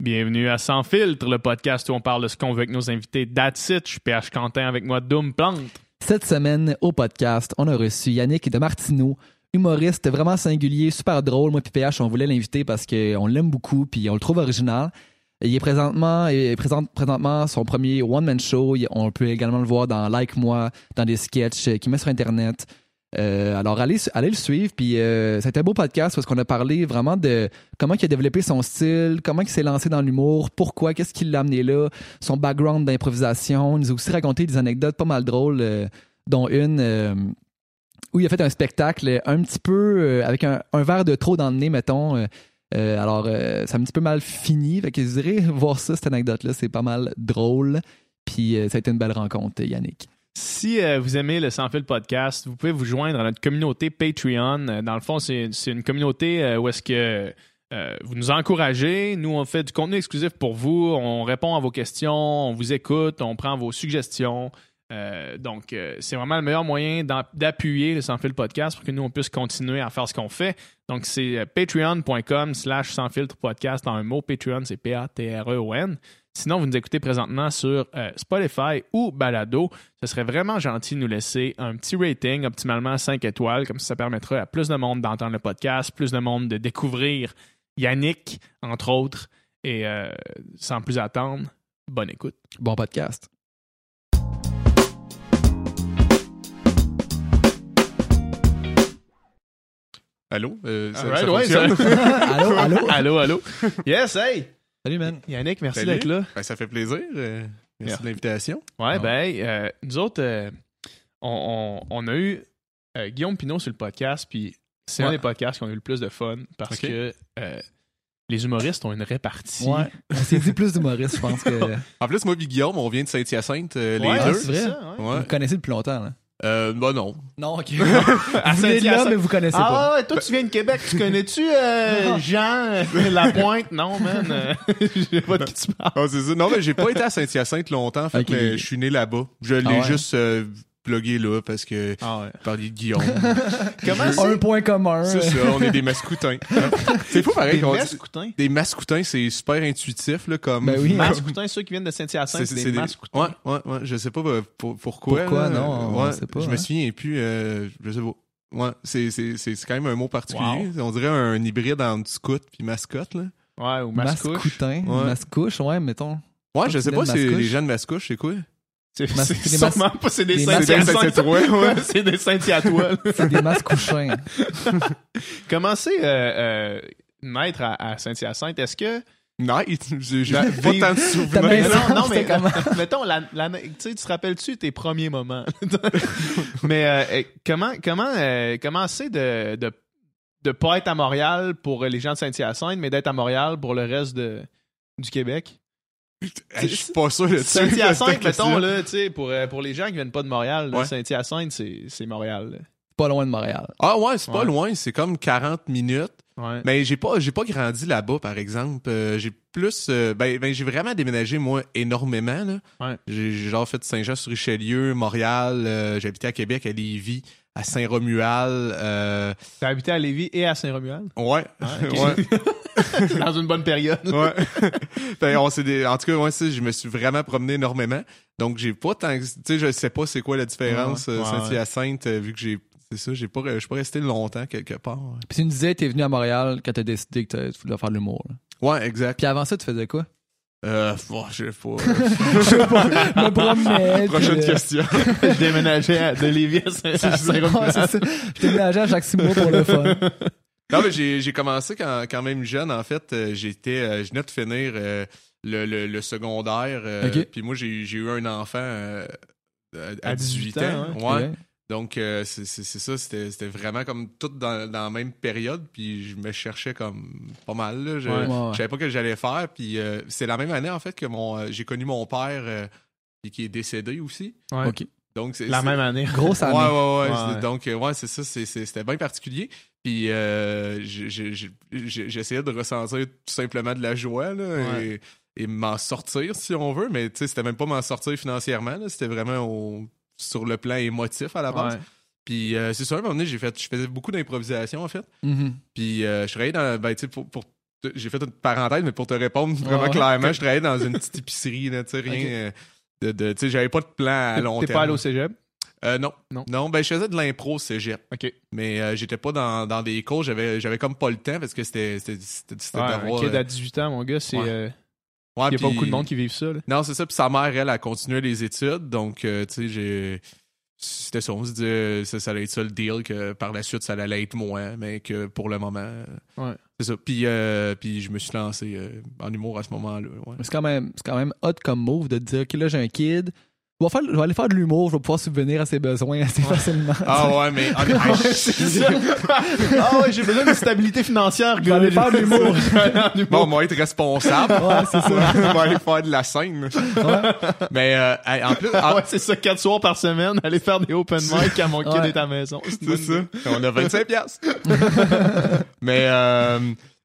Bienvenue à Sans Filtre, le podcast où on parle de ce qu'on veut avec nos invités. That's. Je suis PH Quentin avec moi, Doom Plante. Cette semaine, au podcast, on a reçu Yannick de Martineau, humoriste vraiment singulier, super drôle. Moi puis PH, on voulait l'inviter parce qu'on l'aime beaucoup puis on le trouve original. Il est présentement, il présente présentement son premier one-man show. On peut également le voir dans Like Moi, dans des sketchs qu'il met sur Internet. Euh, alors, allez, allez le suivre. Puis, euh, c'était un beau podcast parce qu'on a parlé vraiment de comment il a développé son style, comment il s'est lancé dans l'humour, pourquoi, qu'est-ce qui l'a amené là, son background d'improvisation. Il nous a aussi raconté des anecdotes pas mal drôles, euh, dont une où il a fait un spectacle un petit peu avec un, verre de trop dans le nez, mettons. alors, c'est un petit peu mal fini. Fait que vous irez voir ça, cette anecdote-là. C'est pas mal drôle. Puis, ça a été une belle rencontre, Yannick. Si euh, vous aimez le Sans Fil podcast, vous pouvez vous joindre à notre communauté Patreon. Euh, dans le fond, c'est une communauté euh, où est-ce que vous nous encouragez. Nous, on fait du contenu exclusif pour vous. On répond à vos questions, on vous écoute, on prend vos suggestions. donc, c'est vraiment le meilleur moyen d'appuyer le Sans Fil podcast pour que nous, on puisse continuer à faire ce qu'on fait. Donc, c'est patreon.com slash sans filtre podcast en un mot. Patreon, c'est P-A-T-R-E-O-N. Sinon, vous nous écoutez présentement sur euh, Spotify ou Balado. Ce serait vraiment gentil de nous laisser un petit rating, optimalement 5 étoiles, comme ça, ça permettrait à plus de monde d'entendre le podcast, plus de monde de découvrir Yannick, entre autres. Et euh, sans plus attendre, bonne écoute. Bon podcast. Allô? Euh, ça, allô, allô? allô, allô? Yes, hey! Salut, man. Yannick, merci d'être là. Ben, ça fait plaisir. Euh, merci de l'invitation. Ouais, ben, euh, nous autres, euh, on, a eu Guillaume Pinot sur le podcast, puis c'est un des podcasts qui ont eu le plus de fun parce que les humoristes ont une répartie. Ouais. On s'est dit plus d'humoristes, je pense que. en plus, moi et Guillaume, on vient de Saint-Hyacinthe, les deux. c'est vrai. Vous me connaissez depuis longtemps, là. Euh, bah non. Non, ok. vous venez là, mais vous connaissez ah, pas. Ah ouais, toi, tu viens de Québec. Tu connais-tu euh, Jean euh, Lapointe? Non, man. Euh, je sais pas de qui tu parles. Ah, c'est ça. Non, mais j'ai pas été à Saint-Hyacinthe longtemps. Fait mais je suis né là-bas. Je l'ai ah juste euh, plugué là parce que ah ouais. parler de Guillaume. Comment Un point commun. C'est ça, on est des mascoutins. c'est fou pareil. Des mascoutins? Des mascoutins, c'est super intuitif là, comme. Ben oui. Mascoutins, ceux qui viennent de Saint-Hyacinthe, c'est des, mascoutins. Ouais, ouais, ouais. Je sais pas euh, pourquoi. Pourquoi, non? Ouais, pas, je me hein. souviens plus, euh, je sais pas. Ouais, c'est, c'est, c'est quand même un mot particulier. On dirait un hybride entre scout puis mascotte, là. Ouais, ou mascouche. Mascoutin, ouais. mascouche, ouais, mettons. Ouais, je sais pas si les jeunes mascouches, c'est quoi? C'est sûrement pas, c'est des, des c'est des Saint-Hyacinthe. c'est des mascouchins. Comment c'est, euh, euh, naître à, Saint-Hyacinthe? Est-ce que non, j'ai pas tant de souvenirs. Non, non, mais mettons, la, tu te rappelles-tu tes premiers moments? mais euh, comment comment euh, comment c'est de, de de pas être à Montréal pour les gens de Saint-Hyacinthe, mais d'être à Montréal pour le reste de, du Québec? Je suis pas sûr de Saint-Hyacinthe, mettons, là, tu sais, pour, euh, pour les gens qui viennent pas de Montréal, Saint-Hyacinthe, c'est Montréal. Pas loin de Montréal. Ah ouais, c'est pas loin, c'est comme 40 minutes. Mais j'ai pas j'ai pas grandi là-bas par exemple. Euh, j'ai plus euh, ben, ben j'ai vraiment déménagé moi énormément là. J'ai genre fait Saint-Jean-sur-Richelieu, Montréal, j'habitais à Québec à Lévis à Saint-Romuald. Euh... T'as habité à Lévis et à Saint-Romuald? Ouais. Ah, ouais. Dans une bonne période. ouais. on des... En tout cas, moi, je me suis vraiment promené énormément. Donc, j'ai pas tant... Tu sais, je sais pas c'est quoi la différence ouais, euh, Saint-Hyacinthe, euh, vu que j'ai... C'est ça, j'ai pas... je suis pas resté longtemps quelque part. Puis tu nous disais, t'es venu à Montréal quand t'as décidé que tu voulais faire de l'humour. Ouais, exact. Puis avant ça, tu faisais quoi? Euh, bon, je sais pas. je sais pas. Me promener. Prochaine question. je déménageais de Lévis à Saint-Romuald. Je déménageais à chaque six mois pour le fun. Non, mais j'ai, j'ai commencé quand, quand même jeune. En fait, euh, j'étais, euh, je venais de finir euh, le, le, le, secondaire. Puis moi, j'ai, j'ai eu un enfant à, 18, ans. ouais. Donc, euh, c'est ça, c'était vraiment comme tout dans, la même période, puis je me cherchais comme pas mal. Je, savais pas ce que j'allais faire, puis euh, c'est la même année, en fait, que mon euh, j'ai connu mon père, qui est décédé aussi. OK. Donc, c'est la même année. Grosse année. Ouais, ouais, ouais. Donc, ouais, c'est ça, c'était bien particulier. Puis, j'essayais de ressentir tout simplement de la joie, là, et, et m'en sortir, si on veut, mais tu sais, c'était même pas m'en sortir financièrement, c'était vraiment au sur le plan émotif à la base. Puis euh, c'est ça, à un moment donné, j'ai fait, je faisais beaucoup d'improvisation en fait. Mm-hmm. Puis euh, je travaillais dans, ben, pour, pour j'ai fait une parenthèse, mais pour te répondre vraiment clairement, je travaillais dans une petite épicerie, tu sais, rien euh, de, de tu sais, j'avais pas de plan à long terme. T'es pas allé au cégep? Euh, non. non. Non, ben je faisais de l'impro cégep. OK. Mais euh, j'étais pas dans, dans des cours, j'avais j'avais comme pas le temps parce que c'était c'était ouais, d'avoir un kid à 18 ans, mon gars, c'est ouais. Il n'y a pas beaucoup de monde qui vivent ça. Là. Non, c'est ça. Puis sa mère, elle, a continué les études. Donc, tu sais, j'ai c'était ça. On se disait ça, ça allait être ça le deal, que par la suite, ça allait être moins, mais que pour le moment. Ouais. C'est ça. Puis, euh, puis je me suis lancé euh, en humour à ce moment-là. Ouais. C'est quand, même, quand même hot comme move de dire, OK, là, j'ai un kid, je vais, faire, je vais, aller faire de l'humour, je vais pouvoir subvenir à ses besoins assez facilement. Ah ouais, mais. ah ouais, j'ai besoin d'une stabilité financière. Je vais aller faire de l'humour. bon, moi, être responsable. Ouais, c'est ça. on va aller faire de la scène. Ouais. Mais euh, en plus. Ah ouais, c'est ça, quatre soirs par semaine, aller faire des open mic à mon kid est à maison. C'est ça. On a 25 piastres. mais. Euh,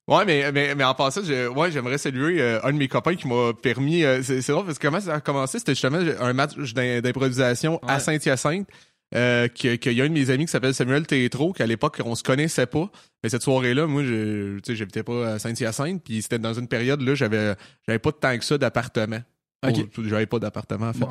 Ouais, mais, mais, mais en passant, je, ouais, j'aimerais saluer euh, un de mes copains qui m'a permis. Euh, c'est, c'est drôle parce que comment ça a commencé, c'était justement un match d'improvisation à Saint-Hyacinthe. Euh, qu'il y a un de mes amis qui s'appelle Samuel Tétro, qu'à l'époque on se connaissait pas. Mais cette soirée-là, moi, je, tu sais, j'habitais pas à Saint-Hyacinthe, puis c'était dans une période là, j'avais, j'avais pas de temps que ça d'appartement. Okay. J'avais pas d'appartement. Fait.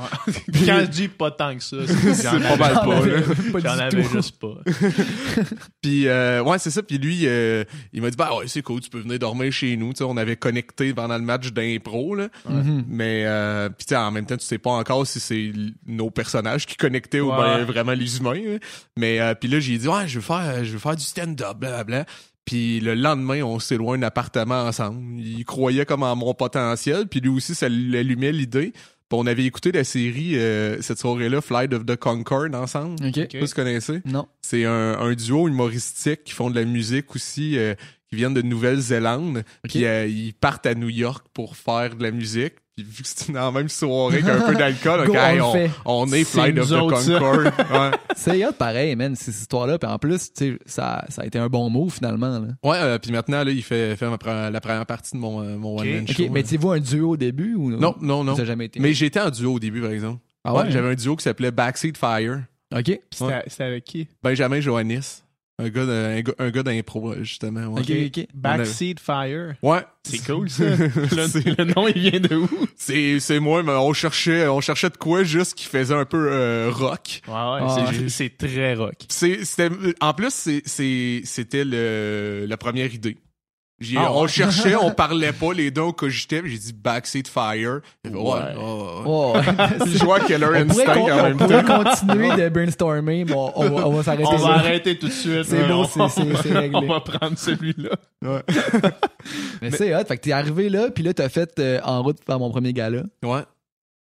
Quand je dis pas tant que ça, c'est pas mal pas. J'en avais juste pas. puis euh, ouais, c'est ça. Puis lui, euh, il m'a dit bah ouais, c'est cool, tu peux venir dormir chez nous. sais on avait connecté pendant le match d'impro là. Mm-hmm. Mais euh, puis en même temps, tu sais pas encore si c'est nos personnages qui connectaient ou ben, vraiment les humains. Mais euh, puis là, j'ai dit ouais, je veux faire, je veux faire du stand-up, blablabla. Puis le lendemain, on s'est loin d'un appartement ensemble. Il croyait comme en mon potentiel, puis lui aussi, ça l'allumait l'idée. Puis on avait écouté la série euh, cette soirée-là, Flight of the Concorde ensemble. Ok. okay. Vous connaissez? Non. C'est un, un, duo humoristique qui font de la musique aussi, euh, qui viennent de Nouvelle-Zélande. Puis euh, ils partent à New York pour faire de la musique. Puis vu que c'est dans la même soirée qu'un peu d'alcool, okay, on, on, on, est Flight of the Concorde. ouais. C'est hot pareil, man, ces histoires-là. Puis en plus, tu sais, ça, ça a été un bon mot finalement. Là. Ouais, euh, puis maintenant, là, il fait, fait la première partie de mon, euh, mon okay. one-man show. OK, mais tu vous un duo au début ou non? Non, non, Ça jamais été? Mais j'étais en duo au début, par exemple. Ah ouais? ouais J'avais un duo qui s'appelait Backseat Fire. OK. C'était ouais. avec qui? Benjamin Joannis. Un gars, un gars, un gars d'impro, justement. Ouais. OK, OK. Backseat Fire. Ouais. C'est cool, ça. le, le, nom, il vient de où? C'est, c'est moi, mais on cherchait, on cherchait de quoi juste qui faisait un peu euh, rock. Ouais, ouais. Ah, c'est, c'est très rock. C'est, c'était, en plus, c'est, c'est, c'était le, la première idée. Ah, on ouais. cherchait, on parlait pas, les deux on cogitait, j'ai dit Backseat Fire. Ouais, ouais. Oh, oh. Je vois Killer Instinct en même temps. On pourrait continuer de brainstormer, mais on, on, va, on va s'arrêter On va arrêter tout de suite. C'est beau, c'est réglé. On va prendre celui-là. Ouais. mais, mais c'est hot, fait que t'es arrivé là, puis là t'as fait euh, en route faire mon premier gala. Ouais.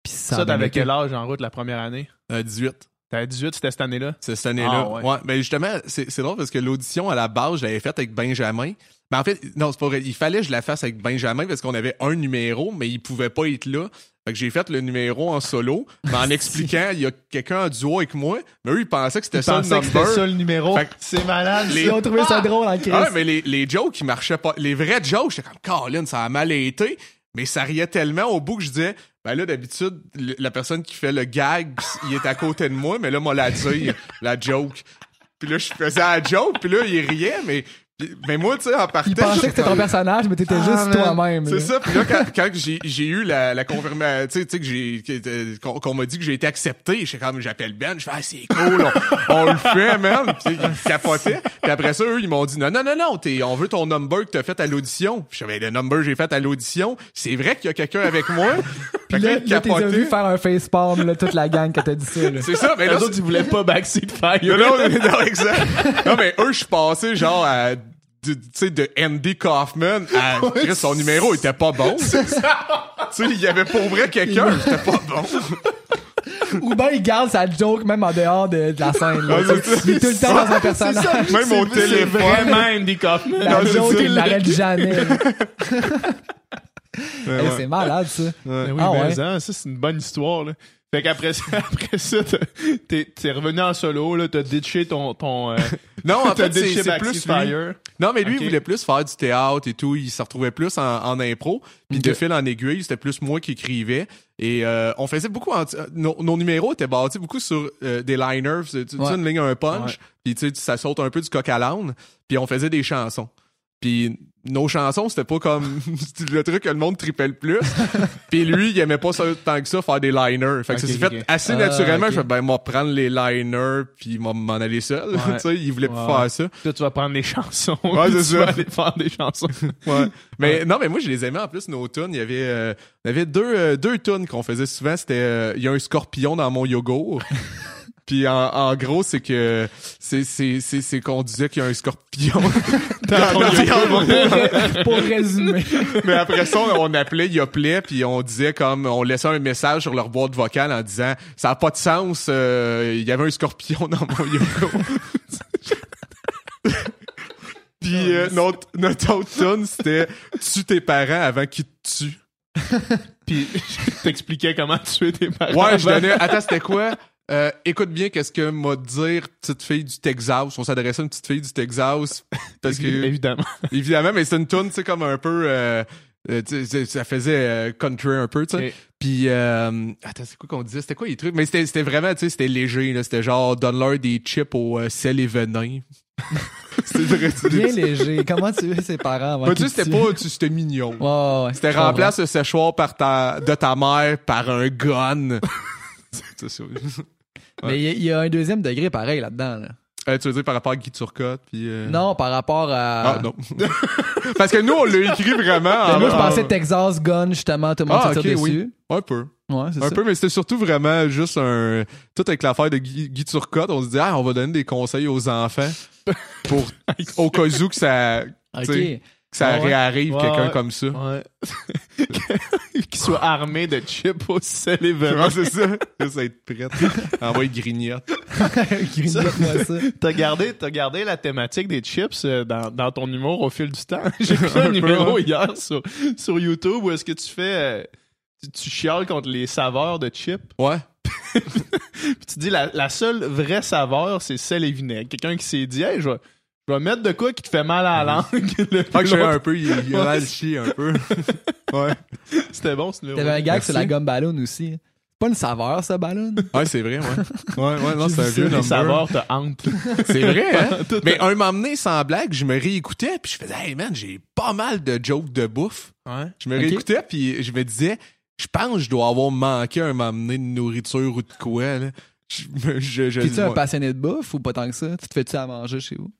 Puis ça, ça t'avais quel âge en route la première année? Euh, 18. T'avais 18, c'était cette année-là? C'est cette année-là. Ah, ouais. ouais. Mais justement, c'est drôle parce que l'audition à la base, je l'avais faite avec Benjamin. Mais en fait, non, c'est pas vrai. Il fallait que je la fasse avec Benjamin parce qu'on avait un numéro, mais il pouvait pas être là. Fait que j'ai fait le numéro en solo, mais en expliquant, il y a quelqu'un en duo avec moi, mais eux, ils pensaient que c'était ça le number. ça le numéro. C'est malade. Les... Ils ont trouvé ça drôle en crise. Ah, mais les, les jokes, ils marchaient pas. Les vrais jokes, j'étais comme, Colin, ça a mal été. Mais ça riait tellement au bout que je disais, ben là, d'habitude, la personne qui fait le gag, il est à côté de moi, mais là, moi, la dire, la joke. Puis là, je faisais la joke, puis là, il riait, mais mais moi, tu sais, en partant. Il pensait que c'était ton personnage, mais t'étais ah, juste toi-même. C'est ça. Puis là, quand, quand j'ai, j'ai eu la, la confirmation, tu sais, que j'ai, qu'on, qu'on m'a dit que j'ai été accepté, je comme, j'appelle Ben, je fais, ah, c'est cool, on, on le fait, man. Puis ils capotaient. Puis après ça, eux, ils m'ont dit, non, non, non, non, t'es, on veut ton number que t'as fait à l'audition. Puis j'avais le number que j'ai fait à l'audition. C'est vrai qu'il y a quelqu'un avec moi. Puis là, là t'es vu faire un facepalm, là, toute la gang quand t'as dit ça, là. C'est ça, mais là. Les autres, ils voulaient pas backseat fire. Non, non, non, exact. Non, mais eux, je suis passé, genre, à, tu sais, de Andy Kaufman à Chris, son numéro était pas bon. tu sais, il y avait pour vrai quelqu'un, c'était pas bon. Ou ben il garde sa joke même en dehors de, de la scène. Là. il est tout le temps dans un personnage. Ça, même au téléphone. C'est vraiment Andy Kaufman. La non, joke, il l'arrête jamais. Ouais, hey, c'est malade, ça. Ouais. Ben oui, ah, ben, ouais. ça, c'est une bonne histoire, là. Fait qu'après ça, après ça, t'es, t'es revenu en solo, là, t'as ditché ton, ton, euh, non, en fait, c'est, c'est plus Fire. Non, mais lui, okay. il voulait plus faire du théâtre et tout. Il se retrouvait plus en, en impro. Puis okay. de fil en aiguille, c'était plus moi qui écrivais. Et euh, on faisait beaucoup... En, nos, nos, numéros étaient bâtis beaucoup sur euh, des liners. Tu sais, ouais. une ligne, un punch. Ouais. Puis tu sais, ça saute un peu du coq à l'âne. Puis on faisait des chansons. Puis nos chansons, c'était pas comme le truc que le monde tripait le plus. Puis lui, il aimait pas ça tant que ça faire des liners. Fait que ça s'est fait assez ah, naturellement. Je fais ben moi prendre les liners puis m'en aller seul. tu sais, il voulait plus faire ça. Toi, tu vas prendre les chansons. Ouais, c'est ça. Tu vas aller faire des chansons. ouais. Mais non, mais moi je les aimais en plus nos tunes. Il y avait, euh, il y avait deux euh, deux tunes qu'on faisait souvent. C'était euh, il y a un scorpion dans mon yogourt. Puis en, en, gros, c'est que c'est c'est c'est c'est qu'on disait qu'il y a un scorpion dans, dans Pour résumer. Mais après ça, on appelait Yoplait puis on disait comme on laissait un message sur leur boîte vocale en disant ça a pas de sens, euh, il y avait un scorpion dans mon yoga. puis euh, notre notre autre tune c'était tue tes parents avant qu'ils te tuent. puis t'expliquais comment tuer tes parents. Ouais, je donnais attends, c'était quoi? Euh, écoute bien qu'est-ce que m'a dire petite fille du Texas? On s'adressait à une petite fille du Texas parce que évidemment, évidemment, mais c'est une tune, tu sais comme un peu, euh, euh ça faisait euh, country un peu, tu sais. Puis attends, c'est quoi qu'on disait? C'était quoi les trucs? Mais c'était vraiment, tu sais, c'était léger. là C'était genre donne-leur des chips au sel et venin. c'était vrai. Bien léger. Comment tu veux ses parents avant tu sais, c'était pas, c'était mignon. Ouais, ouais, c'était remplace le séchoir par ta, de ta mère par un gun. Mais il y, a un deuxième degré pareil là-dedans. Là. Euh, tu veux dire par rapport à Guy Turcotte puis euh, Non, par rapport à Ah non. Parce que nous on l'a écrit vraiment en... Moi je pensais Texas Gun justement tout le monde ah, okay, dessus. Un peu. Ouais, Un peu mais c'était surtout vraiment juste un tout avec l'affaire de Guy, Guy, Turcotte, on se dit ah on va donner des conseils aux enfants pour au cas où que ça OK ça réarrive quelqu'un comme ça. Ouais. Qu'il soit armé de chips au sel et venin. c'est ça. Ça être prêt. Envoie grignote. Grignote-moi ça. T'as gardé, gardé la thématique des chips euh, dans, dans ton humour au fil du temps? J'ai fait un numéro hier sur, sur YouTube où est-ce que tu fais... Euh, tu, chiales contre les saveurs de chips. Ouais. Puis tu dis la, la seule vraie saveur, c'est sel et vinaigre. Quelqu'un qui s'est dit, hey, je vais je vais mettre de quoi qui te fait mal à la langue. Le que je un peu, il, il a mal chier un peu. ouais. C'était bon ce numéro. T'avais un gag sur la gomme ballon aussi. C'est pas une saveur, ça, ballon? Ouais, c'est vrai, ouais. Ouais, ouais, non, c'est un vieux number. Les saveurs te hantent. C'est vrai, hein? Mais un moment donné, sans blague, je me réécoutais, puis je faisais, hey man, j'ai pas mal de jokes de bouffe. Ouais. Je me réécoutais, puis je me disais, je pense que je dois avoir manqué un moment donné de nourriture ou de quoi, là. Je, je, je, tu un passionné de bouffe ou pas tant que ça? Tu te fais-tu à manger chez vous?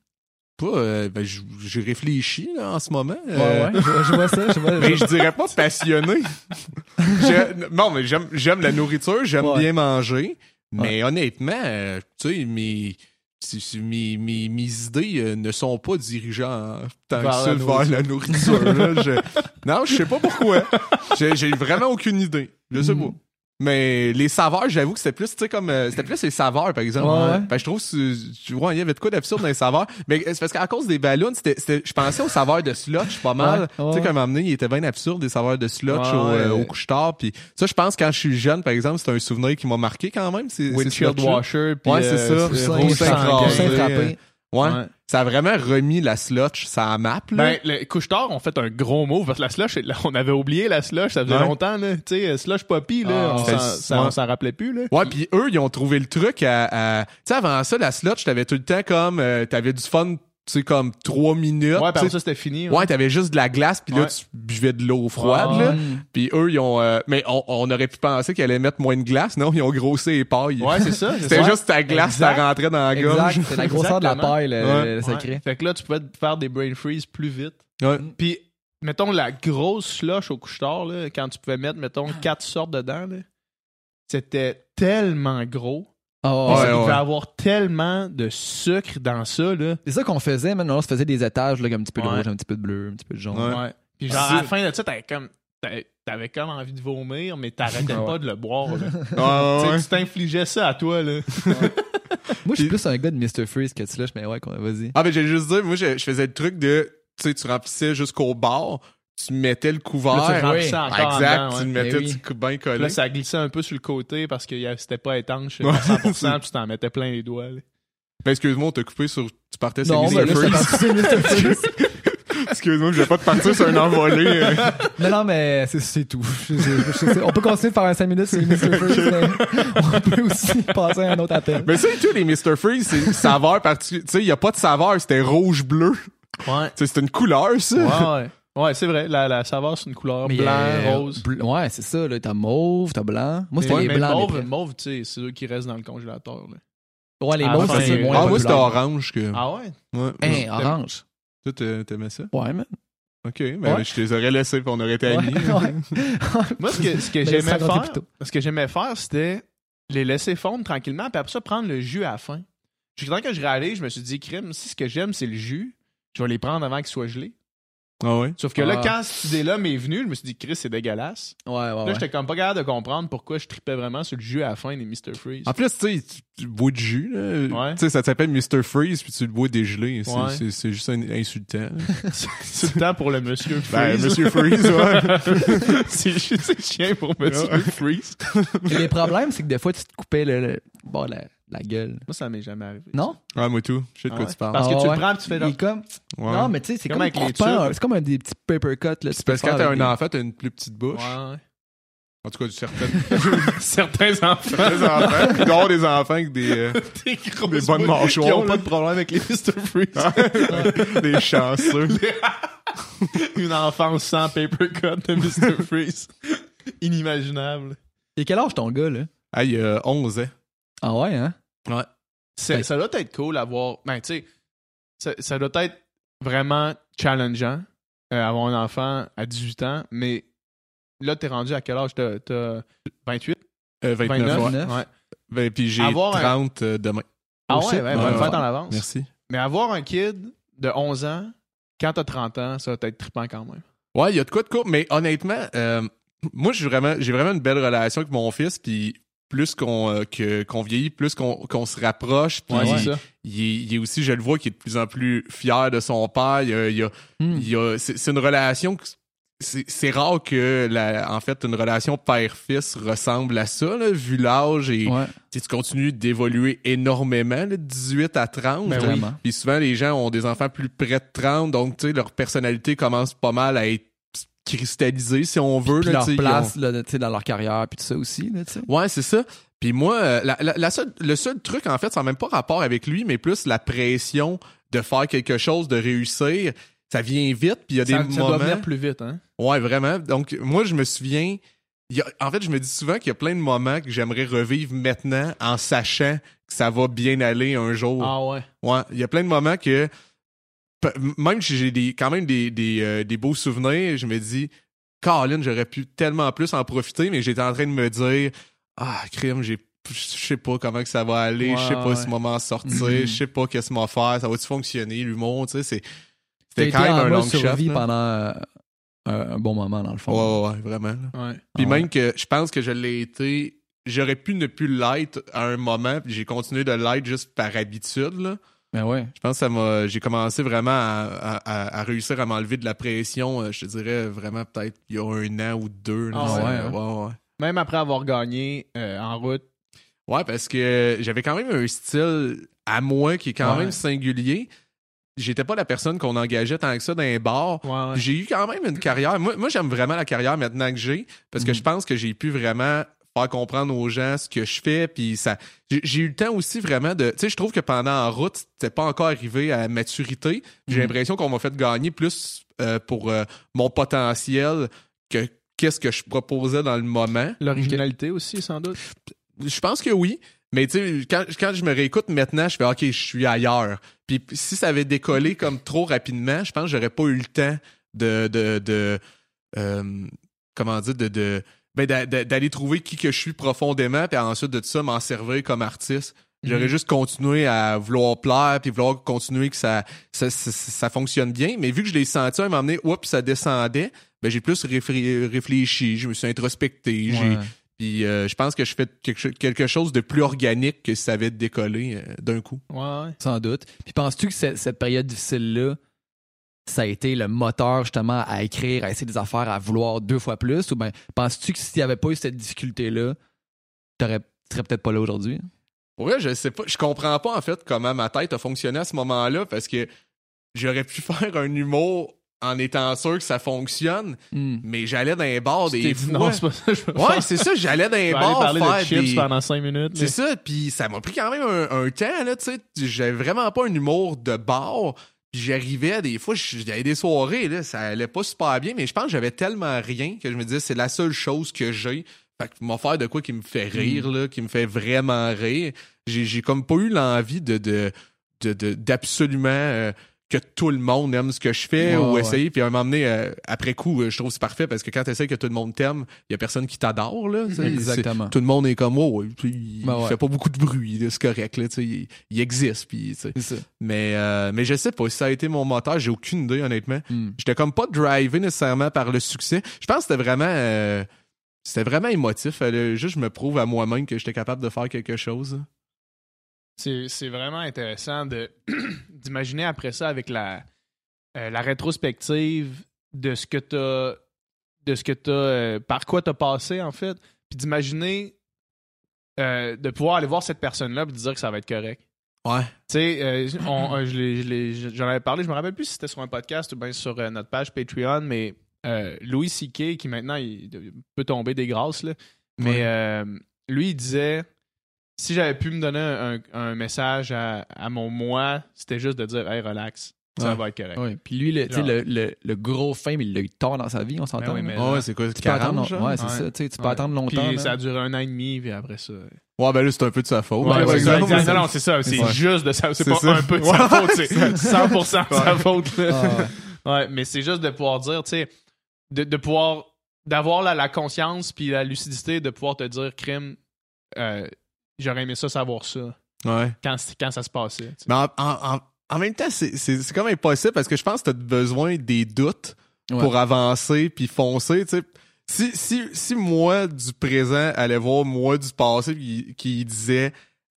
Pas euh, ben j'ai réfléchi là, en ce moment ouais ouais. Je, vois ça je vois, mais je dirais pas passionné. Non mais j'aime j'aime la nourriture j'aime bien manger mais honnêtement euh, tu sais mes, mes, mes, mes idées euh, ne sont pas dirigeants tant que ça vers la nourriture là, je... non je sais pas pourquoi. J'ai vraiment aucune idée. Je sais mm. pas mais les saveurs, j'avoue que c'était plus, tu sais, comme, euh, c'était plus les saveurs, par exemple. Ouais. Ben, je trouve, tu vois, il y avait de quoi d'absurde dans les saveurs. Mais c'est parce qu'à cause des ballons, c'était, je pensais aux saveurs de slotch pas mal. tu sais, comme donné, il était bien absurde, des saveurs de slotch au, euh, au couche-tard. Puis ça, je pense, quand je suis jeune, par exemple, c'est un souvenir qui m'a marqué quand même. C'est, Windshield washer. ouais, c'est euh, ça. Ouais. Ça a vraiment remis la slush ça map. Là. Ben, les couche-tard ont fait un gros move parce que la slush, on avait oublié la slush, ça faisait longtemps, là. Tu sais, slush poppy, là, ah, on s'en rappelait plus, là. Ouais, puis eux, ils ont trouvé le truc à... Tu sais, avant ça, la slush, t'avais tout le temps comme... Euh, t'avais du fun tu sais, comme trois minutes. Ouais, par ça, c'était fini. Ouais, t'avais juste de la glace, puis là, tu buvais de l'eau froide, là. Puis eux, ils ont... Euh, mais on, on, aurait pu penser qu'ils allaient mettre moins de glace, non? Ils ont grossé les pailles. Ouais, c'est ça. C'était juste ta glace, ça rentrait dans la gorge. C'est la grosseur de la paille, le, secret. Fait que là, tu pouvais faire des brain freeze plus vite. Ouais. Puis, mettons, la grosse slush au couche-tard, là, quand tu pouvais mettre, mettons, quatre sortes dedans, là, c'était tellement gros Oh, ouais, il avoir tellement de sucre dans ça. là. C'est ça qu'on faisait. Maintenant, on se faisait des étages, là, un petit peu de rouge, un petit peu de bleu, un petit peu de jaune. Ouais. Puis genre, à la fin de ça, t'avais comme, t'avais comme envie de vomir, mais t'arrêtais pas de le boire. Là. tu t'infligeais ça à toi. là. moi, je suis plus un gars de Mr. Freeze que tu là. Mais ouais, vas-y. Ah, mais j'allais juste dire, moi, je, faisais le truc de, tu sais, tu remplissais jusqu'au bord tu mettais le couvert. Là, tu encore exact, tu le mettais du bien collé. Là, ça glissait un peu sur le côté parce que c'était pas étanche à 100%, puis tu t'en mettais plein les doigts. Ben, excuse-moi, on t'a coupé sur. Tu partais sur Mr. Freeze. Excuse-moi, je vais pas te partir sur un envolé. Euh. non, non, mais c'est tout. on peut continuer de faire un 5 minutes sur les Mr. Freeze, mais on peut aussi passer à un autre appel. Mais c'est tout, les Mr. Freeze, c'est saveur particulière. Tu sais, il y a pas de saveur, c'était rouge-bleu. Ouais. c'est une couleur, ça. Ouais, ouais. Ouais, c'est vrai. La, la saveur, c'est une couleur Mais, blanc, euh, rose. bl- ouais, c'est ça. Là, t'as mauve, t'as blanc. Moi, c'était Ouais, les mais blancs. mauve, mauve, tu sais, c'est eux qui restent dans le congélateur. Là. Ouais, les à la mauves, fin, c'est euh, moins Ah, moi, populaire. c'était orange que. Ah ouais? Ouais. Hein, orange. Toi, t'a- t'aimais ça? Ouais, man. Ok, ben Ouais. je te les aurais laissés puis on aurait été Ouais, amis. ouais. Moi, ce que, ce que Mais j'aimais ça racontait faire, plus tôt. ce que j'aimais faire, c'était les laisser fondre tranquillement, puis après ça, prendre le jus à la fin. Jusqu'à temps que je réalise, je me suis dit, crème, si ce que j'aime, c'est le jus, je vais les prendre avant qu'ils soient gelés. Ah ouais? Sauf que là, Ah. quand cette idée-là m'est venue, je me suis dit, Chris, c'est dégueulasse. Ouais, ouais, Là, ouais. j'étais comme pas capable de comprendre pourquoi je tripais vraiment sur le jus à la fin des Mr. Freeze. En plus, tu sais, tu- tu bois du jus, là. Ouais. Tu sais, ça s'appelle Mr. Freeze puis tu le bois dégelé. C'est, Ouais. c'est, c'est juste un- insultant. là. c'est le temps pour le Monsieur Ben, Freeze. Monsieur Freeze, ouais. c'est c'est chien pour Monsieur Ouais. Freeze. Et les problèmes, c'est que des fois, tu te coupais le, le- bon, la, la gueule. Moi, ça m'est jamais arrivé. Non? Ouais, moi tout. Je sais de Ah quoi ouais? tu parles. Parce que Ah tu ouais. le prends et tu fais Il genre... est comme... Ouais. Non, mais tu sais, c'est Comme comme, avec les coupant. C'est comme un des petits paper cuts. Là, C'est parce que quand t'as un enfant, t'as une plus petite bouche. Ouais. En tout cas, Certains enfants. des enfants. Il doit y avoir des enfants avec des, euh, des bonnes mâchoires, Qui ont là. pas de problème avec les Mr. Freeze. des chanceux. Une enfance sans paper cut de Mr. Freeze. Inimaginable. Et quel âge ton gars, là? Ah, il y a 11 ans. Ah ouais, hein? Ben- ça doit être cool d'avoir. Ben, tu sais, ça, ça doit être vraiment challengeant euh, avoir un enfant à 18 ans, mais là, t'es rendu à quel âge? T'as t'as 28? Euh, 29, 29? ouais. 29. Ouais. Ben, puis j'ai Avoir un- 30 euh, demain. Ah Aussi? ouais, ouais, Ouais, bonne ouais. fête en avance. Merci. Mais avoir un kid de 11 ans, quand t'as 30 ans, ça va être trippant quand même. Ouais, il y a de quoi de quoi. Mais honnêtement, euh, moi, j'ai vraiment, j'ai vraiment une belle relation avec mon fils. Puis plus qu'on euh, que- qu'on vieillit, plus qu'on qu'on se rapproche. Puis Ouais, il, ça. il est, il est aussi, je le vois, qui est de plus en plus fier de son père. Il y a, il y a- Hmm. il y a- c'est c'est une relation. que- C'est c'est rare que, la, en fait, une relation père-fils ressemble à ça, là, vu l'âge et Ouais, tu sais, tu continues d'évoluer énormément, là, de 18 à 30. Ben oui. vraiment. Puis souvent, les gens ont des enfants plus près de 30, donc tu sais, leur personnalité commence pas mal à être cristallisée, si on veut. Puis là, leur place là, dans leur carrière, puis tout ça aussi, là, Ouais, c'est ça. Puis moi, euh, la, la- la seule- le seul truc, en fait, ça n'a même pas rapport avec lui, mais plus la pression de faire quelque chose, de réussir. Ça vient vite, puis il y a Ça, des ça moments... doit venir plus vite, hein? Ouais, vraiment. Donc, moi, je me souviens. il y a- en fait, je me dis souvent qu'il y a plein de moments que j'aimerais revivre maintenant en sachant que ça va bien aller un jour. Ah ouais. Ouais, il y a plein de moments que même si j'ai des, quand même des, des, euh, des beaux souvenirs, je me dis, Colin, j'aurais pu tellement plus en profiter, mais j'étais en train de me dire, ah, crime, j'ai je sais pas comment que ça va aller, je sais pas ouais. si m'en m'en sortir, Mhm. je sais pas qu'est-ce qu'on va faire, ça va-tu fonctionner, l'humour, tu sais, c'est c'était quand même un long shot. pendant euh, un, bon moment, dans le fond. Ouais, ouais, ouais, vraiment. Ouais. Puis Ah même que je pense que je l'ai été, j'aurais pu ne plus l'être à un moment, puis j'ai continué de l'être juste par habitude, là. Ben ouais. Je pense que ça m'a. J'ai commencé vraiment à, à- réussir à m'enlever de la pression, euh, je te dirais vraiment peut-être il y a un an ou deux. là. Ah ouais, hein? ouais, ouais. Même après avoir gagné euh, en route. Ouais, parce que j'avais quand même un style à moi qui est quand Ouais. même singulier. J'étais pas la personne qu'on engageait tant que ça dans les bars. Ouais, ouais. Puis J'ai eu quand même une carrière. Moi, moi j'aime vraiment la carrière maintenant que j'ai parce que Mhm. je pense que j'ai pu vraiment faire comprendre aux gens ce que je fais. Puis ça, j'ai eu le temps aussi vraiment de. Tu sais, je trouve que pendant en route, c'était pas encore arrivé à maturité. J'ai Mhm. l'impression qu'on m'a fait gagner plus euh, pour euh, mon potentiel que qu'est-ce que je proposais dans le moment. L'originalité aussi, sans doute. Je pense que oui. Mais tu sais, quand, quand je me réécoute maintenant, je fais OK, je suis ailleurs. Puis si ça avait décollé comme trop rapidement, je pense que j'aurais pas eu le temps de. de, de euh, comment dire, de. de ben, d'a- d'a- d'aller trouver qui que je suis profondément, puis ensuite de tout ça, m'en servir comme artiste. J'aurais Mhm. juste continué à vouloir plaire, puis vouloir continuer que ça, ça, ça, ça fonctionne bien. Mais vu que je l'ai senti à un moment donné, oups, ça descendait, ben, j'ai plus réfléchi, je me suis introspecté, j'ai, puis euh, je pense que je fais quelque, cho- quelque chose de plus organique que si ça avait décollé euh, d'un coup. Ouais, ouais. Sans doute. Puis penses-tu que cette, cette période difficile-là, ça a été le moteur justement à écrire, à essayer des affaires, à vouloir deux fois plus? Ou bien penses-tu que s'il n'y avait pas eu cette difficulté-là, tu serais peut-être pas là aujourd'hui? Ouais, je sais pas, je comprends pas en fait comment ma tête a fonctionné à ce moment-là parce que j'aurais pu faire un humour en étant sûr que ça fonctionne, Hmm. mais j'allais dans les bars des fois. non, c'est pas ça je veux Ouais, faire. c'est ça, j'allais dans Je les bars parler de faire chips des... pendant 5 minutes. C'est ça, puis ça m'a pris quand même un, un temps, là, tu sais. J'avais vraiment pas un humour de bar. Puis j'arrivais, des fois, j'avais des soirées, là, ça allait pas super bien, mais je pense que j'avais tellement rien que je me disais, c'est la seule chose que j'ai. Fait que m'en faire de quoi qui me fait rire, mm. là, qui me fait vraiment rire. J'ai comme pas eu l'envie de, de, d'absolument euh, que tout le monde aime ce que je fais ou essayer. puis à un moment donné euh, après coup euh, je trouve c'est parfait parce que quand tu essaies que tout le monde t'aime il y a personne qui t'adore là exactement. tout le monde est comme oh puis il ben fait pas beaucoup de bruit c'est correct là il, il existe puis mais euh, mais je sais pas si ça a été mon moteur j'ai aucune idée honnêtement. Hmm. j'étais comme pas drivé nécessairement par le succès. Je pense que c'était vraiment c'était vraiment émotif. Juste je me prouve à moi-même que j'étais capable de faire quelque chose c'est vraiment intéressant d'imaginer après ça avec la, euh, la rétrospective de ce que tu as de ce que tu euh, par quoi tu as passé en fait, puis d'imaginer euh, de pouvoir aller voir cette personne-là et dire que ça va être correct. Ouais. Tu sais, j'en avais parlé, je me rappelle plus si c'était sur un podcast ou bien sur notre page Patreon, mais Louis C.K., qui maintenant il peut tomber des grâces, là, mais lui, il disait si j'avais pu me donner un, message à, mon moi, c'était juste de dire Hey, relax, ça va être correct. Ouais. Puis lui, le, le, le, gros fame, il l'a eu tard dans sa vie, on s'entend. Ben oui, ouais, c'est quoi, tu peux attendre, ouais, c'est ça, tu peux attendre longtemps. Puis ça a duré un an et demi, puis après ça. Ouais, ben là, c'est un peu de sa faute. Ouais, c'est Non, c'est ça, c'est juste de sa C'est pas un peu de sa faute, c'est 100% de sa faute. Ouais, mais c'est juste de pouvoir dire, tu sais, de, de pouvoir, d'avoir la, la conscience puis la lucidité de pouvoir te dire, crime, euh, J'aurais aimé ça savoir ça. Ouais. Quand, quand ça se passait. Mais en, en, en, même temps, c'est comme impossible parce que je pense que tu as besoin des doutes pour avancer puis foncer. Tu sais. Si, si, si moi du présent allait voir moi du passé qui, qui disait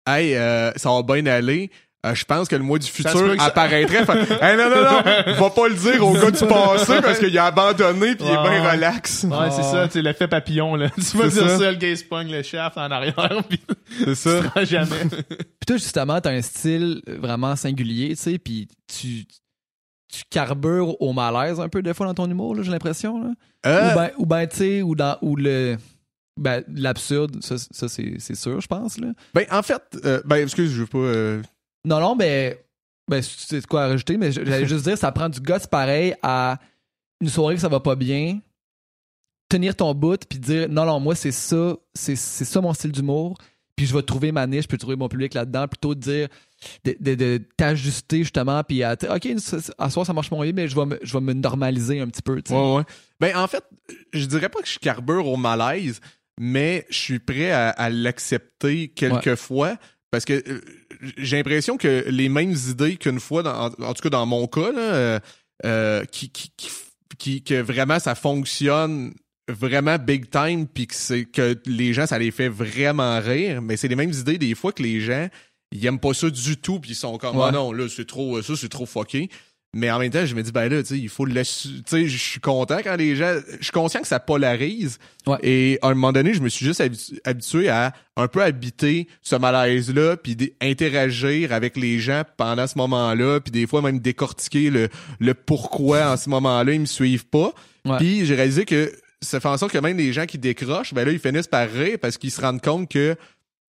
Hey, euh, ça va bien aller, euh, je pense que le mois du futur apparaîtrait. hey, non, non, non, va pas le dire au gars du passé parce qu'il a abandonné puis il est bien relax. Ouais, c'est ça, tu l'effet papillon, là. Tu vas dire ça, le gay pogne le chef en arrière pis c'est ça. Tu jamais. puis toi, justement, t'as un style vraiment singulier, tu sais, puis tu, tu carbures au malaise un peu des fois dans ton humour, là, j'ai l'impression, là. Euh... Ou ben, ou ben tu sais, ou dans, ou le, ben, l'absurde, ça, ça c'est, c'est sûr, je pense, là. Ben, en fait, euh, ben, excuse, je veux pas, euh, non, non, mais. Ben, c'est quoi à rajouter, mais j'allais juste dire, ça prend du gosse pareil à une soirée que ça va pas bien, tenir ton bout, puis dire, non, non, moi, c'est ça, c'est ça mon style d'humour, puis je vais trouver ma niche, je peux trouver mon public là-dedans, plutôt de dire, de, t'ajuster justement, puis à, OK, à soir, ça marche moins bien, mais je vais, me, je vais me normaliser un petit peu, Ouais, ouais. Ben, en fait, je dirais pas que je carbure au malaise, mais je suis prêt à, l'accepter quelquefois, parce que euh, j'ai l'impression que les mêmes idées qu'une fois, en, tout cas dans mon cas, là, euh, euh, qui, qui, qui, que vraiment ça fonctionne vraiment big time puis que c'est que les gens ça les fait vraiment rire mais c'est les mêmes idées des fois que les gens ils aiment pas ça du tout puis ils sont comme oh non là c'est trop ça c'est trop fucké mais en même temps, je me dis, ben là, tu sais, il faut le. Tu sais, je suis content quand les gens. Je suis conscient que ça polarise. Et à un moment donné, je me suis juste habitué à un peu habiter ce malaise-là, puis interagir avec les gens pendant ce moment-là, puis des fois même décortiquer le, le pourquoi en ce moment-là, ils me suivent pas. Puis j'ai réalisé que ça fait en sorte que même les gens qui décrochent, ben là, ils finissent par rire parce qu'ils se rendent compte que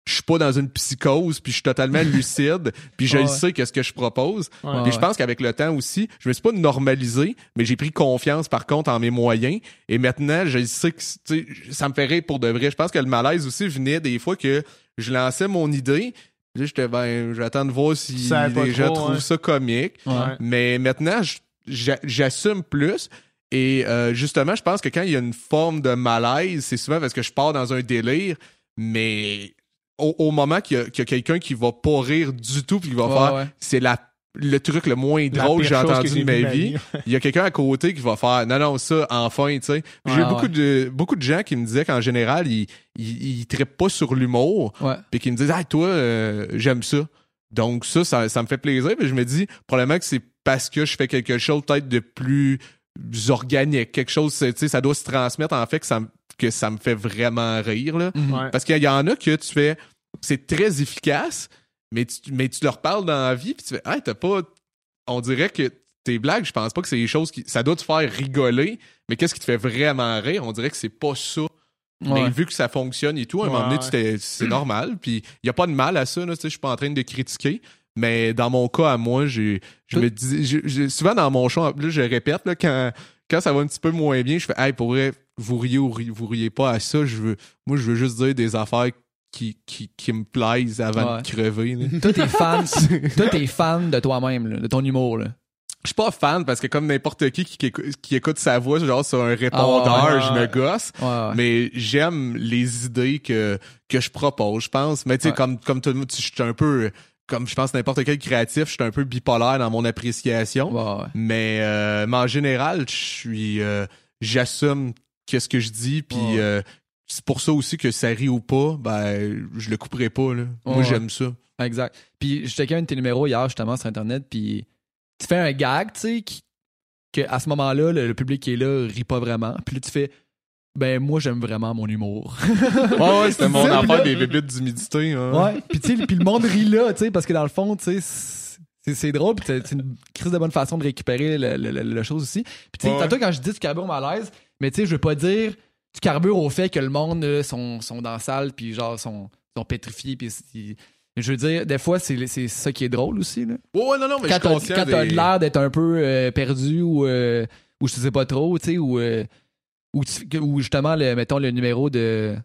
je suis pas dans une psychose puis je suis totalement lucide puis je sais qu'est-ce que je propose. Et je pense qu'avec le temps aussi je me suis pas normalisé mais j'ai pris confiance par contre en mes moyens. Et maintenant je sais que ça me ferait pour de vrai. Je pense que le malaise aussi venait des fois que je lançais mon idée. Là j'étais ben j'attends de voir si les gens trouvent ça comique. Mais maintenant j'assume plus. Et euh, justement je pense que quand il y a une forme de malaise c'est souvent parce que je pars dans un délire. Mais au, moment qu'il y a, quelqu'un qui va pas rire du tout puis qui va faire c'est la le truc le moins drôle que j'ai entendu de ma vie. Il y a quelqu'un à côté qui va faire non non ça enfin tu sais. j'ai beaucoup de beaucoup de gens qui me disaient qu'en général ils ils, pas sur l'humour puis qui me disent ah toi euh, j'aime ça. Donc ça, ça, me fait plaisir mais je me dis probablement que c'est parce que je fais quelque chose peut-être de plus organique, quelque chose tu sais ça doit se transmettre en fait que ça que ça me fait vraiment rire. Là. Mhm. Parce qu'il y en a que tu fais, c'est très efficace, mais tu, mais tu leur parles dans la vie, puis tu fais, ah, t'as pas. On dirait que tes blagues, je pense pas que c'est des choses qui. Ça doit te faire rigoler, mais qu'est-ce qui te fait vraiment rire? On dirait que c'est pas ça. Mais vu que ça fonctionne et tout, à un moment donné, c'est normal. Puis il n'y a pas de mal à ça. Je suis pas en train de critiquer. Mais dans mon cas, à moi, j'ai, je me dis, souvent dans mon show, là, je répète, là, quand, quand ça va un petit peu moins bien, je fais, hey, pour vrai, vous riez ou vous riez pas à ça, je veux, moi, je veux juste dire des affaires qui, qui, qui me plaisent avant de crever. Toi, t'es fan, toi, t'es fan de toi-même, de ton humour, là. Je suis pas fan parce que comme n'importe qui, qui écoute sa voix genre sur un répondeur, ah je me gosse. mais j'aime les idées que que je propose, je pense. Mais tu sais comme comme tout le monde, je suis un peu comme je pense n'importe quel créatif, je suis un peu bipolaire dans mon appréciation. Mais, euh, mais en général, je suis euh, j'assume qu'est-ce que je dis puis euh, c'est pour ça aussi que ça rit ou pas, ben je le couperai pas là. Moi j'aime ça. Exact. Puis je checkais un de tes numéros hier justement sur internet puis tu fais un gag, tu sais, que à ce moment-là, le, public qui est là rit pas vraiment. Puis là, tu fais, ben moi, j'aime vraiment mon humour. ouais, ouais, c'était mon affaire des bébites d'humidité. Hein. Ouais, puis tu sais, puis le monde rit là, tu sais, parce que dans le fond, tu sais, c'est drôle, puis c'est une crise de bonne façon de récupérer la chose aussi. Puis tu sais, tantôt quand je dis tu carbures au malaise, mais tu sais, je veux pas dire tu carbures au fait que le monde sont, sont dans la salle, puis genre, sont, sont pétrifiés, puis je veux dire, des fois, c'est ça qui est drôle aussi. Là. Ouais, non, non, mais quand t'as as, l'air d'être un peu euh, perdu ou, euh, ou je sais pas trop, tu sais, ou, euh, ou, justement, le, mettons, le numéro de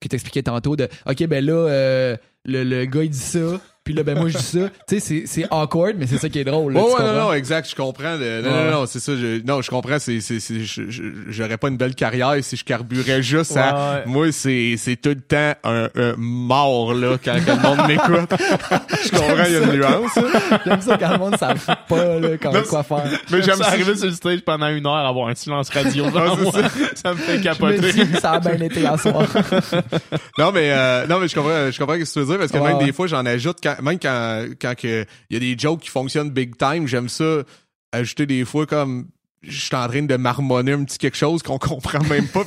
que t'expliquais tantôt de OK, ben là, le, le gars, il dit ça, puis là, ben moi, je dis ça. Tu sais, c'est awkward, mais c'est ça qui est drôle. Là, ouais, non, non, exact, je comprends. non, non, non, c'est ça. Je, non, je comprends. C'est, c'est, j'aurais pas une belle carrière si je carburais juste à. Moi, c'est, c'est tout le temps un, mort, là, quand, quand le monde m'écoute. je comprends, il y a une nuance. J'aime ça quand le monde savent pas, là, quand, quoi faire. Mais j'aime ça arriver sur le stage pendant une heure, avoir un silence radio. Ah, ça. ça. me fait capoter. ça a bien été à soir. non, mais, euh, non, mais je comprends, je comprends ce que tu veux dire, parce que même des fois, j'en ajoute quand, même quand quand il y a des jokes qui fonctionnent big time, j'aime ça ajouter des fois comme je suis en train de marmonner un petit quelque chose qu'on comprend même pas.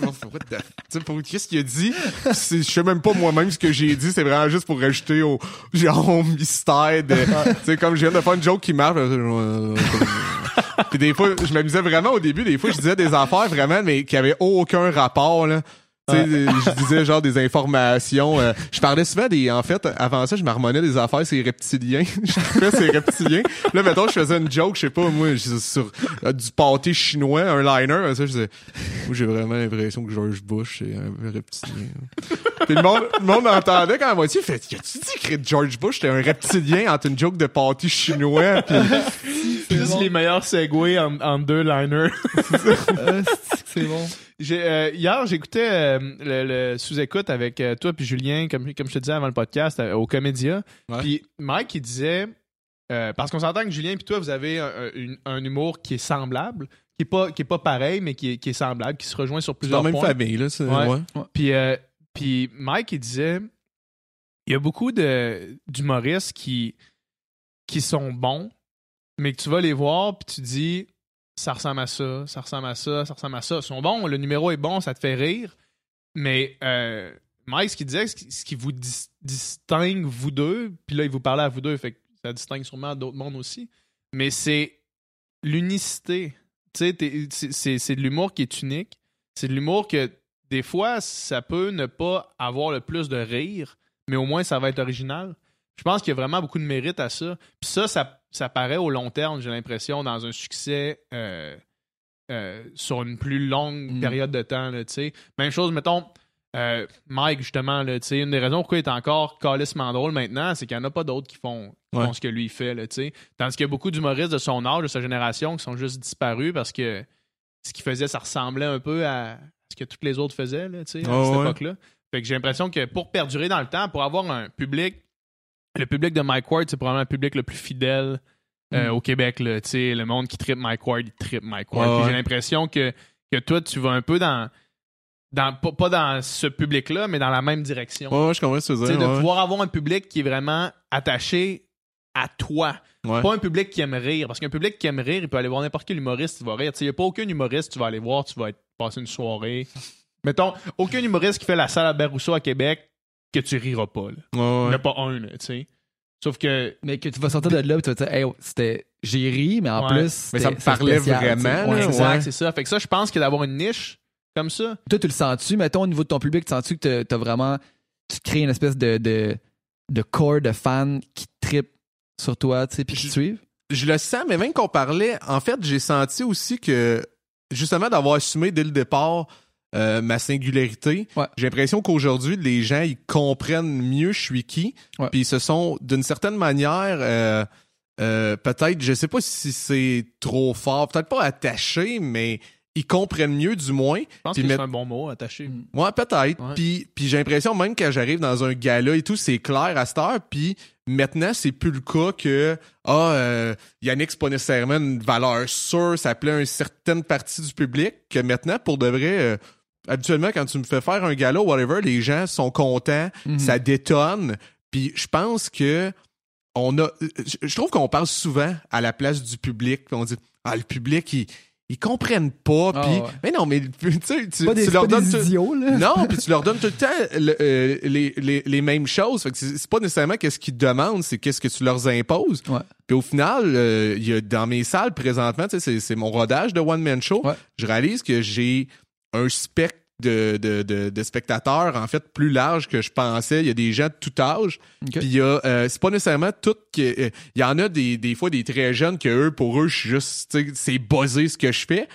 Qu'est-ce qu'il a dit? Je sais même pas moi-même ce que j'ai dit. C'est vraiment juste pour rajouter au genre au mystère de. tu comme je viens de faire une joke qui marche. Puis des fois, je m'amusais vraiment au début. Des fois, je disais des affaires vraiment, mais qui avaient aucun rapport. Là. Tu sais, je disais genre des informations. Euh, je parlais souvent des. En fait, avant ça, je m'harmoniais des affaires c'est reptiliens. je fais ces reptiliens. Là, mettons, je faisais une joke, je sais pas, moi, sur euh, du pâté chinois, un liner. Ça, je disais, moi, j'ai vraiment l'impression que George Bush est un reptilien. Puis le monde, le monde entendait quand à moitié, fait, y a-tu dit que George Bush était un reptilien entre une joke de pâté chinois? Puis, Juste les meilleurs segways en, en deux liners. c'est bon. Euh, hier, j'écoutais euh, le, sous-écoute avec euh, toi puis Julien, comme, comme je te disais avant le podcast, au Comédia. Puis Mike, il disait, parce qu'on s'entend que Julien puis toi, vous avez un, humour qui est semblable, qui est pas, qui est pas pareil, mais qui est, qui est semblable, qui se rejoint sur plusieurs points. Dans la même famille, là. Puis, puis Mike, il disait, il y a beaucoup d'humoristes qui, qui sont bons, mais que tu vas les voir puis tu dis ça ressemble à ça, ça ressemble à ça, ça ressemble à ça. Ils sont bons, le numéro est bon, ça te fait rire. Mais euh, Mike, ce qu'il disait, ce qui vous distingue, vous deux, puis là, il vous parlait à vous deux, fait que ça distingue sûrement d'autres mondes aussi, mais c'est l'unicité. Tu sais, c'est de l'humour qui est unique. C'est de l'humour que des fois, ça peut ne pas avoir le plus de rire, mais au moins, ça va être original. Je pense qu'il y a vraiment beaucoup de mérite à ça. Puis ça, ça ça paraît au long terme, j'ai l'impression, dans un succès euh, euh, sur une plus longue mm. période de temps. Là, Même chose, mettons, euh, Mike, justement, là, une des raisons pourquoi il est encore calissement drôle maintenant, c'est qu'il n'y en a pas d'autres qui font, ce que lui fait. Là, Tandis qu'il y a beaucoup d'humoristes de son âge, de sa génération, qui sont juste disparus parce que ce qu'il faisait, ça ressemblait un peu à ce que toutes les autres faisaient là, à cette époque-là. Fait que j'ai l'impression que pour perdurer dans le temps, pour avoir un public le public de Mike Ward, c'est probablement le public le plus fidèle euh, mm. au Québec. Là, le monde qui tripe Mike Ward, il tripe Mike Ward. J'ai l'impression que, que toi, tu vas un peu dans. Dans, pas, dans ce public-là, mais dans la même direction. Ouais, je comprends ce que tu veux dire. De pouvoir avoir un public qui est vraiment attaché à toi. Pas un public qui aime rire. Parce qu'un public qui aime rire, il peut aller voir n'importe quel humoriste, il va rire. Il n'y a pas aucun humoriste, tu vas aller voir, tu vas être, passer une soirée. Mettons, aucun humoriste qui fait la salle à Berrousseau à Québec, que tu riras pas. Là. Il n'y a pas un, tu sais. Sauf que. Mais que tu vas sortir de là et tu vas te dire, hey, c'était. J'ai ri, mais en plus. Mais ça me parlait vraiment. exact, c'est ça. Fait que ça, je pense que d'avoir une niche comme ça. Toi, tu le sens-tu, mettons, au niveau de ton public, tu sens-tu que t'as vraiment. Tu crées une espèce de, de, de corps de fans qui tripent sur toi, tu sais, puis qui te suivent? Je le sens, mais même qu'on parlait, en fait, j'ai senti aussi que, justement, d'avoir assumé dès le départ euh, ma singularité, j'ai l'impression qu'aujourd'hui, les gens, ils comprennent mieux je suis qui, puis ils se sont, d'une certaine manière... Euh, euh, peut-être, je sais pas si c'est trop fort, peut-être pas attaché, mais ils comprennent mieux du moins. Je pense que c'est un bon mot, attaché. Mm. Ouais, peut-être. Puis, puis j'ai l'impression même quand j'arrive dans un gala et tout, c'est clair à cette heure. Puis maintenant, c'est plus le cas que ah euh, Yannick c'est pas nécessairement une valeur sûre, ça plaît à une certaine partie du public. Que maintenant, pour de vrai, euh, habituellement quand tu me fais faire un gala ou whatever, les gens sont contents, mm-hmm. ça détonne. Puis je pense que on a, je trouve qu'on parle souvent à la place du public. On dit ah le public il ils comprennent pas ah, puis mais non mais tu sais tu, leur donnes idiots, là. non puis tu leur donnes tout le temps euh, les, les, les, mêmes choses fait que c'est pas nécessairement qu'est-ce qu'ils demandent c'est qu'est-ce que tu leur imposes ouais. puis au final euh, il y a dans mes salles présentement tu sais c'est mon rodage de one man show je réalise que j'ai un spectre de, de, de, spectateurs, en fait, plus large que je pensais. Il y a des gens de tout âge. Puis il y a, euh, c'est pas nécessairement tout euh, il y en a des, des fois des très jeunes que eux, pour eux, je suis juste, c'est buzzé ce que je fais.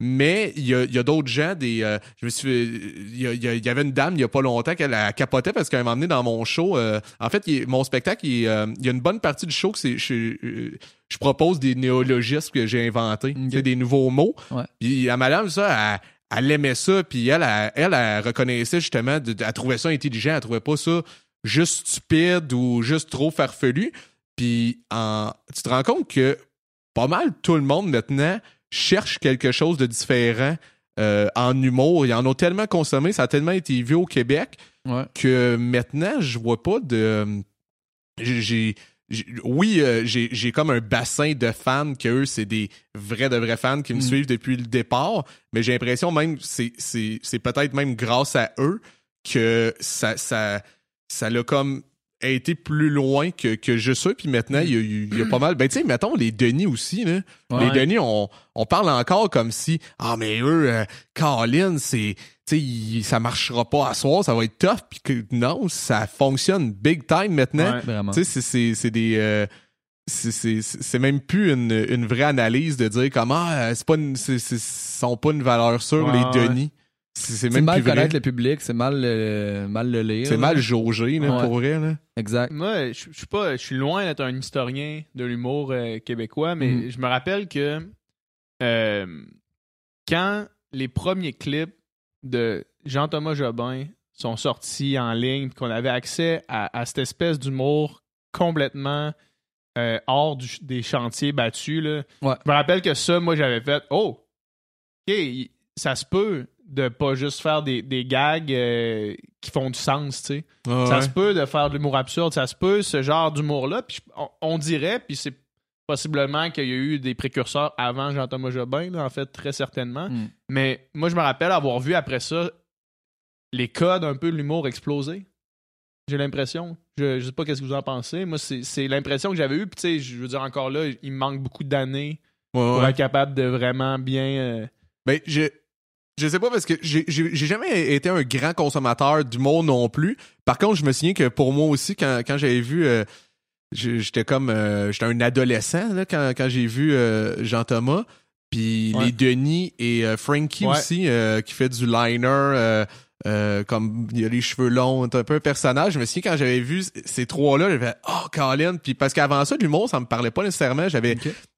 Mais il y a, y a d'autres gens, des, euh, je me suis, il y, y, avait une dame il y a pas longtemps qu'elle a capoté parce qu'elle m'a emmené dans mon show. en fait, mon spectacle, il, y a une bonne partie du show que c'est, je, je propose des néologismes que j'ai inventés, des nouveaux mots. Puis à madame, ça, elle, elle aimait ça, puis elle, elle, elle, reconnaissait justement, elle trouvait ça intelligent, elle trouvait pas ça juste stupide ou juste trop farfelu. Puis en, tu te rends compte que pas mal tout le monde maintenant cherche quelque chose de différent euh, en humour. Ils en ont tellement consommé, ça a tellement été vu au Québec que maintenant, je vois pas de. J'ai oui, euh, j'ai comme un bassin de fans que eux, c'est des vrais de vrais fans qui me mm. suivent depuis le départ, mais j'ai l'impression même c'est peut-être même grâce à eux que ça ça ça l'a comme été plus loin que, que juste ça. Puis maintenant, il y, a, pas mal. Ben, tu sais, mettons les Denis aussi. Là. Les Denis, on, on parle encore comme si Ah, mais eux, euh, Colin, c'est. Tu sais, ça marchera pas à soir, ça va être tough. Puis que non, ça fonctionne big time maintenant. tu sais, c'est des. Euh, c'est même plus une, une, vraie analyse de dire comment ah, c'est pas une, sont pas une valeur sûre les Denis c'est mal connaître le public, c'est mal, mal le lire. C'est mal jaugé, pour vrai. Là. Exact. Moi, je suis pas, je suis loin d'être un historien de l'humour euh, québécois, mais mm. je me rappelle que euh, quand les premiers clips de Jean-Thomas Jobin sont sortis en ligne, qu'on avait accès à, cette espèce d'humour complètement euh, hors des chantiers battus, là, je me rappelle que ça, moi, j'avais fait, oh, ok, ça se peut de pas juste faire des, des gags euh, qui font du sens, tu sais. ça se peut de faire de l'humour absurde, ça se peut ce genre d'humour-là. Puis on, dirait, puis c'est possiblement qu'il y a eu des précurseurs avant Jean-Thomas Jobin, en fait, très certainement. Hmm. Mais moi, je me rappelle avoir vu après ça les codes un peu de l'humour exploser. J'ai l'impression. Je, je sais pas qu'est-ce que vous en pensez. Moi, c'est l'impression que j'avais eue. Puis, tu sais, je veux dire, encore là, il me manque beaucoup d'années pour être capable de vraiment bien. Euh, ben, je, je sais pas parce que j'ai jamais été un grand consommateur d'humour non plus. Par contre, je me souviens que pour moi aussi, quand, quand j'avais vu, euh, j'étais comme, euh, j'étais un adolescent là, quand, quand j'ai vu euh, Jean Thomas, puis les Denis et Frankie aussi qui fait du liner. comme il a les cheveux longs, un peu un personnage. Je me souviens quand j'avais vu ces trois-là, j'avais Oh Colin! Puis parce qu'avant ça, l'humour, ça me parlait pas nécessairement. J'avais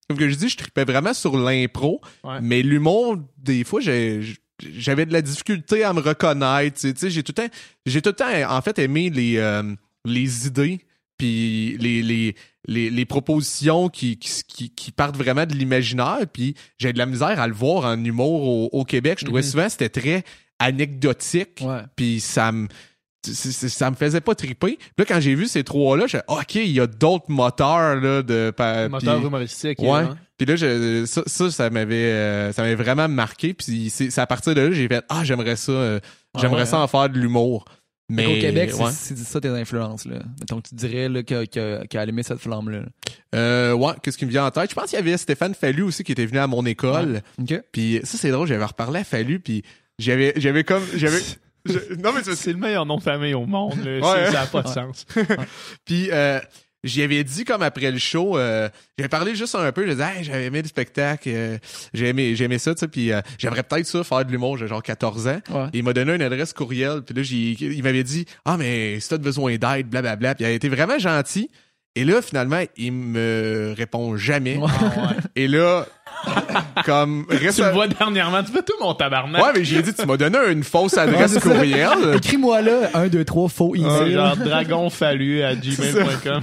comme que je dis, je tripais vraiment sur l'impro. Mais l'humour, des fois, j'ai j'avais de la difficulté à me reconnaître. Tu sais, j'ai tout le temps, j'ai tout le temps, en fait, aimé les, euh, les idées puis les, les, les, les, propositions qui, qui, qui partent vraiment de l'imaginaire. Puis j'ai de la misère à le voir en humour au, Québec. Je trouvais mm-hmm. souvent c'était très anecdotique. Puis ça me ça me faisait pas triper. Puis là, quand j'ai vu ces trois-là, j'ai OK, il y a d'autres moteurs là, de. Moteurs humoristiques. Ouais. Hein. Puis là, je, ça, ça, ça m'avait euh, ça m'avait vraiment marqué. Puis c'est à partir de là, j'ai fait Ah, j'aimerais ça. Euh, j'aimerais ça hein. en faire de l'humour. Mais au Québec, c'est ça tes influences. Là. Donc, tu dirais qu'il qu a, allumé cette flamme-là. Euh, ouais, qu'est-ce qui me vient en tête? Je pense qu'il y avait Stéphane Fallu aussi qui était venu à mon école. Puis ça, c'est drôle, j'avais reparlé à Fallu, puis j'avais j'avais comme j'avais non mais c'est le meilleur nom de famille au monde ça n'a pas de sens puis euh, j'y avais dit comme après le show, euh, j'avais parlé juste un peu, je disais, hey, j'avais aimé le spectacle, euh, j'ai aimé, j'ai aimé ça, tu sais, puis euh, j'aimerais peut-être ça faire de l'humour, j'ai genre 14 ans. il m'a donné une adresse courriel, puis là, j'ai, il m'avait dit, ah, mais si t'as besoin d'aide, blablabla, puis il a été vraiment gentil. Et là, finalement, il me répond jamais. Ah, Et là, comme tu le vois dernièrement, tu fais tout mon tabarnak. Ouais, mais j'ai dit, tu m'as donné une fausse adresse courriel. Écris-moi là, 1, 2, 3, faux email. genre dragonfallu à gmail.com.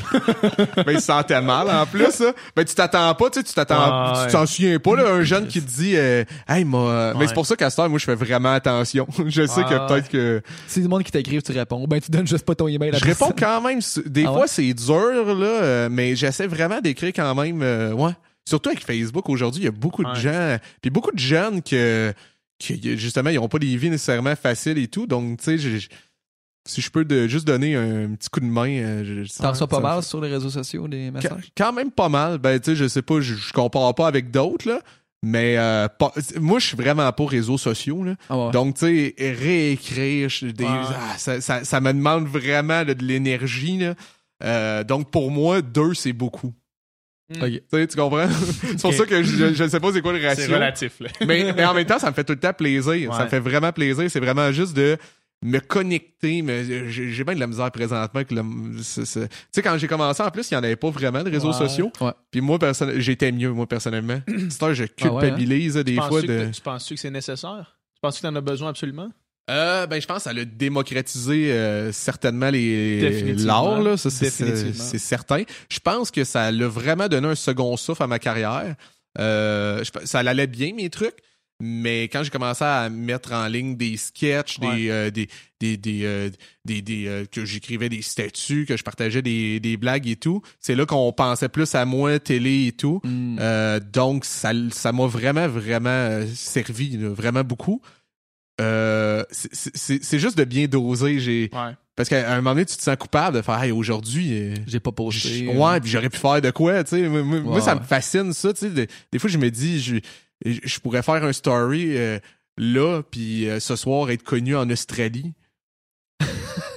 ben, il se sentait mal, en plus, Ben, tu t'attends pas, tu sais, tu t'attends, tu t'en souviens pas, là, un jeune qui te dit, euh, hey, moi, mais c'est pour ça qu'à ce moi, je fais vraiment attention. je sais que peut-être que... Si le monde qui t'écrit, tu réponds. Ben, tu donnes juste pas ton email. Je réponds quand même. Des ah fois, c'est dur, là, euh, mais j'essaie vraiment d'écrire quand même, euh, ouais. Surtout avec Facebook aujourd'hui, il y a beaucoup de gens, puis beaucoup de jeunes que, justement, ils n'ont pas des vies nécessairement faciles et tout. Donc, tu sais, si je peux juste donner un petit coup de main. Euh, T'en reçois pas mal sur les réseaux sociaux, des messages? Quand, même pas mal. Ben, tu sais, je sais pas, je, compare pas avec d'autres, là. Mais euh, moi, je suis vraiment pas réseaux sociaux. Là. Ah Donc, tu sais, réécrire, ah, ça, ça, me demande vraiment de l'énergie. Euh, donc, pour moi, deux, c'est beaucoup. Hmm. Tu comprends? c'est pour ça que je, ne sais pas c'est quoi le ratio. C'est relatif. Là. mais, mais en même temps, ça me fait tout le temps plaisir. Ça me fait vraiment plaisir. C'est vraiment juste de me connecter. Mais j'ai bien de la misère présentement. Tu sais, quand j'ai commencé, en plus, il n'y en avait pas vraiment de réseaux sociaux. Puis moi, j'étais mieux, moi, personnellement. C'est je ah hein? culpabilise des fois. De... tu penses-tu que c'est nécessaire? Tu penses que tu en as besoin absolument? Euh, ben, je pense que ça a démocratisé euh, certainement les l'art, là, ça c'est certain. Je pense que ça l'a vraiment donné un second souffle à ma carrière. Euh, ça allait bien mes trucs, mais quand j'ai commencé à mettre en ligne des sketchs, des, euh, des, des, des, euh, des, des que j'écrivais des statuts, que je partageais des, des blagues et tout, c'est là qu'on pensait plus à moi, télé et tout. Mm. donc ça ça m'a vraiment vraiment servi, vraiment beaucoup. Euh, c'est juste de bien doser. J'ai parce qu'à un moment donné, tu te sens coupable de faire hey, aujourd'hui. Euh, j'ai pas posté. Ouais, puis j'aurais pu faire de quoi, tu sais. Moi, ça me fascine ça, tu sais. Des, fois, je me dis, je, je pourrais faire un story euh, là, puis ce soir être connu en Australie.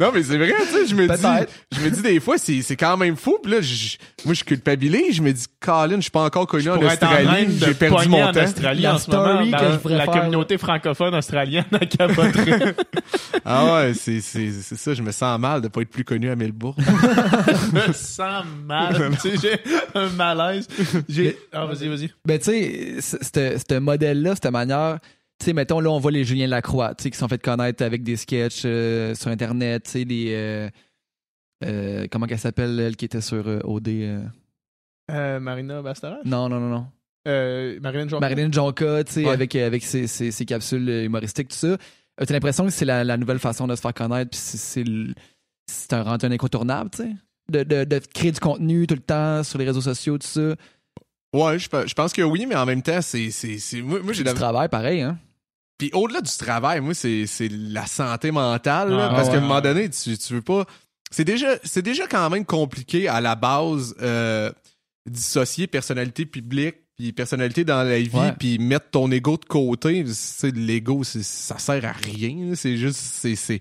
Non, mais c'est vrai, tu sais, je me dis, je me dis des fois, c'est, c'est quand même fou. Puis là, je, moi, je culpabilise. Je me dis, Colin, je suis pas encore connu en Australie. J'ai perdu mon en temps. Australie en ce moment, ben, la communauté francophone australienne a capoté. ah ouais, c'est, c'est, c'est ça. Je me sens mal de pas être plus connu à Melbourne. je me sens mal. tu sais, j'ai un malaise. J'ai, ah, vas-y, vas-y. Ben, tu sais, ce modèle-là, cette manière, tu sais, mettons, là, on voit les Julien Lacroix, tu sais, qui sont fait connaître avec des sketchs euh, sur Internet, tu sais, les... Euh, euh, comment qu'elle s'appelle, elle, qui était sur OD? Marina Bastara? Non, non, non, non. Marilyn Jonka. Marilyn Jonka, tu sais, avec, avec ses, ses, capsules humoristiques, tout ça. T'as l'impression que c'est la, nouvelle façon de se faire connaître, puis c'est un rendu incontournable, tu sais? De, de, de, créer du contenu tout le temps sur les réseaux sociaux, tout ça. Ouais, je, je pense que oui, mais en même temps, c'est. Moi, moi j'ai du travail pareil, hein? Puis au-delà du travail, moi, c'est la santé mentale. Ah, parce qu'à un moment donné, tu, tu veux pas. C'est déjà, c'est déjà quand même compliqué à la base euh, dissocier personnalité publique puis personnalité dans la vie puis mettre ton ego de côté. L'ego, ça sert à rien. C'est juste, c'est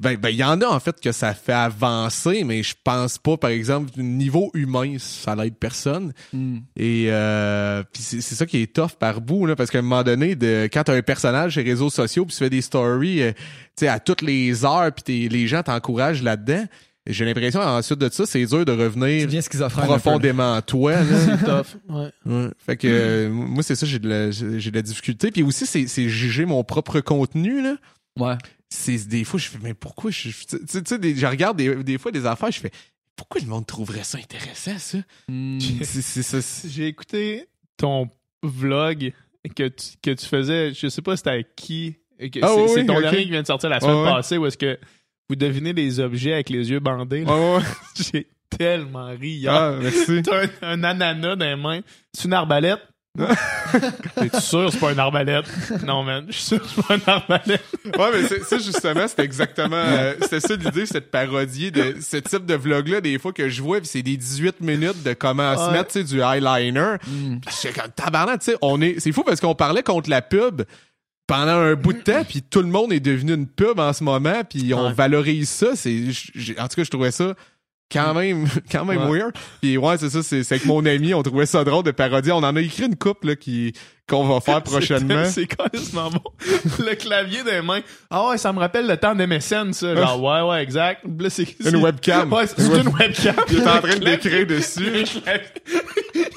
ben, ben, il y en a en fait que ça fait avancer, mais je pense pas, par exemple, niveau humain, ça l'aide personne. Hmm. Et euh, c'est ça qui est tough par bout, là, parce qu'à un moment donné, de, quand t'as un personnage sur les réseaux sociaux, puis tu fais des stories, euh, tu sais, à toutes les heures, puis les gens t'encouragent là-dedans. J'ai l'impression ensuite de ça, c'est dur de revenir profondément à toi. c'est tough. Ouais. Fait que euh, moi c'est ça, j'ai de la j'ai de la difficulté. Puis aussi c'est juger mon propre contenu là. Ouais c'est des fois je fais mais pourquoi je tu sais je regarde des, des, fois des affaires je fais pourquoi le monde trouverait ça intéressant ça? Hmm. j'ai écouté ton vlog que tu, que tu faisais. Je sais pas c'était avec qui ah c'est ton dernier qui vient de sortir la semaine passée où est-ce que vous devinez les objets avec les yeux bandés j'ai tellement ri ah, merci. t'as un, un, ananas dans les mains. C'est une arbalète T'es sûr c'est pas une arbalète? Non, man, je suis sûr c'est pas une arbalète. ouais, mais ça, justement, c'était exactement... Euh, c'était ça l'idée, c'était de parodier de ce type de vlog-là, des fois que je vois, c'est des 18 minutes de comment se mettre, tu sais, du eyeliner. Mm. Pis j'étais comme, tabarnak, tu sais, on est... C'est fou parce qu'on parlait contre la pub pendant un bout de temps, puis tout le monde est devenu une pub en ce moment, puis on valorise ça. C'est, en tout cas, je trouvais ça quand même quand même weird. Puis ouais c'est ça c'est avec mon ami on trouvait ça drôle de parodier. On en a écrit une couple là qui qu'on va faire prochainement. c'est carrément bon. Le clavier des mains. Ah ouais ça me rappelle le temps d'MSN ça. Genre ouais ouais exact. Là, c'est, une webcam. Ouais c'est une, webcam. Il est en train de d'écrire dessus.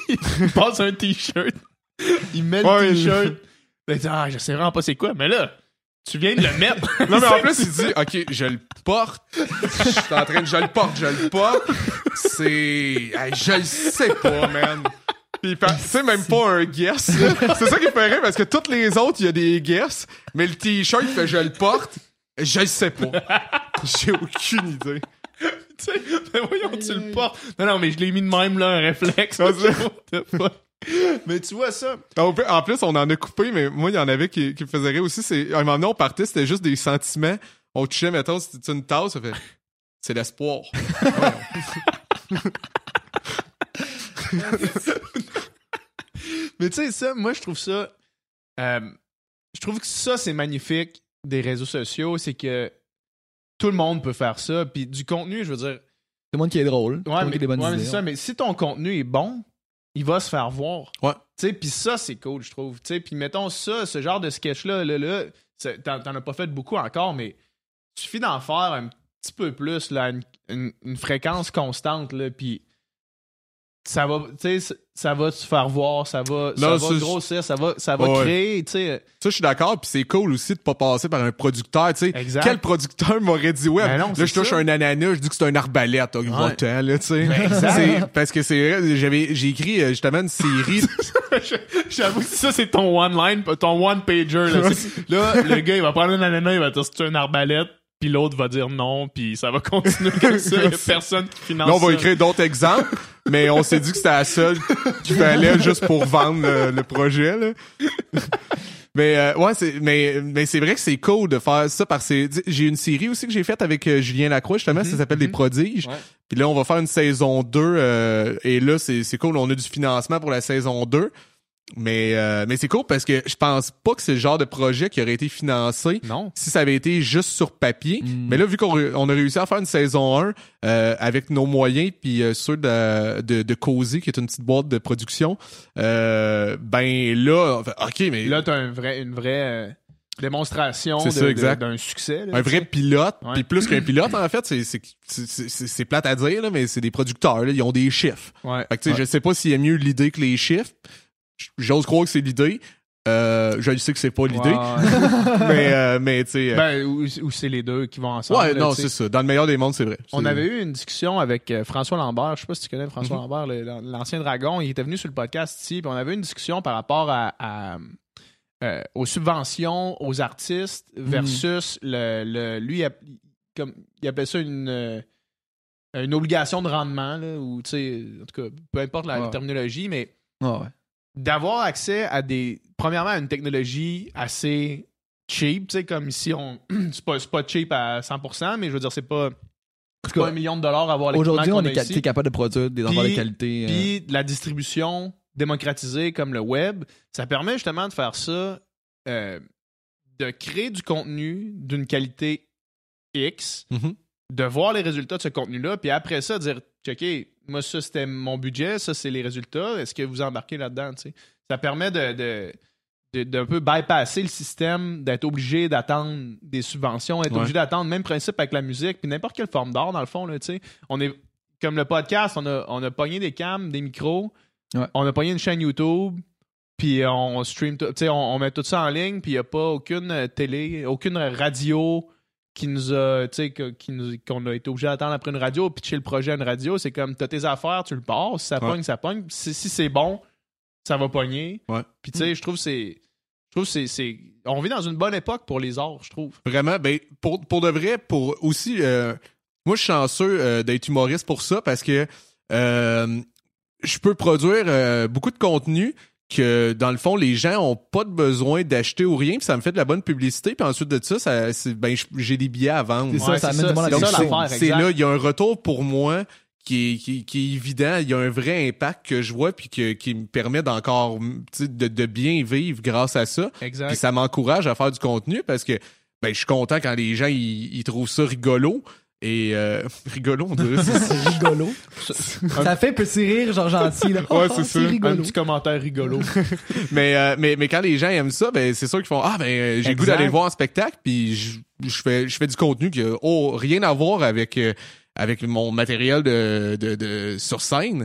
il passe un t-shirt. Il met le t-shirt. Il... ah je sais vraiment pas c'est quoi mais là tu viens de le mettre. non, mais en plus, il dit, OK, je le porte. Je suis en train de, je le porte, je le porte. C'est, je le sais pas, man. Pis c'est même pas un guess. C'est ça qui fait rire parce que toutes les autres, il y a des guess, mais le t-shirt, il fait je le porte. Je le sais pas. J'ai aucune idée. tu sais, mais voyons, tu le portes. Non, non, mais je l'ai mis de même, là, un réflexe. mais tu vois ça. En plus, on en a coupé, mais moi, il y en avait qui, qui me faisaient rire aussi. C'est, à un moment donné, on partait, c'était juste des sentiments. On touchait, mettons, c'était une tasse, ça fait, c'est l'espoir. mais tu sais, ça, moi, je trouve ça, euh, je trouve que ça, c'est magnifique des réseaux sociaux, c'est que tout le monde peut faire ça. Puis du contenu, je veux dire. Tout le monde qui est drôle. Ouais, mais, des bonnes idées, ça, mais si ton contenu est bon, il va se faire voir. Ouais. Tu sais, puis ça, c'est cool, je trouve. Tu sais, puis mettons ça, ce genre de sketch-là, là, là, t'en as pas fait beaucoup encore, mais il suffit d'en faire un petit peu plus, là, une, une fréquence constante, là, puis ça va, tu sais, ça va te faire voir, ça va, ça va grossir, ça va, ça va créer, tu sais. Ça, je suis d'accord, puis c'est cool aussi de pas passer par un producteur, tu sais. Quel producteur m'aurait dit, ouais, ben là, je touche un ananas, je dis que c'est un arbalète, il va temps, là, tu sais. Ben, parce que c'est vrai, j'avais, j'ai écrit euh, justement une série. J'avoue que ça, c'est ton one-line, ton one-pager, là. là, le gars, il va prendre un ananas, il va dire, c'est un arbalète puis l'autre va dire non, puis ça va continuer comme ça. Il y a personne qui finance Là, on va écrire d'autres exemples, mais on s'est dit que c'était la seule qu'il fallait juste pour vendre le, projet. Là. Mais euh, ouais, c'est mais mais c'est vrai que c'est cool de faire ça parce que j'ai une série aussi que j'ai faite avec euh, Julien Lacroix justement, ça mhm, s'appelle Les mhm. prodiges. Puis là on va faire une saison 2 euh, et là c'est c'est cool, on a du financement pour la saison 2. Mais, euh, mais c'est cool parce que je pense pas que c'est le genre de projet qui aurait été financé non. si ça avait été juste sur papier. Hmm. Mais là, vu qu'on on a réussi à faire une saison 1 euh, avec nos moyens, puis euh, ceux de, de, de Cozy, qui est une petite boîte de production, euh, ben là, OK, mais... Là, t'as un vrai, une vraie démonstration d'un succès. un vrai pilote. Puis plus qu'un pilote, en fait, c'est plate à dire, là, mais c'est des producteurs. Là, ils ont des chiffres. Ouais. Fait que, Je sais pas s'il y a mieux l'idée que les chiffres j'ose croire que c'est l'idée. Euh, je sais que c'est pas l'idée. mais, euh, mais tu sais. Euh, ben, ou, c'est les deux qui vont ensemble. Ouais, non, c'est ça. Dans le meilleur des mondes, c'est vrai. On avait eu une discussion avec euh, François Lambert. Je sais pas si tu connais François mhm. Lambert, l'ancien dragon. Il était venu sur le podcast ici. Puis on avait eu une discussion par rapport à, aux subventions aux artistes mhm. versus le, le, lui, comme, il appelait ça une, une obligation de rendement, là, ou, tu sais, en tout cas, peu importe la terminologie, mais. ouais d'avoir accès à des. Premièrement, à une technologie assez cheap, tu sais, comme ici, on c'est pas, pas cheap à 100%, mais je veux dire, c'est pas. C'est pas un million de dollars à avoir Aujourd'hui, on, est capable de produire des enfants de qualité. Euh. Puis la distribution démocratisée comme le web, ça permet justement de faire ça, euh, de créer du contenu d'une qualité X, mm-hmm. de voir les résultats de ce contenu-là, puis après ça, dire, OK, moi, ça, c'était mon budget, ça, c'est les résultats. Est-ce que vous embarquez là-dedans? Ça permet de, d'un peu bypasser le système, d'être obligé d'attendre des subventions, d'être obligé d'attendre, même principe avec la musique, puis n'importe quelle forme d'art, dans le fond. Là, on est, comme le podcast, on a, on a pogné des cams, des micros, on a pogné une chaîne YouTube, puis on stream, on, on met tout ça en ligne, puis il n'y a pas aucune télé, aucune radio, qui nous a, tu sais, qu'on a été obligé d'attendre après une radio, pitcher le projet à une radio, c'est comme, t'as tes affaires, tu le passes, si ça pogne, ça pogne. Si, c'est bon, ça va pogner. Ouais. Puis tu sais, je trouve c'est. Je trouve c'est, c'est. On vit dans une bonne époque pour les arts, je trouve. Vraiment, ben, pour, pour de vrai, pour aussi. Euh, moi, je suis chanceux euh, d'être humoriste pour ça parce que euh, je peux produire beaucoup de contenu que dans le fond les gens ont pas de besoin d'acheter ou rien puis ça me fait de la bonne publicité puis ensuite de ça, ça ben j'ai des billets à vendre. C'est ça, ça, c'est là il y a un retour pour moi qui est, qui, qui est évident. Il y a un vrai impact que je vois puis que, qui me permet d'encore de, de bien vivre grâce à ça. Exact. puis ça m'encourage à faire du contenu parce que ben je suis content quand les gens ils, trouvent ça rigolo Et euh, rigolo, on dirait. c'est rigolo. ça fait petit rire, genre gentil. Là. Ouais, c'est ça. Un petit commentaire rigolo. mais, euh, mais, mais quand les gens aiment ça, ben, c'est sûr qu'ils font Ah, ben, euh, j'ai le goût d'aller voir en spectacle, puis je, je, fais, je fais du contenu qui a oh, rien à voir avec. avec mon matériel de, de, de sur scène.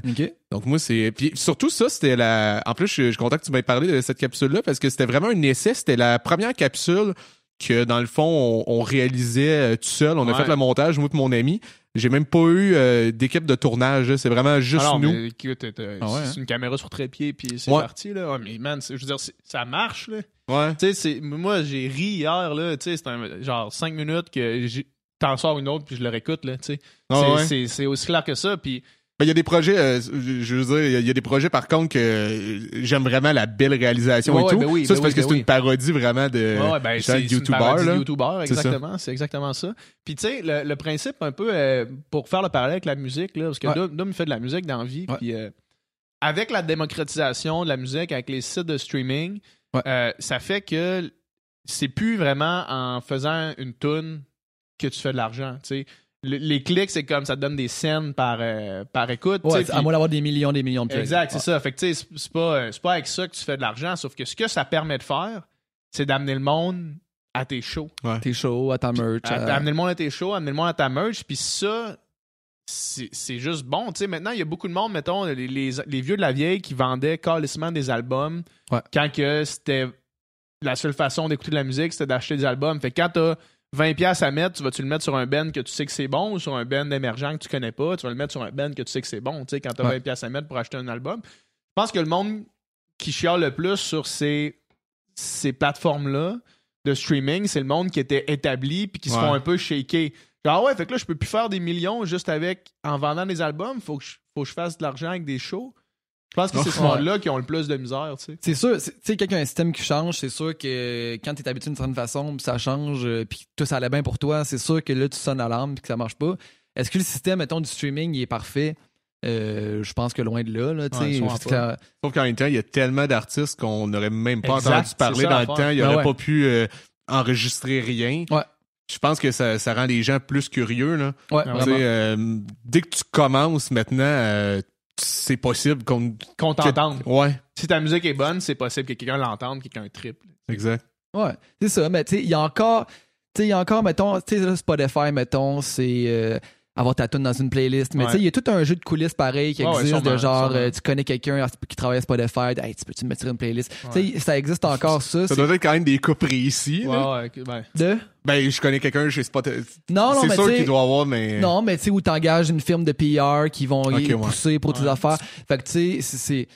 Donc moi c'est puis surtout ça c'était la en plus je, je suis content que tu m'aies parlé de cette capsule là parce que c'était vraiment un essai, c'était la première capsule que dans le fond, on, réalisait euh, tout seul. On a fait le montage, moi et mon ami. J'ai même pas eu euh, d'équipe de tournage. C'est vraiment juste Alors, nous. Ah c'est une caméra sur trépied puis c'est parti là. mais man, je veux dire, ça marche là. Ouais. Moi j'ai ri hier là. Tu sais, c'est genre cinq minutes que t'en sors une autre puis je le réécoute là. Ah c'est aussi clair que ça. Puis ben, il y a des projets, euh, je veux dire, il y, a des projets par contre que euh, j'aime vraiment la belle réalisation et tout. Ben ça, c'est ben parce que c'est une parodie vraiment de ouais, ben, c'est YouTuber. YouTuber, exactement. C'est exactement ça. Puis tu sais, le, principe un peu, euh, pour faire le parallèle avec la musique, là, parce que. Dom, fait de la musique dans la vie, puis avec la démocratisation de la musique, avec les sites de streaming, ça fait que c'est plus vraiment en faisant une tune que tu fais de l'argent, tu sais les clics, c'est comme ça te donne des scènes par, euh, par écoute. Ouais, à moins d'avoir des millions, des millions de clics. Exact, c'est ça. Fait que c'est pas, euh, pas avec ça que tu fais de l'argent, sauf que ce que ça permet de faire, c'est d'amener le monde à tes shows. Ouais. Tes shows, à ta merch. Amener le monde à tes shows, amener le monde à ta merch, puis ça, c'est juste bon. sais maintenant, il y a beaucoup de monde, mettons, les, les, vieux de la vieille qui vendaient carrément des albums quand que c'était la seule façon d'écouter de la musique, c'était d'acheter des albums. Fait que quand t'as 20 pièces à mettre, tu vas-tu le mettre sur un ben que tu sais que c'est bon ou sur un ben émergent que tu connais pas, tu vas le mettre sur un ben que tu sais que c'est bon, tu sais quand tu as 20 pièces à mettre pour acheter un album. Je pense que le monde qui chiale le plus sur ces ces plateformes là de streaming, c'est le monde qui était établi puis qui se font un peu shaker. Genre ouais, fait que là je peux plus faire des millions juste avec en vendant des albums, faut que je, faut que je fasse de l'argent avec des shows. Je pense que c'est ce monde-là qui ont le plus de misère, tu sais. C'est sûr, tu sais, quand il y a un système qui change, c'est sûr que quand tu es habitué d'une certaine façon, ça change, euh, puis tout ça allait bien pour toi, c'est sûr que là, tu sonnes à l'âme puis que ça marche pas. Est-ce que le système, mettons, du streaming, il est parfait? Euh, je pense que loin de là, là tu sais. Sauf qu'en même temps, il y a tellement d'artistes qu'on n'aurait même pas entendu parler dans le temps. Il n'y aurait pas pu euh, enregistrer rien. Ouais. Je pense que ça, ça rend les gens plus curieux. Là. Ouais, dès que tu commences maintenant, c'est possible qu'on qu'on t'entende. Ouais. Si ta musique est bonne, c'est possible que quelqu'un l'entende, quelqu'un triple. Exact. Ouais, c'est ça. Mais tu sais, il y a encore, tu sais, il y a encore, mettons, tu sais, Spotify, mettons, c'est euh, avoir ta tune dans une playlist. Mais tu sais, il y a tout un jeu de coulisses pareil qui existe de genre, euh, tu connais quelqu'un qui travaille à Spotify, hey, tu peux-tu me mettre sur une playlist? Tu sais, ça existe encore ça. Ça doit être quand même des cas précis. Ouais, ouais, ben. De? Ben, je connais quelqu'un chez Spotify. Non, non, C'est sûr qu'il doit avoir, mais. Non, mais tu sais, où t'engages une firme de PR qui vont pousser pour tes affaires. Fait que tu sais, c'est.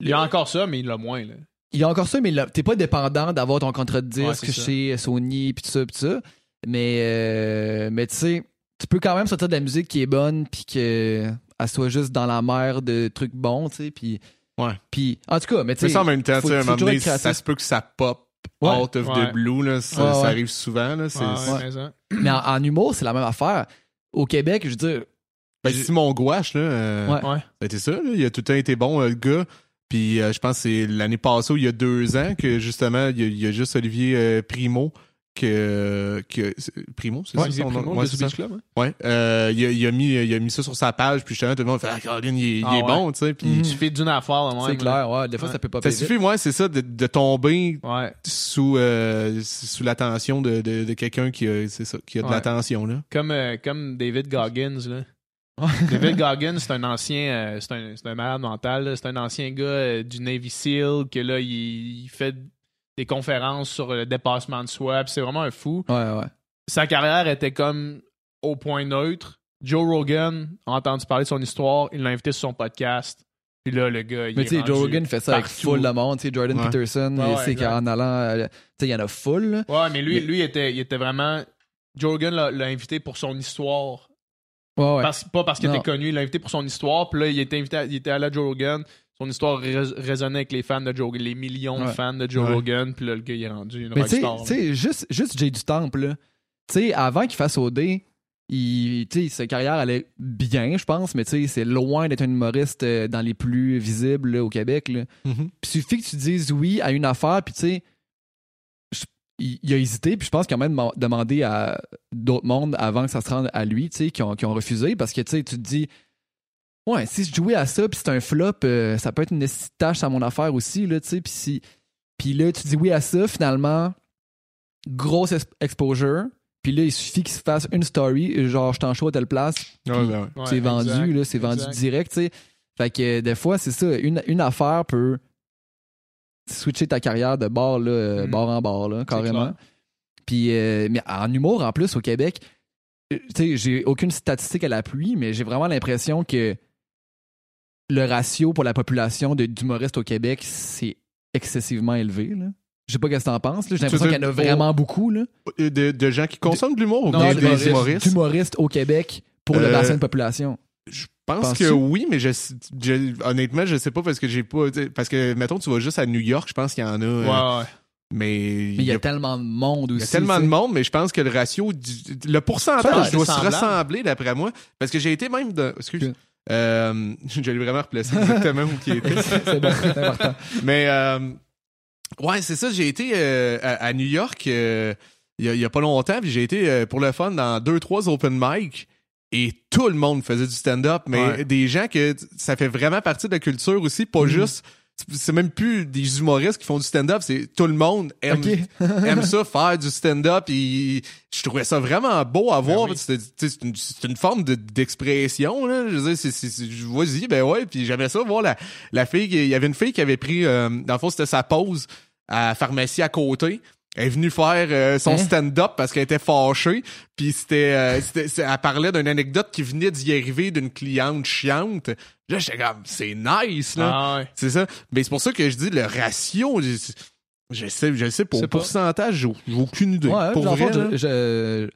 Il y a encore ça, mais il l'a moins, là. Il y a encore ça, mais t'es pas dépendant d'avoir ton contrat de disque chez Sony pis tout ça pis tout ça. Mais, euh, mais tu sais, tu peux quand même sortir de la musique qui est bonne puis qu'elle soit juste dans la mer de trucs bons, tu sais, puis ouais. puis en tout cas, mais tu sais, en même temps, tu sais, ça se peut que ça pop out of the blue là, ça, arrive souvent là, mais en, humour, c'est la même affaire. Au Québec, je veux dire ben, Simon Gouache là, euh, ouais. c'était ça, là, il a tout le temps été bon euh, le gars. Puis euh, je pense que c'est l'année passée ou il y a deux ans que justement il y a, juste Olivier Primo que, que Primo, c'est ça son nom? Ouais, c'est Club, ouais. Euh, il, a, il, a mis, il a mis ça sur sa page, puis justement, tout le monde fait Ah, Caroline, il, il ah, est bon, tu sais. Puis... Il suffit d'une affaire, moi. C'est clair, ouais. Des fois, ça peut pas Ça suffit, moi, c'est ça, de, de tomber sous, euh, sous l'attention de, de, de quelqu'un qui a, c'est ça, qui a de l'attention, là. Comme, euh, comme David Goggins, là. David Goggins, c'est un ancien, euh, c'est un, un, malade mental. C'est un ancien gars euh, du Navy SEAL que là, il, il fait des conférences sur le dépassement de soi. C'est vraiment un fou. Ouais, ouais. Sa carrière était comme au point neutre. Joe Rogan a entendu parler de son histoire. Il l'a invité sur son podcast. Puis là, le gars, il Mais tu sais, Joe Rogan fait ça avec full de monde. Tu sais, Jordan Peterson, c'est qu'en allant. Euh, tu sais, il y en a full. Ouais, mais lui, lui il, était, il était vraiment. Joe Rogan l'a invité pour son histoire. Ouais, ouais. pas parce qu'il était connu, il l'a invité pour son histoire. Puis là, il était invité, il était à la Joe Rogan son histoire résonnait avec les fans de Joe les millions de fans de Joe Rogan, puis là, le gars, il est rendu une Mais tu sais, juste, juste Jay du Temple, tu sais, avant qu'il fasse OD, il, sa carrière allait bien, je pense, mais tu sais, c'est loin d'être un humoriste euh, dans les plus visibles au Québec. Là. Mm-hmm. Puis il suffit que tu dises oui à une affaire, puis tu sais, il, a hésité, puis je pense qu'il a même demandé à d'autres mondes avant que ça se rende à lui, tu sais, qui ont, qui ont refusé, parce que tu sais, tu te dis, ouais, si je jouais à ça, puis c'est un flop, euh, ça peut être une tâche à mon affaire aussi, là, tu sais, puis si. Puis là, tu dis oui à ça, finalement, grosse exposure. Puis là, il suffit qu'il se fasse une story, genre, je t'en show à telle place. Ben c'est vendu, là, c'est vendu direct, tu sais. Fait que des fois, c'est ça, une, une affaire peut switcher ta carrière de bord, là, mm. bord en bord, là, carrément. Puis, euh, mais en humour, en plus, au Québec, euh, tu sais, j'ai aucune statistique à l'appui, mais j'ai vraiment l'impression que le ratio pour la population d'humoristes au Québec, c'est excessivement élevé. Là. Je sais pas ce que t'en penses. J'ai l'impression qu'il y en a vraiment beaucoup. Là. Euh, de, gens qui consomment de l'humour ou des, humoristes? D'humoristes au Québec pour le bassin de population. Je pense que oui, mais je, honnêtement, je sais pas parce que j'ai pas. Parce que, mettons, tu vas juste à New York, je pense qu'il y en a. Euh, ouais. Mais il y, a tellement de monde aussi. Il y a tellement de monde, mais je pense que le ratio, le pourcentage doit se ressembler d'après moi. Parce que j'ai été même dans. Excuse. Euh, J'allais vraiment replacer exactement où qui était. c'est bon, c'est important. Mais euh, ouais, c'est ça. J'ai été euh, à, New York euh, il y, a, pas longtemps, puis j'ai été pour le fun dans deux trois open mic et tout le monde faisait du stand-up, mais des gens que ça fait vraiment partie de la culture aussi, pas mhm. juste c'est même plus des humoristes qui font du stand-up, c'est tout le monde aime, aime ça faire du stand-up et je trouvais ça vraiment beau à ben voir. C'est une, forme d'expression là. Je veux dire, je vas-y, ben ouais. Puis j'aimais ça voir la, la fille. Il y avait une fille qui avait pris, euh, dans le fond c'était sa pause à la pharmacie à côté. Elle est venue faire euh, son hein? stand-up parce qu'elle était fâchée. Puis c'était, euh, elle parlait d'une anecdote qui venait d'y arriver d'une cliente chiante. Là, j'étais comme, c'est nice, là. Ah c'est ça. Mais c'est pour ça que je dis le ratio. Je, sais, je sais, pour pourcentage, j'ai aucune idée. pour vrai, je,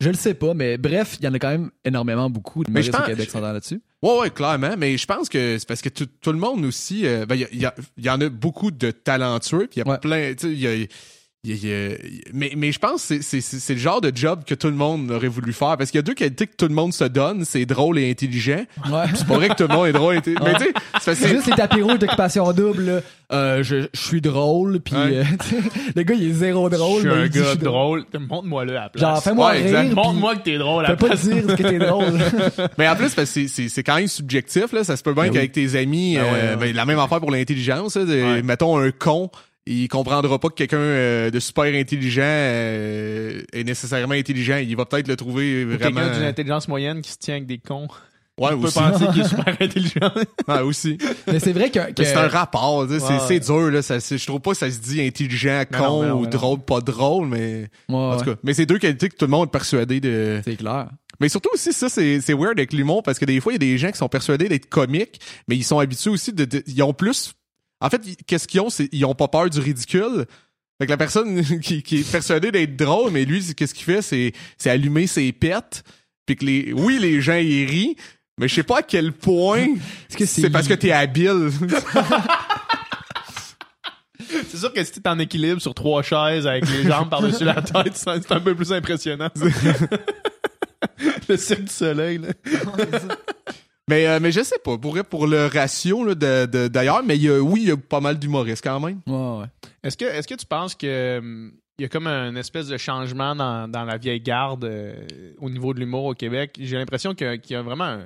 je, le sais pas, mais bref, il y en a quand même énormément beaucoup de humoristes au Québec sont là-dessus. Ouais, ouais, clairement. Mais je pense que c'est parce que tout, le monde aussi, euh, ben, il y, en a beaucoup de talentueux, puis il y a plein, tu sais, il mais, mais je pense que c'est le genre de job que tout le monde aurait voulu faire parce qu'il y a deux qualités que tout le monde se donne, c'est drôle et intelligent. Ouais. C'est pas vrai que tout le monde est drôle et intelligent. Mais tu sais, c'est juste les tapis rouges d'occupation double. Euh, je, je suis drôle puis euh, le gars il est zéro drôle. Je suis un gars drôle. Montre-moi le à la place. Genre fais-moi rire. Montre-moi que t'es drôle. Fais pas dire que t'es drôle. mais en plus parce que c'est quand même subjectif là, ça se peut bien ben qu'avec tes amis, ben euh, ben, la même affaire pour l'intelligence. Mettons un con il comprendra pas que quelqu'un euh, de super intelligent euh, est nécessairement intelligent. Il va peut-être le trouver vraiment. Quelqu'un d'une intelligence moyenne qui se tient avec des cons. Ouais, on aussi. peut penser qu'il est super intelligent. ouais, aussi. Mais c'est vrai que, c'est un rapport, c'est dur là, ça, je trouve pas que ça se dit intelligent, con ou drôle, pas drôle, mais en tout cas, mais c'est deux qualités que tout le monde est persuadé de. C'est clair. Mais surtout aussi ça c'est c'est weird avec l'humour parce que des fois il y a des gens qui sont persuadés d'être comiques, mais ils sont habitués aussi de ils ont plus en fait, qu'est-ce qu'ils ont, c'est ils ont pas peur du ridicule. Fait que la personne qui, est persuadée d'être drôle, mais lui, qu'est-ce qu'il fait, c'est, c'est allumer ses pets. Puis que les, oui, les gens y rient, mais je sais pas à quel point c'est parce que t'es habile. c'est sûr que si t'es en équilibre sur trois chaises avec les jambes par-dessus la tête, c'est un peu plus impressionnant. Le cirque du soleil, là. Mais, euh, mais je sais pas, pour, pour le ratio là, de, d'ailleurs, mais y a, oui, il y a pas mal d'humoristes quand même. Ouais, ouais. Est-ce que, est-ce que tu penses que hum, il y a comme un espèce de changement dans, dans la vieille garde euh, au niveau de l'humour au Québec? J'ai l'impression qu'il y a vraiment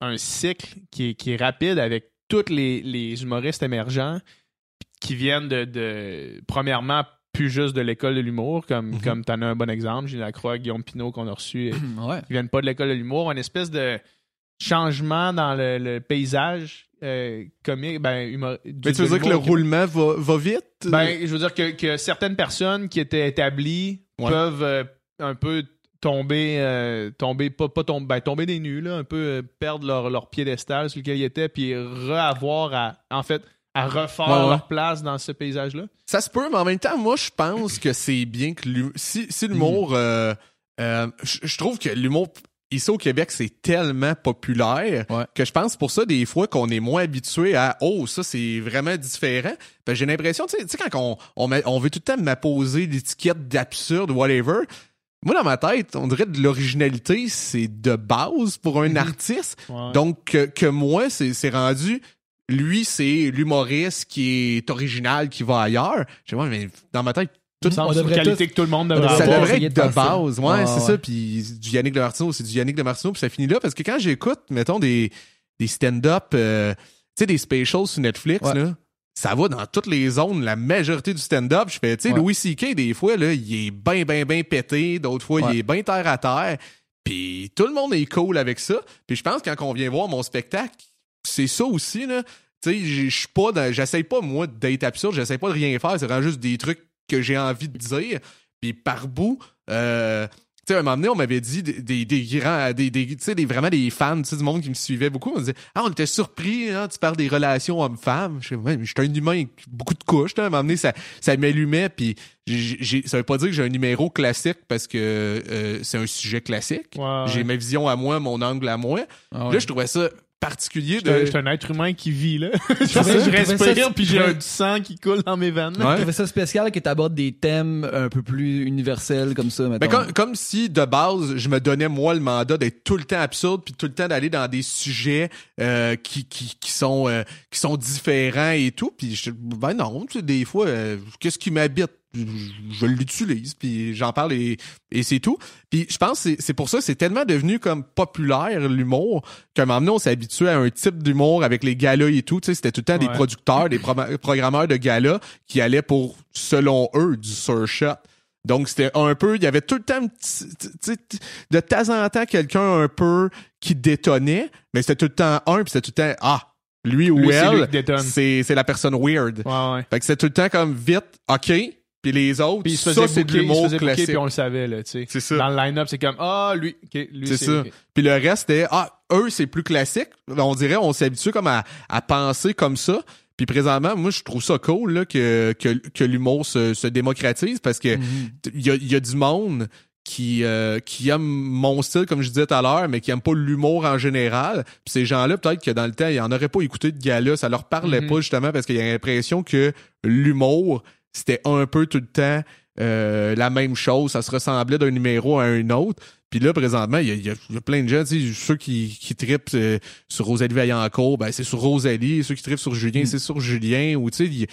un, cycle qui est, qui est rapide avec tous les, les humoristes émergents qui viennent de, de premièrement plus juste de l'école de l'humour, comme, mm-hmm. comme tu en as un bon exemple, Gilles Lacroix, Guillaume Pinot qu'on a reçu, ouais. ils viennent pas de l'école de l'humour, une espèce de changement dans le, paysage euh, comique, ben, Mais tu veux dire que le roulement va, va vite? Ben, je veux dire que, que certaines personnes qui étaient établies peuvent euh, un peu tomber, euh, tomber pas, pas tomber, ben, tomber des nues, là, un peu perdre leur, leur piédestal sur lequel ils étaient, puis re-avoir à, en fait, à refaire leur place dans ce paysage-là? Ça se peut, mais en même temps, moi, je pense que c'est bien que si, si l'humour... Mm. je trouve que l'humour ici au Québec, c'est tellement populaire que je pense pour ça des fois qu'on est moins habitué à oh ça c'est vraiment différent. Ben, j'ai l'impression tu sais quand on, on, veut tout le temps m'apposer l'étiquette d'absurde whatever. Moi dans ma tête, on dirait de l'originalité, c'est de base pour un mhm. artiste. Donc que, moi c'est rendu lui c'est l'humoriste qui est original qui va ailleurs. Je mais dans ma tête Tout, on devrait qualité que tout le monde devrait ça avoir. devrait être de base. Ouais, c'est ça. Puis du Yannick de Martineau, c'est du Yannick de Martineau. Puis ça finit là parce que quand j'écoute, mettons, des, des stand-up, euh, tu sais, des specials sur Netflix, là, ça va dans toutes les zones, la majorité du stand-up. Je fais, tu sais, Louis C.K., des fois, là, il est bien, bien, bien pété. D'autres fois, il est bien terre à terre. Puis tout le monde est cool avec ça. Puis je pense que quand on vient voir mon spectacle, c'est ça aussi, là. Tu sais, je suis pas j'essaye pas, moi, d'être absurde. J'essaye pas de rien faire. C'est vraiment juste des trucs que j'ai envie de dire. Puis par bout, euh, tu sais, à un moment donné, on m'avait dit des, des, grands, des, des, tu sais, des, vraiment des fans, tu sais, du monde qui me suivait beaucoup. On me disait, ah, on était surpris, hein, tu parles des relations hommes-femmes. Je ouais, j'étais un humain avec beaucoup de couches, À un moment donné, ça, ça m'allumait, puis j'ai, ça veut pas dire que j'ai un numéro classique parce que euh, c'est un sujet classique. J'ai ma vision à moi, mon angle à moi. Ah là, je trouvais ça particulier de. Je un être humain qui vit, là. je, respire, puis j'ai un sang qui coule dans mes veines. Ouais. Je ça spécial que tu abordes des thèmes un peu plus universels comme ça, Mais comme, comme, si, de base, je me donnais, moi, le mandat d'être tout le temps absurde, puis tout le temps d'aller dans des sujets euh, qui, qui, qui, sont, euh, qui sont différents et tout. Puis, je, ben non, tu sais, des fois, euh, qu'est-ce qui m'habite? Je l'utilise puis j'en parle et, et c'est tout. Puis je pense que c'est pour ça que c'est tellement devenu comme populaire l'humour qu'à un moment donné on s'est habitué à un type d'humour avec les galas et tout. Tu sais c'était tout le temps des producteurs des programmeurs de galas qui allaient pour selon eux du surshot donc c'était un peu il y avait tout le temps de temps en temps quelqu'un un peu qui détonnait mais c'était tout le temps un puis c'était tout le temps ah lui ou elle, c'est la personne weird. Ouais, ouais. Fait que c'est tout le temps comme vite, OK, puis les autres, puis ça, c'est de l'humour classique. Puis on le savait, là, tu sais. C'est ça. Dans le line-up, c'est comme, ah, lui, lui c'est ça. Puis le reste, c'était, ah, eux, c'est plus classique. On dirait, on s'est habitué comme à, à penser comme ça. Puis présentement, moi, je trouve ça cool là, que, que, que l'humour se, se démocratise parce que il y, a, y a du monde qui, euh, qui aime mon style, comme je disais tout à l'heure, mais qui aime pas l'humour en général. Puis ces gens-là, peut-être que dans le temps, ils en auraient pas écouté de gala, ça leur parlait mm-hmm. pas justement parce qu'il y a l'impression que l'humour, c'était un peu tout le temps euh, la même chose. Ça se ressemblait d'un numéro à un autre. Puis là, présentement, il y, a, plein de gens, ceux qui, qui tripent euh, sur Rosalie Vaillancourt, ben c'est sur Rosalie. Ceux qui tripent sur Julien, mm. c'est sur Julien. Ou tu sais,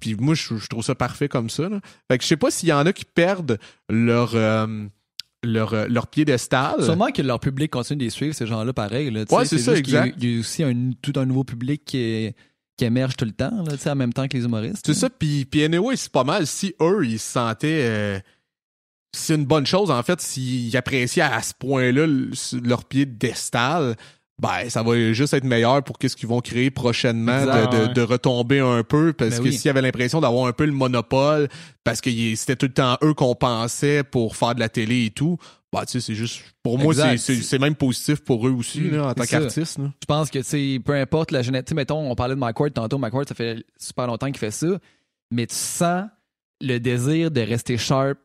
puis moi, je, trouve ça parfait comme ça. Là. Fait que je sais pas s'il y en a qui perdent leur... Euh, leur, leur piédestal. Sûrement que leur public continue de les suivre, ces gens-là, pareil. Là, ouais, c'est ça, exact. Il y, a, aussi un, tout un nouveau public qui est qui émergent tout le temps, là, en même temps que les humoristes. C'est ça, puis, anyway, c'est pas mal. Si eux, ils se sentaient... Euh, c'est une bonne chose, en fait, s'ils appréciaient à ce point-là leur pied d'estal, ben, ça va juste être meilleur pour qu'est-ce qu'ils vont créer prochainement, de, de, retomber un peu, parce ben que s'il y avait l'impression d'avoir un peu le monopole, parce que c'était tout le temps eux qu'on pensait pour faire de la télé et tout, bah, tu sais, c'est juste. Pour moi, c'est même positif pour eux aussi, mm, là, en tant qu'artiste. Je pense que, tu peu importe la sais, mettons, on parlait de Mike Ward tantôt. Mike Ward, ça fait super longtemps qu'il fait ça. Mais tu sens le désir de rester sharp,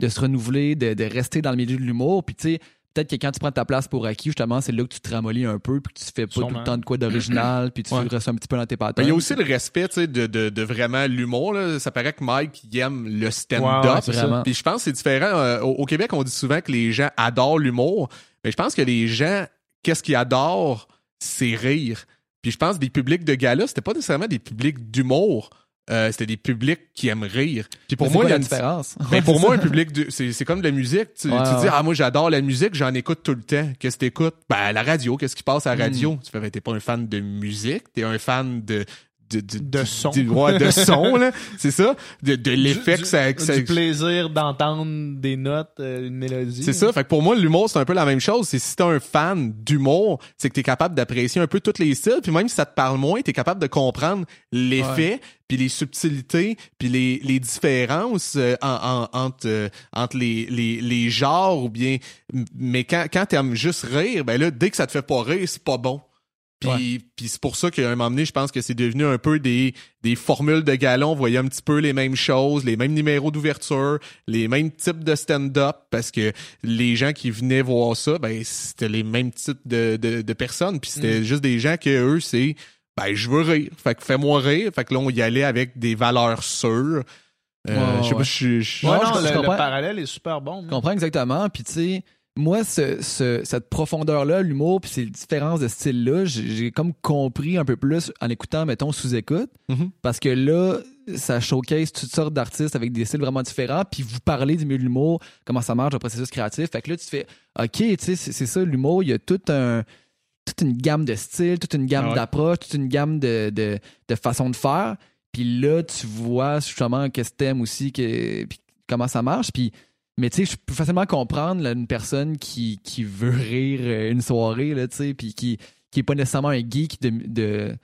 de se renouveler, de, de rester dans le milieu de l'humour. Puis, tu sais, peut-être que quand tu prends ta place pour acquis, justement, c'est là que tu te ramollis un peu, puis que tu fais pas tout le temps de quoi d'original, puis tu restes un petit peu dans tes pattes. Il y a aussi le respect, tu sais, de, de, de, vraiment l'humour. Ça paraît que Mike il aime le stand-up. puis je pense que c'est différent. Euh, au, Québec, on dit souvent que les gens adorent l'humour, mais je pense que les gens, qu'est-ce qu'ils adorent, c'est rire. Puis je pense que des publics de gala, c'était pas nécessairement des publics d'humour. Euh, c'était des publics qui aiment rire. Puis pour moi, il y a une différence? Mais pour moi, un public, c'est comme de la musique. Tu, dis, ah, moi, j'adore la musique, j'en écoute tout le temps. Qu'est-ce que t'écoutes? Ben, la radio, qu'est-ce qui passe à la radio? Hmm. Tu fais, ben, t'es pas un fan de musique, t'es un fan de, de, de, son. de son, là. C'est ça. De, de l'effet que ça, Du plaisir d'entendre des notes, euh, une mélodie. C'est ça. Fait que pour moi, l'humour, c'est un peu la même chose. C'est si t'es un fan d'humour, c'est que t'es capable d'apprécier un peu tous les styles. Puis même si ça te parle moins, t'es capable de comprendre l'effet, puis les subtilités, puis les, les différences euh, en, entre, euh, entre les, les, les genres ou bien... Mais quand, quand t'aimes juste rire, ben là, dès que ça te fait pas rire, c'est pas bon. Puis, puis c'est pour ça qu'à un moment donné, je pense que c'est devenu un peu des, des formules de galon. On voyait un petit peu les mêmes choses, les mêmes numéros d'ouverture, les mêmes types de stand-up, parce que les gens qui venaient voir ça, ben c'était les mêmes types de, de, de personnes. Puis c'était mm. juste des gens que eux, c'est ben je veux rire. Fait que fais-moi rire. Fait que là, on y allait avec des valeurs sûres. Euh, je sais pas, je, je, non, le, le, parallèle est super bon. Je comprends exactement. Puis tu sais, moi, ce, ce, cette profondeur-là, l'humour, puis ces différences de style-là, j'ai comme compris un peu plus en écoutant, mettons, sous-écoute. Mm-hmm. Parce que là, ça showcase toutes sortes d'artistes avec des styles vraiment différents, puis vous parlez du milieu de l'humour, comment ça marche, le processus créatif. Fait que là, tu te fais, OK, tu sais, c'est ça, l'humour, il y a tout un toute une gamme de styles, toute une gamme ah d'approches, toute une gamme de, de, de façons de faire. Puis là, tu vois justement qu'est-ce que t'aimes aussi, que, comment ça marche. Puis, mais tu sais, je peux facilement comprendre une personne qui, qui veut rire euh, une soirée, là, tu sais, puis qui, qui est pas nécessairement un geek de,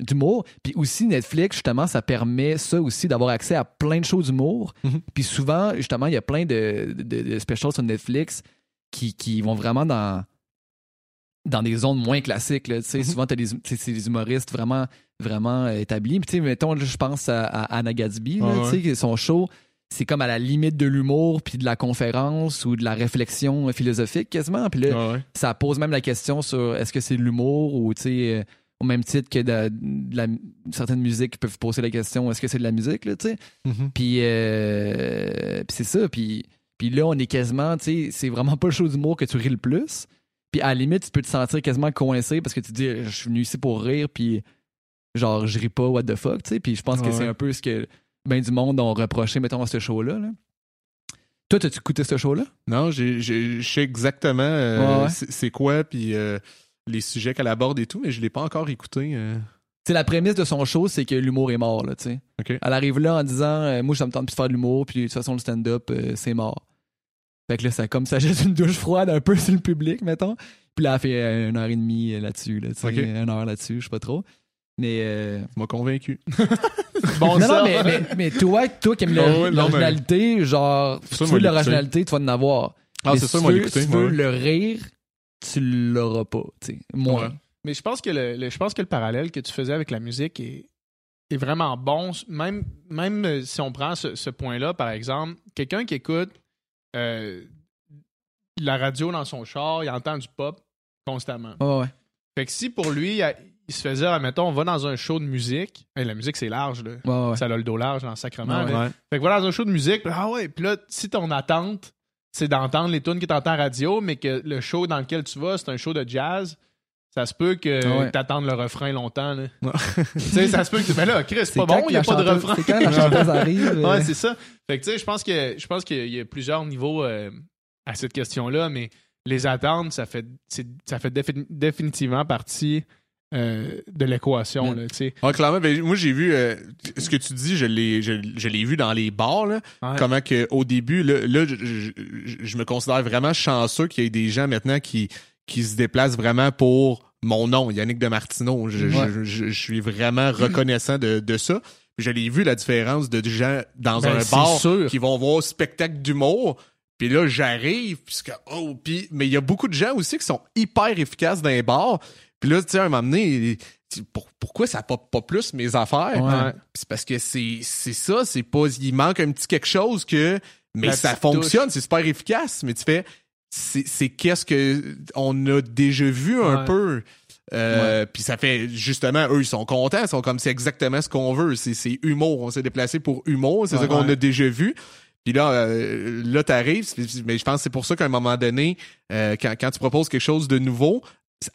d'humour. Puis aussi, Netflix, justement, ça permet ça aussi d'avoir accès à plein de choses d'humour. Mm-hmm. Puis souvent, justement, il y a plein de, de, specials sur Netflix qui, qui vont vraiment dans dans des zones moins classiques. Là, mm-hmm. Souvent, tu des, des humoristes vraiment, vraiment euh, établis. Puis, mettons, je pense à, Anna Gatsby, son show, c'est comme à la limite de l'humour, puis de la conférence ou de la réflexion philosophique quasiment. Puis là, ça pose même la question sur est-ce que c'est de l'humour ou, tu sais, euh, au même titre que de, la, certaines musiques peuvent poser la question est-ce que c'est de la musique, là, tu sais? Mm-hmm. Euh, puis, c'est ça. Puis, puis là, on est quasiment, tu sais, c'est vraiment pas le show d'humour que tu ris le plus. Puis à la limite, tu peux te sentir quasiment coincé parce que tu te dis, je suis venu ici pour rire, puis genre, je ris pas, what the fuck, tu sais? Puis je pense que c'est un peu ce que ben du monde ont reproché, mettons, à ce show-là. Toi, as-tu écouté ce show-là? Non, je sais exactement euh, c'est quoi, puis euh, les sujets qu'elle aborde et tout, mais je l'ai pas encore écouté. Euh. C'est la prémisse de son show, c'est que l'humour est mort, là, tu sais. Elle arrive là en disant, moi, ça me tente plus de faire de l'humour, puis de toute façon, le stand-up, c'est mort. Fait que là, ça, comme ça jette une douche froide un peu sur le public, mettons. Puis là, elle fait une heure et demie là-dessus, là, une heure là-dessus, je sais pas trop. Mais. Euh... Tu m'as convaincu. bon, non, non, mais, mais, toi, toi qui aimes l'originalité, genre, si tu veux l'originalité, tu vas en avoir. Ah, c'est ça, moi, Si tu veux le rire, tu l'auras pas, tu sais. Moi. Mais je pense que le, je pense que le parallèle que tu faisais avec la musique est, est vraiment bon. Même, même euh, si on prend ce, ce point-là, par exemple, quelqu'un qui écoute euh, la radio dans son char, il entend du pop constamment. ouais. Fait que si pour lui, il, se faisait, admettons, on va dans un show de musique, la musique c'est large, là. ça a le dos large dans le sacrement. Fait que va dans un show de musique, ah ouais, puis là, si ton attente, c'est d'entendre les tunes que t'entends à radio, mais que le show dans lequel tu vas, c'est un show de jazz, ça se peut que tu t'attendes le refrain longtemps. Là. tu sais, ça se peut que tu. Mais là, Chris, c'est pas bon, il n'y a pas de refrain. C'est quand la chanteuse arrive. ouais, c'est ça. Fait que tu sais, je pense que je pense qu'il y a plusieurs niveaux euh, à cette question-là, mais les attentes, ça fait ça fait définitivement partie euh, de l'équation. Mm. Ah, clairement, ben, moi j'ai vu euh, ce que tu dis, je l'ai je, l'ai vu dans les bars, là, comment que au début, là, là je, je, me considère vraiment chanceux qu'il y ait des gens maintenant qui, qui se déplacent vraiment pour mon nom, Yannick de Martineau. Je, suis vraiment reconnaissant de, de ça. Je l'ai vu la différence de gens dans ben, un bar qui vont voir spectacle d'humour. Puis là, j'arrive, puisque oh, puis mais il y a beaucoup de gens aussi qui sont hyper efficaces dans les bars. Puis là, tu sais, à un moment donné, pourquoi ça pop pas plus mes affaires? C'est parce que c'est c'est ça, c'est pas il manque un petit quelque chose que mais ça fonctionne, c'est super efficace, mais tu fais c'est qu'est-ce que on a déjà vu un peu. Euh, Puis ça fait justement, eux, ils sont contents, ils sont comme c'est exactement ce qu'on veut. C'est humour. On s'est déplacé pour humour, c'est ça qu'on a déjà vu. Puis là, euh, là, t'arrives, mais je pense que c'est pour ça qu'à un moment donné, euh, quand, quand tu proposes quelque chose de nouveau,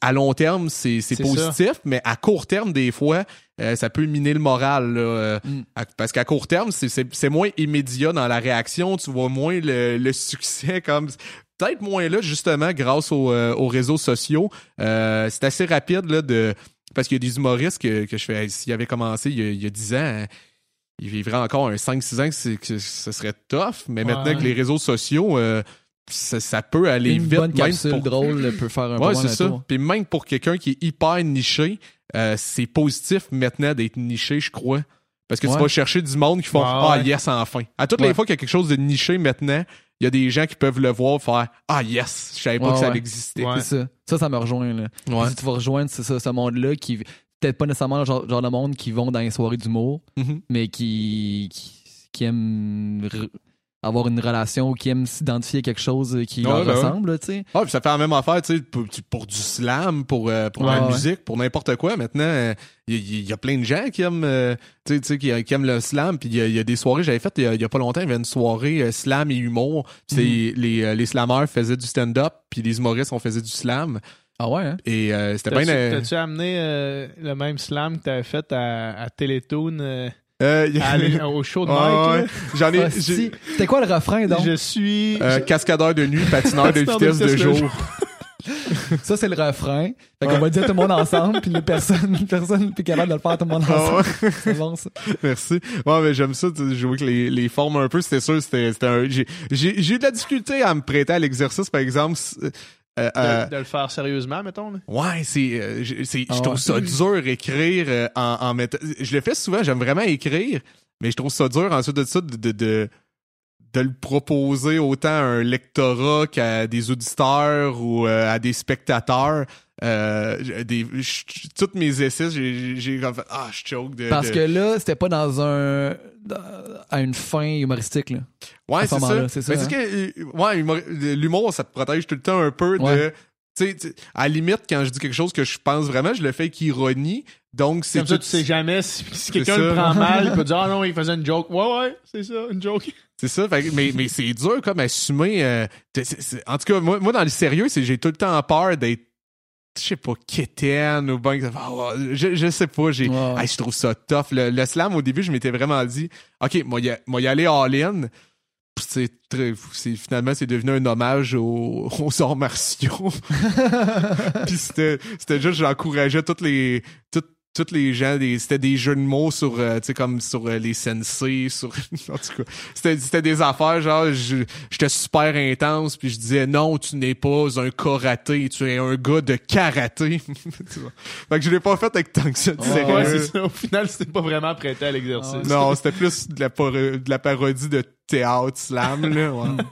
à long terme, c'est positif, mais à court terme, des fois, euh, ça peut miner le moral. Euh, mm. parce qu'à court terme, c'est moins immédiat dans la réaction. Tu vois moins le, le succès comme peut-être moins là, justement, grâce euh, aux, réseaux sociaux. c'est assez rapide là, de. Parce qu'il y a des humoristes que, que je fais. S'il avait commencé il y a, il y a 10 ans, il vivrait encore un 5-6 ans que, ce serait tough. Mais maintenant que les réseaux sociaux ça, peut aller une vite. Bonne capsule drôle peut faire un ouais, c'est ça. Puis même pour quelqu'un qui est hyper niché, euh, c'est positif maintenant d'être niché, je crois. Parce que tu vas chercher du monde qui font Ah yes, enfin. À toutes les fois qu'il y a quelque chose de niché maintenant, il y a des gens qui peuvent le voir faire Ah yes, je savais pas que ça existait. Ça. ça, ça me rejoint. Là. Si tu vas rejoindre ce monde-là qui peut-être pas nécessairement le genre, de monde qui vont dans les soirées d'humour, mm-hmm. mais qui, qui, qui aiment avoir une relation ou qui aime s'identifier à quelque chose qui leur ben ressemble, tu sais. Ah, puis ça fait la même affaire, tu sais, pour, pour, du slam, pour, euh, pour la musique, pour n'importe quoi. Maintenant, il euh, y, y, a plein de gens qui aiment, euh, tu sais, qui, qui, aiment le slam. Puis il y, a des soirées, j'avais fait il y, a pas longtemps, il y avait une soirée slam et humour. C'est mm-hmm. les, les slammers faisaient du stand-up, puis les humoristes on faisait du slam. Ah ouais, hein? Et c'était bien... T'as-tu amené le même slam que t'avais fait à, à Télétoon Euh, Aller au show de Mike. J'en ai. Ah, C'était quoi le refrain donc? Je suis euh, cascadeur de nuit, patineur de vitesse de, jour. ça, c'est le refrain. Fait qu'on va dire tout le monde ensemble, puis les personnes, personne plus capable de le faire tout le monde ah ensemble. c'est bon, ça. Merci. Ouais, mais j'aime ça, jouer que les, les formes un peu. C'était sûr, c'était, c'était un, j'ai, j'ai, eu de la difficulté à me prêter à l'exercice, par exemple. Euh, euh, de, le faire sérieusement, mettons. Ouais, c'est, euh, c'est, ah je trouve ça dur écrire en, en mettant. Je le fais souvent, j'aime vraiment écrire, mais je trouve ça dur ensuite de ça de, de de le proposer autant à un lectorat qu'à des auditeurs ou euh, à des spectateurs. Euh, des, toutes mes essais, j'ai comme fait Ah, je choke de. Parce que là, c'était pas dans un. à une fin humoristique, là. Ouais, c'est ça. C'est ça. Hein? que, ouais, l'humour, ça te protège tout le temps un peu de. Tu sais, à la limite, quand je dis quelque chose que je pense vraiment, je le fais avec ironie. Donc, c'est. Comme ça, tu sais jamais si, quelqu'un le prend mal, il peut dire, ah non, il faisait une joke. Ouais, ouais, c'est ça, une joke. C'est ça, mais, mais c'est dur comme assumer. Euh, en tout cas, moi, moi, dans le sérieux, c'est j'ai tout le temps peur d'être je sais pas, quétaine ou ben, je, je sais pas, j'ai, je trouve ça tough. Le, slam, au début, je m'étais vraiment dit, OK, moi, y, moi y aller all-in. C'est très, c'est, finalement, c'est devenu un hommage aux, aux arts martiaux. Puis c'était, c'était juste, j'encourageais toutes les, toutes, tous les gens, c'était des jeux de mots sur, euh, tu sais, comme sur euh, les sensei, sur, en tout cas, c'était, c'était des affaires, genre, j'étais super intense, puis je disais, non, tu n'es pas un karaté, tu es un gars de karaté. fait que je l'ai pas fait avec tant que ça, ouais, c'est ça. Au final, c'était pas vraiment prêté à l'exercice. non, c'était plus de la, de la parodie de théâtre slam, là, ouais.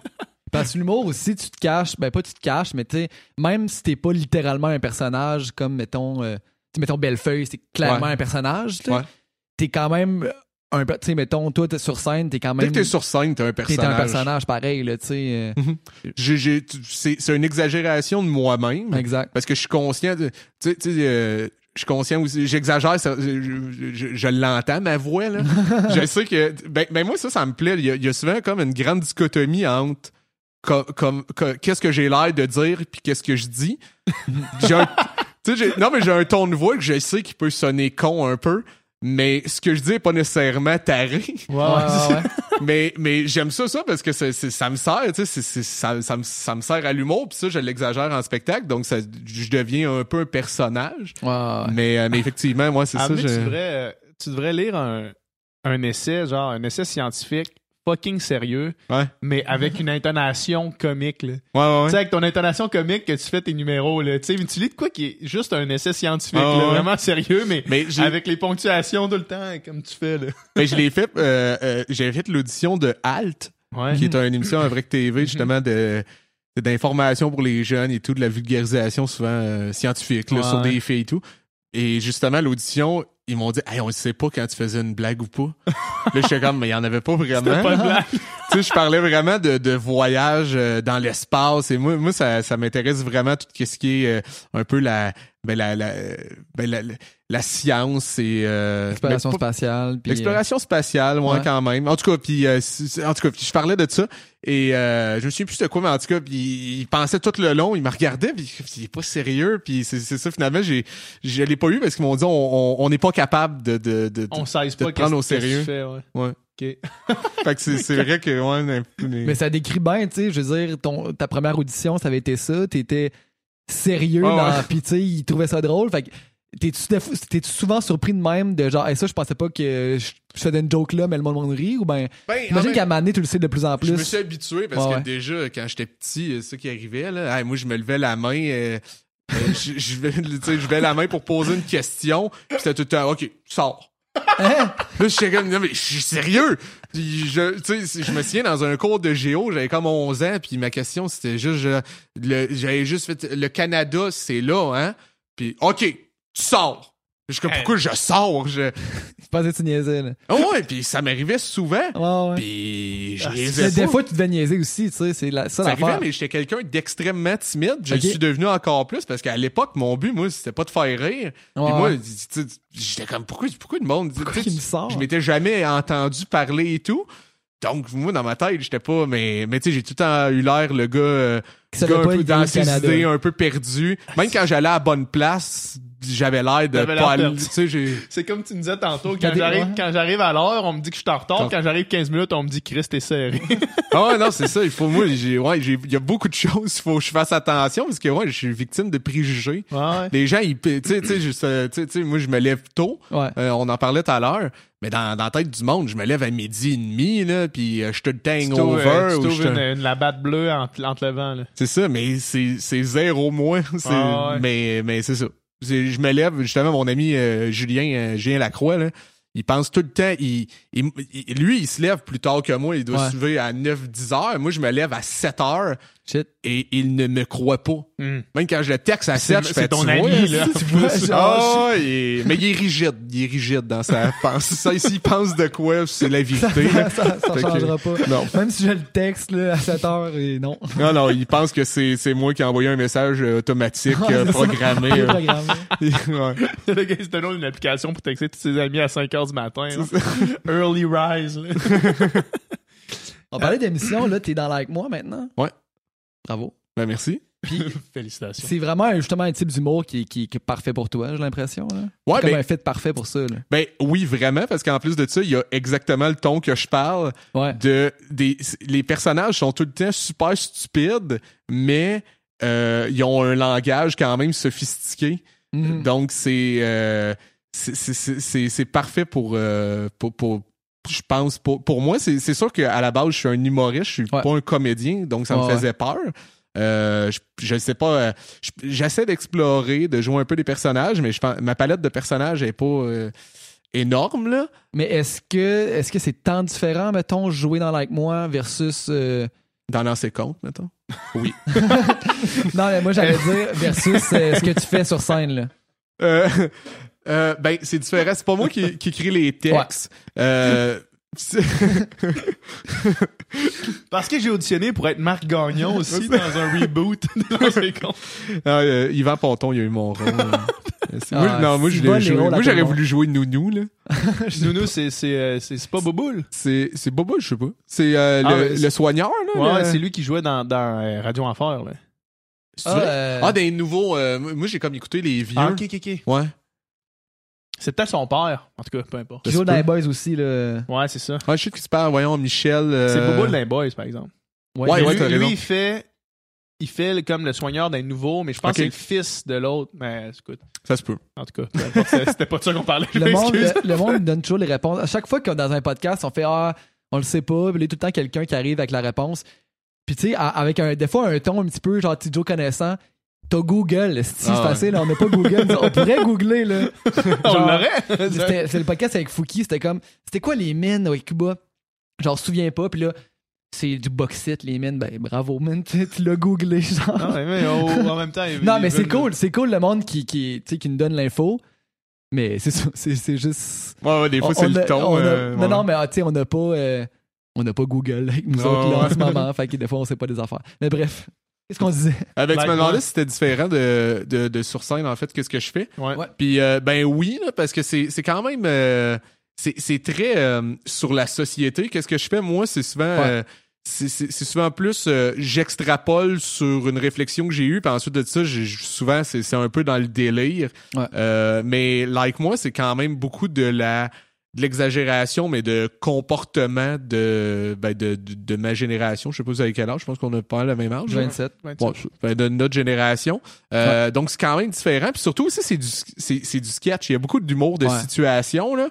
Parce que l'humour aussi, tu te caches, ben pas tu te caches, mais tu sais, même si t'es pas littéralement un personnage comme, mettons, euh, mettons Bellefeuille, c'est clairement un personnage. Ouais. T'es quand même un tu sais mettons toi t'es sur scène t'es quand même dès que t'es sur scène t'es un personnage t'es un personnage pareil là tu sais euh. mhm. c'est une exagération de moi-même exact parce que je suis conscient de tu sais euh, je suis conscient aussi j'exagère je, l'entends ma voix là je sais que ben, ben, moi ça ça me plaît il y, a, souvent comme une grande dichotomie entre comme, qu'est-ce que j'ai l'air de dire puis qu'est-ce que je dis j'ai tu sais, non, mais j'ai un ton de voix que je sais qui peut sonner con un peu. Mais ce que je dis est pas nécessairement taré. Ouais, ouais, mais mais j'aime ça, ça, parce que c'est, ça me sert, tu sais, ça, ça, me, ça me sert à l'humour, puis ça, je l'exagère en spectacle, donc ça, je deviens un peu un personnage. Mais, euh, mais effectivement, moi, c'est ça. Tu, devrais, tu devrais lire un, un essai, genre un essai scientifique fucking sérieux, mais avec une intonation comique. Là. Ouais, ouais, Tu sais, avec ton intonation comique que tu fais tes numéros, là. Tu sais, tu lis de quoi qui est juste un essai scientifique, vraiment sérieux, mais, avec les ponctuations tout le temps, comme tu fais, là. mais je l'ai fait, euh, euh, j'ai fait l'audition de Halt, qui est une émission à Vrai TV, justement, de d'information pour les jeunes et tout, de la vulgarisation souvent euh, scientifique, là, sur des faits et tout. Et justement, l'audition, ils m'ont dit, hey, on ne sait pas quand tu faisais une blague ou pas. là, j'étais comme, mais il n'y en avait pas vraiment. Pas blague. tu sais, je parlais vraiment de, de voyage euh, dans l'espace. Et moi, moi ça, ça m'intéresse vraiment tout ce qui est euh, un peu la, ben, la, la, ben, la, la science et euh, l'exploration spatiale puis l'exploration spatiale moi quand même en tout cas puis euh, en tout cas je parlais de ça et euh, je me souviens plus de quoi mais en tout cas puis il pensait tout le long il me regardait puis il est pas sérieux puis c'est ça finalement j'ai je l'ai pas eu parce qu'ils m'ont dit on n'est pas capable de de de, on de, pas prendre au sérieux fais, ouais. ouais. fait que c'est vrai que ouais, mais ça décrit bien tu sais je veux dire ton ta première audition ça avait été ça t'étais sérieux dans puis tu sais il trouvait ça drôle fait que T'es-tu souvent surpris de même de genre, hey, ça, je pensais pas que je, faisais une joke là, mais le monde rit ou ben. ben imagine qu'à un tu le sais de plus en plus. Je me suis habitué parce que déjà, quand j'étais petit, euh, ça qui arrivait, là, moi, je me levais la main, euh, euh, je, je, je levais la main pour poser une question, puis c'était tout le temps, OK, sors. Hein? Là, je comme, non, mais je suis sérieux. Je, je me souviens dans un cours de géo, j'avais comme 11 ans, puis ma question, c'était juste, j'avais juste fait, le Canada, c'est là, hein? Puis, OK, tu sors. Je suis comme, pourquoi je sors? Je... pas que tu niaisais, là. Oh ouais, puis ça m'arrivait souvent. Ouais, ouais. Puis je ah, Des fois, tu devais niaiser aussi, tu sais, c'est la, ça, ça arrivait, mais j'étais quelqu'un d'extrêmement timide. Je suis devenu encore plus parce qu'à l'époque, mon but, moi, c'était pas de faire rire. Puis moi, j'étais comme, pourquoi, pourquoi le monde... Pourquoi il me sort? Je m'étais jamais entendu parler et tout. Donc, moi, dans ma tête, j'étais pas, mais, mais tu sais, j'ai tout le temps eu l'air le gars, euh, gars un peu dans ses idées, un peu perdu. Même quand j'allais à bonne place, j'avais l'air de pas aller- perdu. tu sais j'ai C'est comme tu nous disais tantôt, Quand j'arrive, quand j'arrive à l'heure, on me dit que je suis en retard. Quand- j'arrive 15 minutes, on me dit Chris, t'es serré. ah ouais non c'est ça il faut moi j'ai ouais j'ai il y a beaucoup de choses il faut que je fasse attention parce que ouais je suis victime de préjugés Ouais. les gens ils tu sais tu sais euh, moi je me lève tôt Ouais. Euh, on en parlait tout à l'heure mais dans, dans la tête du monde je me lève à midi et demi là puis euh, je temps Tu trouves, hangover euh, tu ou trouves je une, un- une labatte bleue entre, entre le vent. Là. c'est ça mais c'est c'est zéro moins c'est Ah ouais. mais mais c'est ça je me lève justement mon ami euh, Julien euh, Julien Lacroix là il pense tout le temps, il, il- il- lui, il se lève plus tard que moi, il doit Ouais. se lever à 9-10 heures. Moi, je me lève à 7 heures Shit. et il ne me croit pas. Hmm. Même quand je le texte à C'est- 7, je c'est fais ton tu ami, vois, là. tu vois, vois, genre, il est- mais il est rigide, il est rigide dans sa pensée. Ça, s'il pense de quoi, c'est la Ça, vérité. ça, ça que- changera pas. Non. Même si je le texte là, à 7 heures et non. Non, non, il pense que c'est, moi qui ai envoyé un message euh, automatique, Ouais, euh, programmé. euh. Programmé. Ouais. Le gars, il se donne une application pour texter tous ses amis à 5 h du matin. Early rise. là. On parlait d'émission, là, t'es dans Like Moi maintenant. Ouais. Bravo. Ben, merci. Félicitations. C'est vraiment justement un type d'humour qui, qui, qui est parfait pour toi, j'ai l'impression. là. Ouais, C'est comme ben, un fit parfait pour ça. Là. ben oui, vraiment, parce qu'en plus de ça, il y a exactement le ton que je parle. Ouais. de des les personnages sont tout le temps super stupides mais euh, ils ont un langage quand même sophistiqué Mhm. donc c'est euh, c'est- c'est- c'est c'est- c'est parfait pour euh, pour, pour- je pense pour, pour moi c'est sûr qu'à la base je suis un humoriste je suis Ouais. pas un comédien donc ça Ouais, me faisait peur euh, je, je sais pas euh, je- j'essaie d'explorer de jouer un peu des personnages mais je ma palette de personnages est pas euh, énorme là Mais est-ce que est-ce que c'est tant différent, mettons, jouer dans Like Moi versus. euh, dans l'ancien compte mettons oui Non, mais moi j'allais dire versus ce que tu fais sur scène. Là. Euh, euh, ben, c'est différent. C'est pas moi qui, qui écris les textes. Euh, Parce que j'ai auditionné pour être Marc Gagnon aussi dans un reboot de. Ah, euh, Yvan Ponton, il a eu mon rôle. Ah, non, moi, je joué. Moi, j'aurais voulu jouer Nounou, là. Nounou, c'est c'est euh, c'est- c'est pas Boboul. C'est, c'est Boba, je sais pas. C'est euh, Ah, le, ouais, le soigneur, là. Ouais, le- c'est lui qui jouait dans, dans Radio Enfer. Là. Euh, Ah, des nouveaux. euh, moi, j'ai comme écouté les vieux. Ah, ok, ok, ok. Ouais. C'est peut-être son père. En tout cas, peu importe. qui joue dans les Boys aussi. Là. Ouais, c'est ça. Ouais, je sais que tu parles, voyons, Michel. euh, C'est Boboul dans les Boys, par exemple. Ouais, Mais ouais, lui, t'as lui, raison. il fait, il fait le- comme le soigneur d'un nouveau, mais je pense Ok. que c'est le fils de l'autre. Mais écoute, Ça se peut. en tout cas, peu importe, c'était c'était pas de ça qu'on parlait. je Le monde, m'excuse. le, le monde donne toujours les réponses. À chaque fois qu'on est dans un podcast, on fait Ah, on le sait pas. Puis il y a tout le temps quelqu'un qui arrive avec la réponse. Puis tu sais, à- avec un, des fois un ton un petit peu genre petit Joe connaissant. T'as Google, c'est Ah ouais. facile, on n'a pas Google. on pourrait googler, là. On l'aurait. C'était c'est le podcast avec Fouki, c'était comme c'était quoi les mines au Cuba? Genre, souviens pas, puis là, c'est du bauxite, les mines. Ben, bravo, man, tu l'as googlé, genre. Non, mais, au- en même temps, il- Non, mais c'est cool, c'est cool le monde qui, qui, qui nous donne l'info. Mais c'est ça, c'est c'est juste. Ouais, ouais, des fois, c'est le ton. on a- euh, non, ouais. non, mais ah, tu sais, on n'a pas. euh, on n'a pas Google avec nous autres là, en ce moment. fait que des fois, on sait pas des affaires. Mais bref, qu'est-ce qu'on disait? Ah, ben, tu Like me demandais moi. si c'était différent de, de, de sur scène, en fait, qu'est-ce que je fais. Ouais. Ouais. Puis euh, ben oui, là, parce que c'est c'est quand même euh, c'est c'est très euh, sur la société. Qu'est-ce que je fais moi, c'est souvent euh, c'est c'est- c'est souvent plus euh, j'extrapole sur une réflexion que j'ai eue, puis ensuite de ça, j'ai- souvent c'est c'est un peu dans le délire. Ouais. Euh, mais like moi, c'est quand même beaucoup de la de l'exagération, mais de comportement de, ben de, de, de ma génération. Je sais pas vous avez quel âge, je pense qu'on a pas mal le même âge. là. 27. Bon, ben, de notre génération. Euh, Donc, c'est quand même différent. Puis surtout aussi, c'est du, c'est, c'est du sketch. Il y a beaucoup d'humour de Ouais. situation. Là.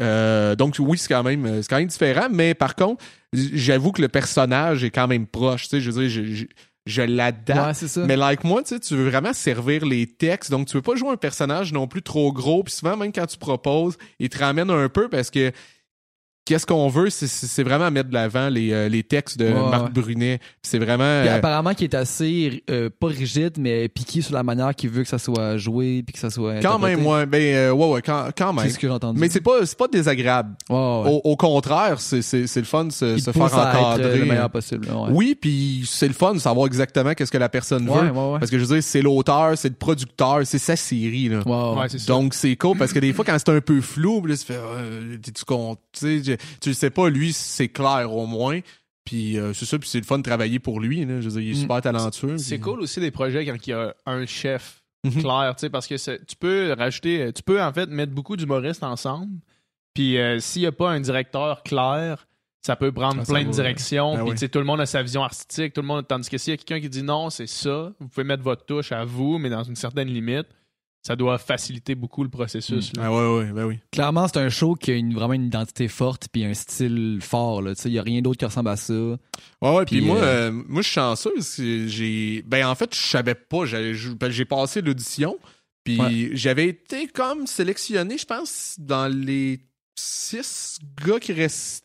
Euh, donc, oui, c'est quand, même, c'est quand même différent. Mais par contre, j'avoue que le personnage est quand même proche. Tu sais, je veux dire, je, l'adapte. Ouais. Mais like moi, tu sais, tu veux vraiment servir les textes, donc tu veux pas jouer un personnage non plus trop gros. Puis souvent, même quand tu proposes, il te ramène un peu parce que qu'est-ce qu'on veut, c'est, vraiment mettre de l'avant les, euh, les textes de Ouais, Marc ouais. Brunet. C'est vraiment... Puis euh, apparemment, qui est assez, euh, pas rigide, mais piqué sur la manière qu'il veut que ça soit joué, puis que ça soit. Quand interprété. même, ouais. Ben, euh, ouais, ouais, quand, quand même. C'est ce que j'ai entendu. Mais c'est pas, c'est pas désagréable. Ouais, ouais. Au, au contraire, c'est, c'est, c'est le fun de se, se faire encadrer. le meilleur possible. Oui, puis c'est le fun de savoir exactement qu'est-ce que la personne Ouais, veut. ouais, ouais. Parce que je veux dire, c'est l'auteur, c'est le producteur, c'est sa série, là. Donc c'est cool parce que des fois quand c'est un peu flou, là, tu fais euh, tu tu le sais pas lui c'est clair au moins. Puis euh, c'est ça puis c'est le fun de travailler pour lui là, je veux dire, il est Mm. super talentueux. C'est puis- cool aussi des projets quand il y a un chef mhm. clair, tu sais, parce que tu peux rajouter, tu peux en fait mettre beaucoup d'humoristes ensemble, puis euh, s'il n'y a pas un directeur clair, ça peut prendre plein de directions, ben puis tout le monde a sa vision artistique, tout le monde, tandis que s'il y a quelqu'un qui dit non, c'est ça, vous pouvez mettre votre touche à vous, mais dans une certaine limite, ça doit faciliter beaucoup le processus. Ah ouais, ouais, oui. Clairement, c'est un show qui a une, vraiment une identité forte puis un style fort. Il n'y a rien d'autre qui ressemble à ça. Ouais, ouais. Puis, moi, euh, euh, moi, je suis chanceux. J'ai... Ben, en fait, je savais pas. Ben, j'ai passé l'audition. Puis j'avais été comme sélectionné, je pense, dans les six gars qui restaient.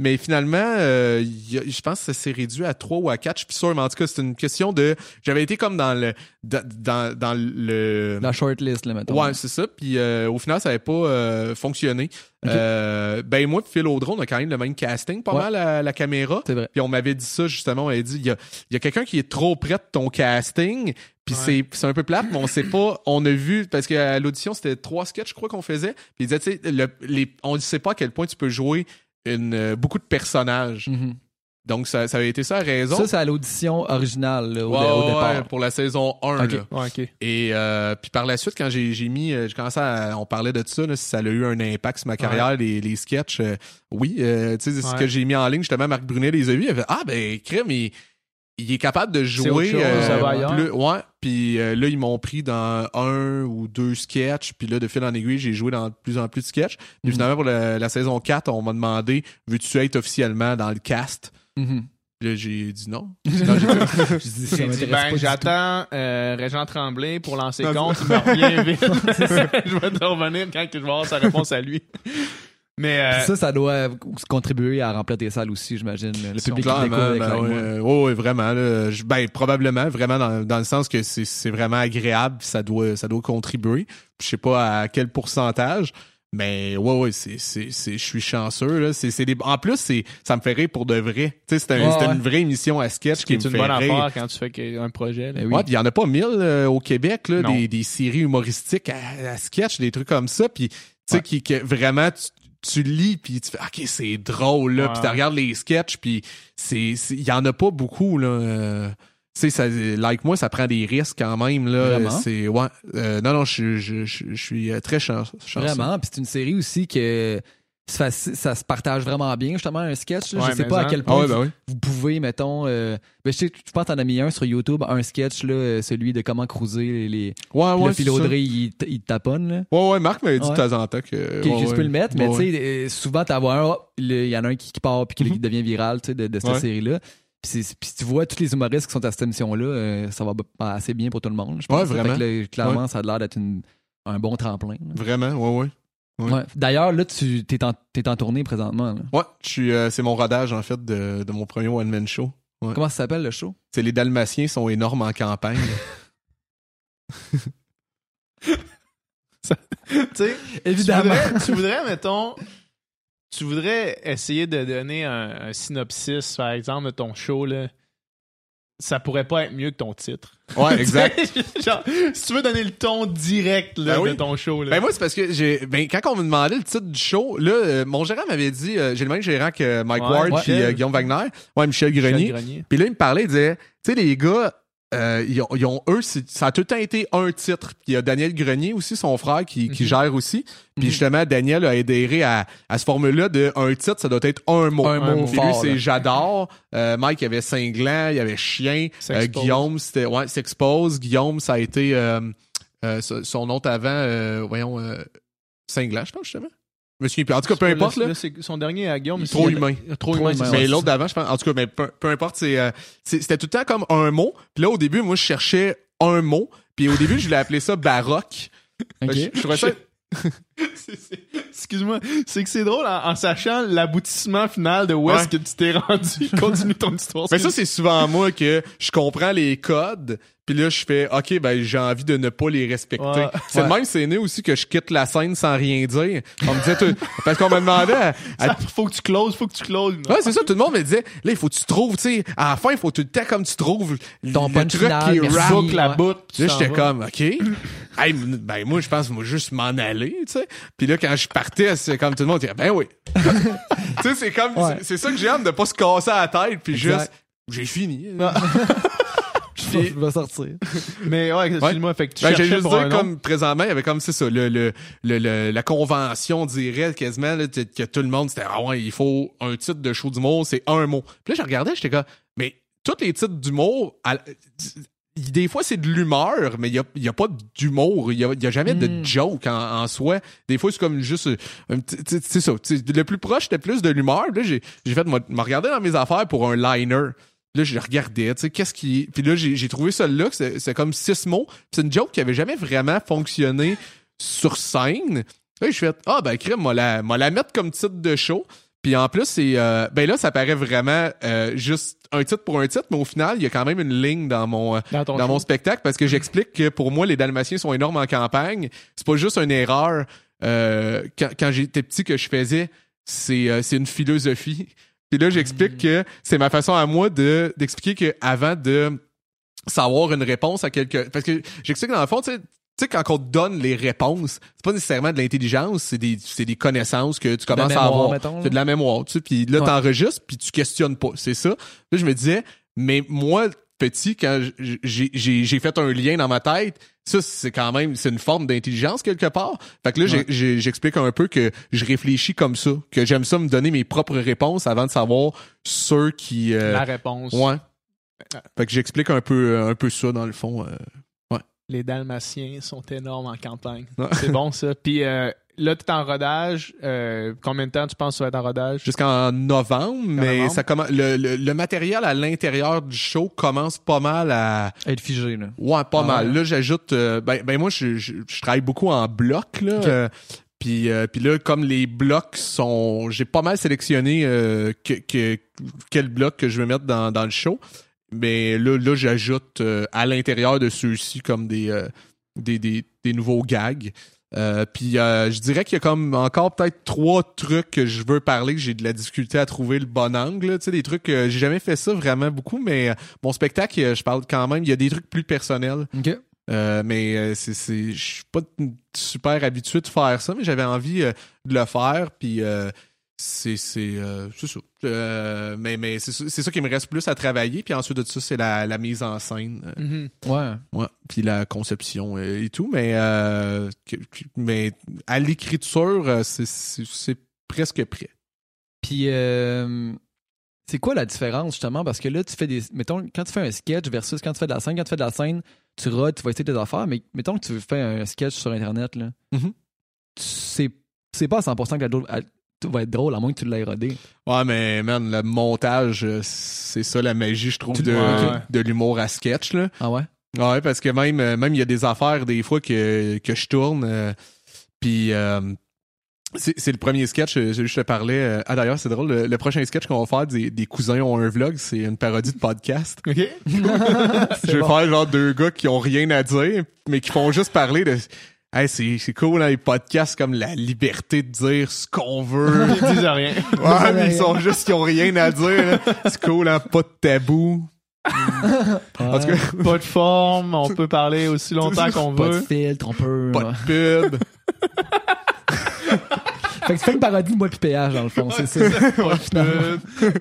Mais finalement, euh, je pense que ça s'est réduit à trois ou à quatre. Je suis sûr, mais en tout cas, c'est une question de. J'avais été comme dans le. Dans, dans le. La shortlist, là, maintenant. Ouais, c'est ça. Puis euh, au final, ça n'avait pas euh, fonctionné. ben, moi, Phil Audron, on a quand même le même casting, pas mal à la caméra. C'est vrai. Puis on m'avait dit ça, justement. On m'avait dit il y a, y a quelqu'un qui est trop près de ton casting. Puis c'est un peu plate, mais on sait pas. On a vu, parce qu'à l'audition, c'était trois sketchs, je crois, qu'on faisait. Puis il disait, tu sais, on ne sait pas à quel point tu peux jouer une, euh, beaucoup de personnages. Mm-hmm. Donc, ça, ça avait été ça raison? Ça, c'est à l'audition originale, au, départ. pour la saison 1. Et euh, puis par la suite, quand j'ai mis, euh, j'ai commencé à, on parlait de ça, si ça a eu un impact sur ma carrière, les, les sketchs. oui, tu sais, ce que j'ai mis en ligne, justement, Marc Brunet les a vus. Il a fait, ah, ben, crème, il, il est capable de jouer. Euh, ouais. Puis là, ils m'ont pris dans un ou deux sketchs. Puis là, de fil en aiguille, j'ai joué dans de plus en plus de sketchs. Puis mm-hmm. finalement, pour la, saison 4, on m'a demandé veux-tu être officiellement dans le cast? Mm-hmm. Là, j'ai dit non. j'ai dit, ben, j'attends euh, Régent Tremblay pour lancer compte. Il me revient vite. je vais te revenir quand je vais avoir sa réponse à lui. Mais euh, ça, ça doit contribuer à remplir tes salles aussi, j'imagine. Le public qui ben, oui, vraiment. ben, probablement, vraiment dans, dans le sens que c'est vraiment agréable, ça doit, ça doit contribuer. Je sais pas à quel pourcentage, mais ouais, ouais, c'est, c'est, je suis chanceux. Là. C'est, c'est en plus, c'est, ça me fait rire pour de vrai. Tu sais, c'est, un, une vraie émission à sketch qui, est une bonne affaire quand tu fais un projet. Là. Oui. Ouais, il y en a pas mille euh, au Québec, là, des, des séries humoristiques à, sketch, des trucs comme ça. Puis, tu sais, qui, que vraiment, tu lis puis tu fais ok c'est drôle là puis tu regardes les sketchs puis c'est il y en a pas beaucoup là euh, tu sais like moi ça prend des risques quand même là c'est ouais euh, non non je je je suis euh, très chanceux. Vraiment? Puis c'est une série aussi que ça, ça, se partage vraiment bien, justement, un sketch. je sais pas à quel point ah ben vous, pouvez, mettons. Euh, ben, je, sais, je pense que t'en as mis un sur YouTube, un sketch, là, euh, celui de comment cruiser les. Ouais, ouais. Le Philodré, il, il taponne. Là. Ouais, ouais, Marc m'avait dit de temps en temps que. je peux le mettre, mais tu sais, euh, souvent, t'as un, il y en a un qui, part puis qui mhm. devient viral, de, de cette série-là. Puis, si tu vois tous les humoristes qui sont à cette émission-là, ça va assez bien pour tout le monde. Je pense. Ouais, vraiment. clairement, ça a l'air d'être un bon tremplin. Vraiment, ouais, ouais. D'ailleurs, là, tu es en, es en tournée présentement. Ouais, euh, c'est mon rodage, en fait, de, mon premier one-man show. Comment ça s'appelle, le show? C'est Les Dalmatiens sont énormes en campagne. tu sais, évidemment. Tu voudrais, mettons, tu voudrais essayer de donner un, un, synopsis, par exemple, de ton show, là ça pourrait pas être mieux que ton titre. Ouais, exact. Genre, si tu veux donner le ton direct là, ben de ton show. Là. Ben moi, c'est parce que j'ai. Ben, quand on me demandait le titre du show, là, euh, mon gérant m'avait dit euh, j'ai le même gérant que Mike Ward et euh, Guillaume Wagner. Ouais, Michel Grenier. Puis là, il me parlait, il disait Tu sais, les gars, euh, ils, ont, eux, ça a tout le temps été un titre. Puis il y a Daniel Grenier aussi, son frère, qui, qui mhm. gère aussi. Puis mhm. justement, Daniel a adhéré à, à ce formule-là de un titre, ça doit être un mot. Un, mot Puis lui, c'est J'adore. Euh, Mike, il y avait Cinglant, il y avait Chien. Euh, Guillaume, c'était ouais, S'expose. Guillaume, ça a été son nom avant, voyons, Cinglant, je pense, justement. Je me souviens plus. En tout cas, peu importe. Là, son dernier à Guillaume. Trop humain. Trop, humain. mais l'autre d'avant, je pense. En tout cas, mais peu, importe. C'est, euh, c'était tout le temps comme un mot. Puis là, au début, moi, je cherchais un mot. Puis au début, je voulais appeler ça baroque. Okay. Je, trouvais ça. Excuse-moi, c'est que c'est drôle en, sachant l'aboutissement final de où est-ce que tu t'es rendu. Continue ton histoire. Mais ça, c'est souvent moi que je comprends les codes, puis là, je fais, OK, ben, j'ai envie de ne pas les respecter. C'est le même, c'est né aussi que je quitte la scène sans rien dire. On me disait, tout, parce qu'on me demandait, à, faut que tu closes, faut que tu closes. Ouais, c'est ça, tout le monde me disait, là, il faut que tu trouves, tu sais, à la fin, il faut tout le temps comme tu trouves ton le truc qui est rap. la bout. Là, j'étais comme, OK. hey, ben, moi, je pense, moi, juste m'en aller, tu sais. Puis là, quand je partais, c'est comme tout le monde, ben oui. tu sais, c'est comme, c'est ça que j'ai hâte de pas se casser la tête, puis juste, j'ai fini. je vais sortir. Mais ouais, excuse-moi, fait que tu ben, cherchais juste pour dire, un nom. comme présentement, il y avait comme c'est ça, le, le, le, le- la convention dirait quasiment là, que que tout le monde c'était ah ouais, il faut un titre de show d'humour, c'est un mot. Puis là, je regardais, j'étais comme mais tous les titres d'humour, à- des fois c'est de l'humeur, mais il y a, y a pas d'humour, il y a, y a jamais de Mm. joke en, en soi. Des fois c'est comme juste euh, c'est ça, le plus proche c'était plus de l'humeur. Là, j'ai fait me regarder dans mes affaires pour un liner. Là, je regardais, tu sais, qu'est-ce qui. Puis là, j'ai trouvé ça là, c'est comme six mots. C'est une joke qui avait jamais vraiment fonctionné sur scène. Là, je fais Ah, ben, crème, moi la, la mettre comme titre de show. Puis en plus, c'est. euh, ben là, ça paraît vraiment euh, juste un titre pour un titre, mais au final, il y a quand même une ligne dans mon. euh, Dans mon spectacle parce que j'explique que pour moi, les Dalmatiens sont énormes en campagne. C'est pas juste une erreur. euh, quand quand j'étais petit que je faisais, c'est euh, c'est une philosophie. Puis là, j'explique que c'est ma façon à moi de d'expliquer que avant de savoir une réponse à quelque parce que j'explique dans le fond, tu sais, tu sais, quand on te donne les réponses, c'est pas nécessairement de l'intelligence, c'est des, c'est des connaissances que tu commences mémoire, à avoir. mettons. C'est de la mémoire, tu sais. Puis là, Ouais. t'enregistres, puis tu questionnes pas. C'est ça. Là, je me disais, mais moi, petit, quand j'ai, j'ai, j'ai fait un lien dans ma tête, ça, c'est quand même, c'est une forme d'intelligence quelque part. Fait que là, j'ai- Ouais. j'ai- j'explique un peu que je réfléchis comme ça, que j'aime ça me donner mes propres réponses avant de savoir ceux qui... euh, La réponse. ouais. Fait que j'explique un peu, un peu ça, dans le fond. euh. Les Dalmatiens sont énormes en campagne. Ouais. C'est bon, ça. Puis euh, là, tu es en rodage. Euh, combien de temps tu penses que tu vas être en rodage? jusqu'en novembre, mais novembre. ça commence le, le, le matériel à l'intérieur du show commence pas mal à Être figé, là. ouais pas Ah mal. ouais. Là j'ajoute euh, ben, ben moi je, je, je travaille beaucoup en bloc là. Euh, puis, euh, puis là, comme les blocs sont. J'ai pas mal sélectionné euh, que, que, quel bloc que je vais mettre dans, dans le show. Mais là, là j'ajoute euh, à l'intérieur de ceux-ci comme des, euh, des, des, des nouveaux gags. Euh, puis je dirais qu'il y a comme encore peut-être trois trucs que je veux parler que j'ai de la difficulté à trouver le bon angle. Tu sais, des trucs j'ai jamais fait ça vraiment beaucoup, mais mon spectacle, je parle quand même. Il y a des trucs plus personnels. Euh, mais euh, c'est c'est je suis pas super habitué de faire ça mais j'avais envie euh, de le faire puis c'est c'est euh, ça Euh, mais mais c'est ça- c'est ça qui me reste plus à travailler puis ensuite de ça c'est la, la mise en scène euh, Mhm. Ouais. ouais puis la conception euh, et tout mais euh, mais à l'écriture c'est presque prêt Puis, euh, c'est quoi la différence, justement? Parce que là, tu fais des. Mettons, quand tu fais un sketch versus quand tu fais de la scène, quand tu fais de la scène, tu rodes, tu vas essayer tes affaires, mais mettons que tu fais un sketch sur Internet, là. Mhm. tu sais c'est pas à 100% que la tout va être drôle, à moins que tu l'aies rodé. ouais mais man le montage euh, c'est ça la magie je trouve de, ouais. de l'humour à sketch là Ah ouais? Ouais, parce que même euh, même il y a des affaires des fois que, que je tourne. euh, Puis euh, c'est le premier sketch, je je te parlais. euh, ah d'ailleurs, c'est drôle, le, le prochain sketch qu'on va faire des, des cousins ont un vlog, c'est une parodie de podcast. OK. je vais bon. faire genre deux gars qui ont rien à dire, mais qui font juste parler de. Hey, c'est c'est cool, hein, les podcasts comme la liberté de dire ce qu'on veut. Ils disent rien. ouais, mais ils sont juste qui ont rien à dire. là. C'est cool, hein, pas de tabou. En tout cas, Pas de forme, on peut parler aussi longtemps qu'on Pas de veut. filtre, on peut. pas de pub. Fait que tu fais une parodie de moi péage, dans le fond, c'est ça. Pas de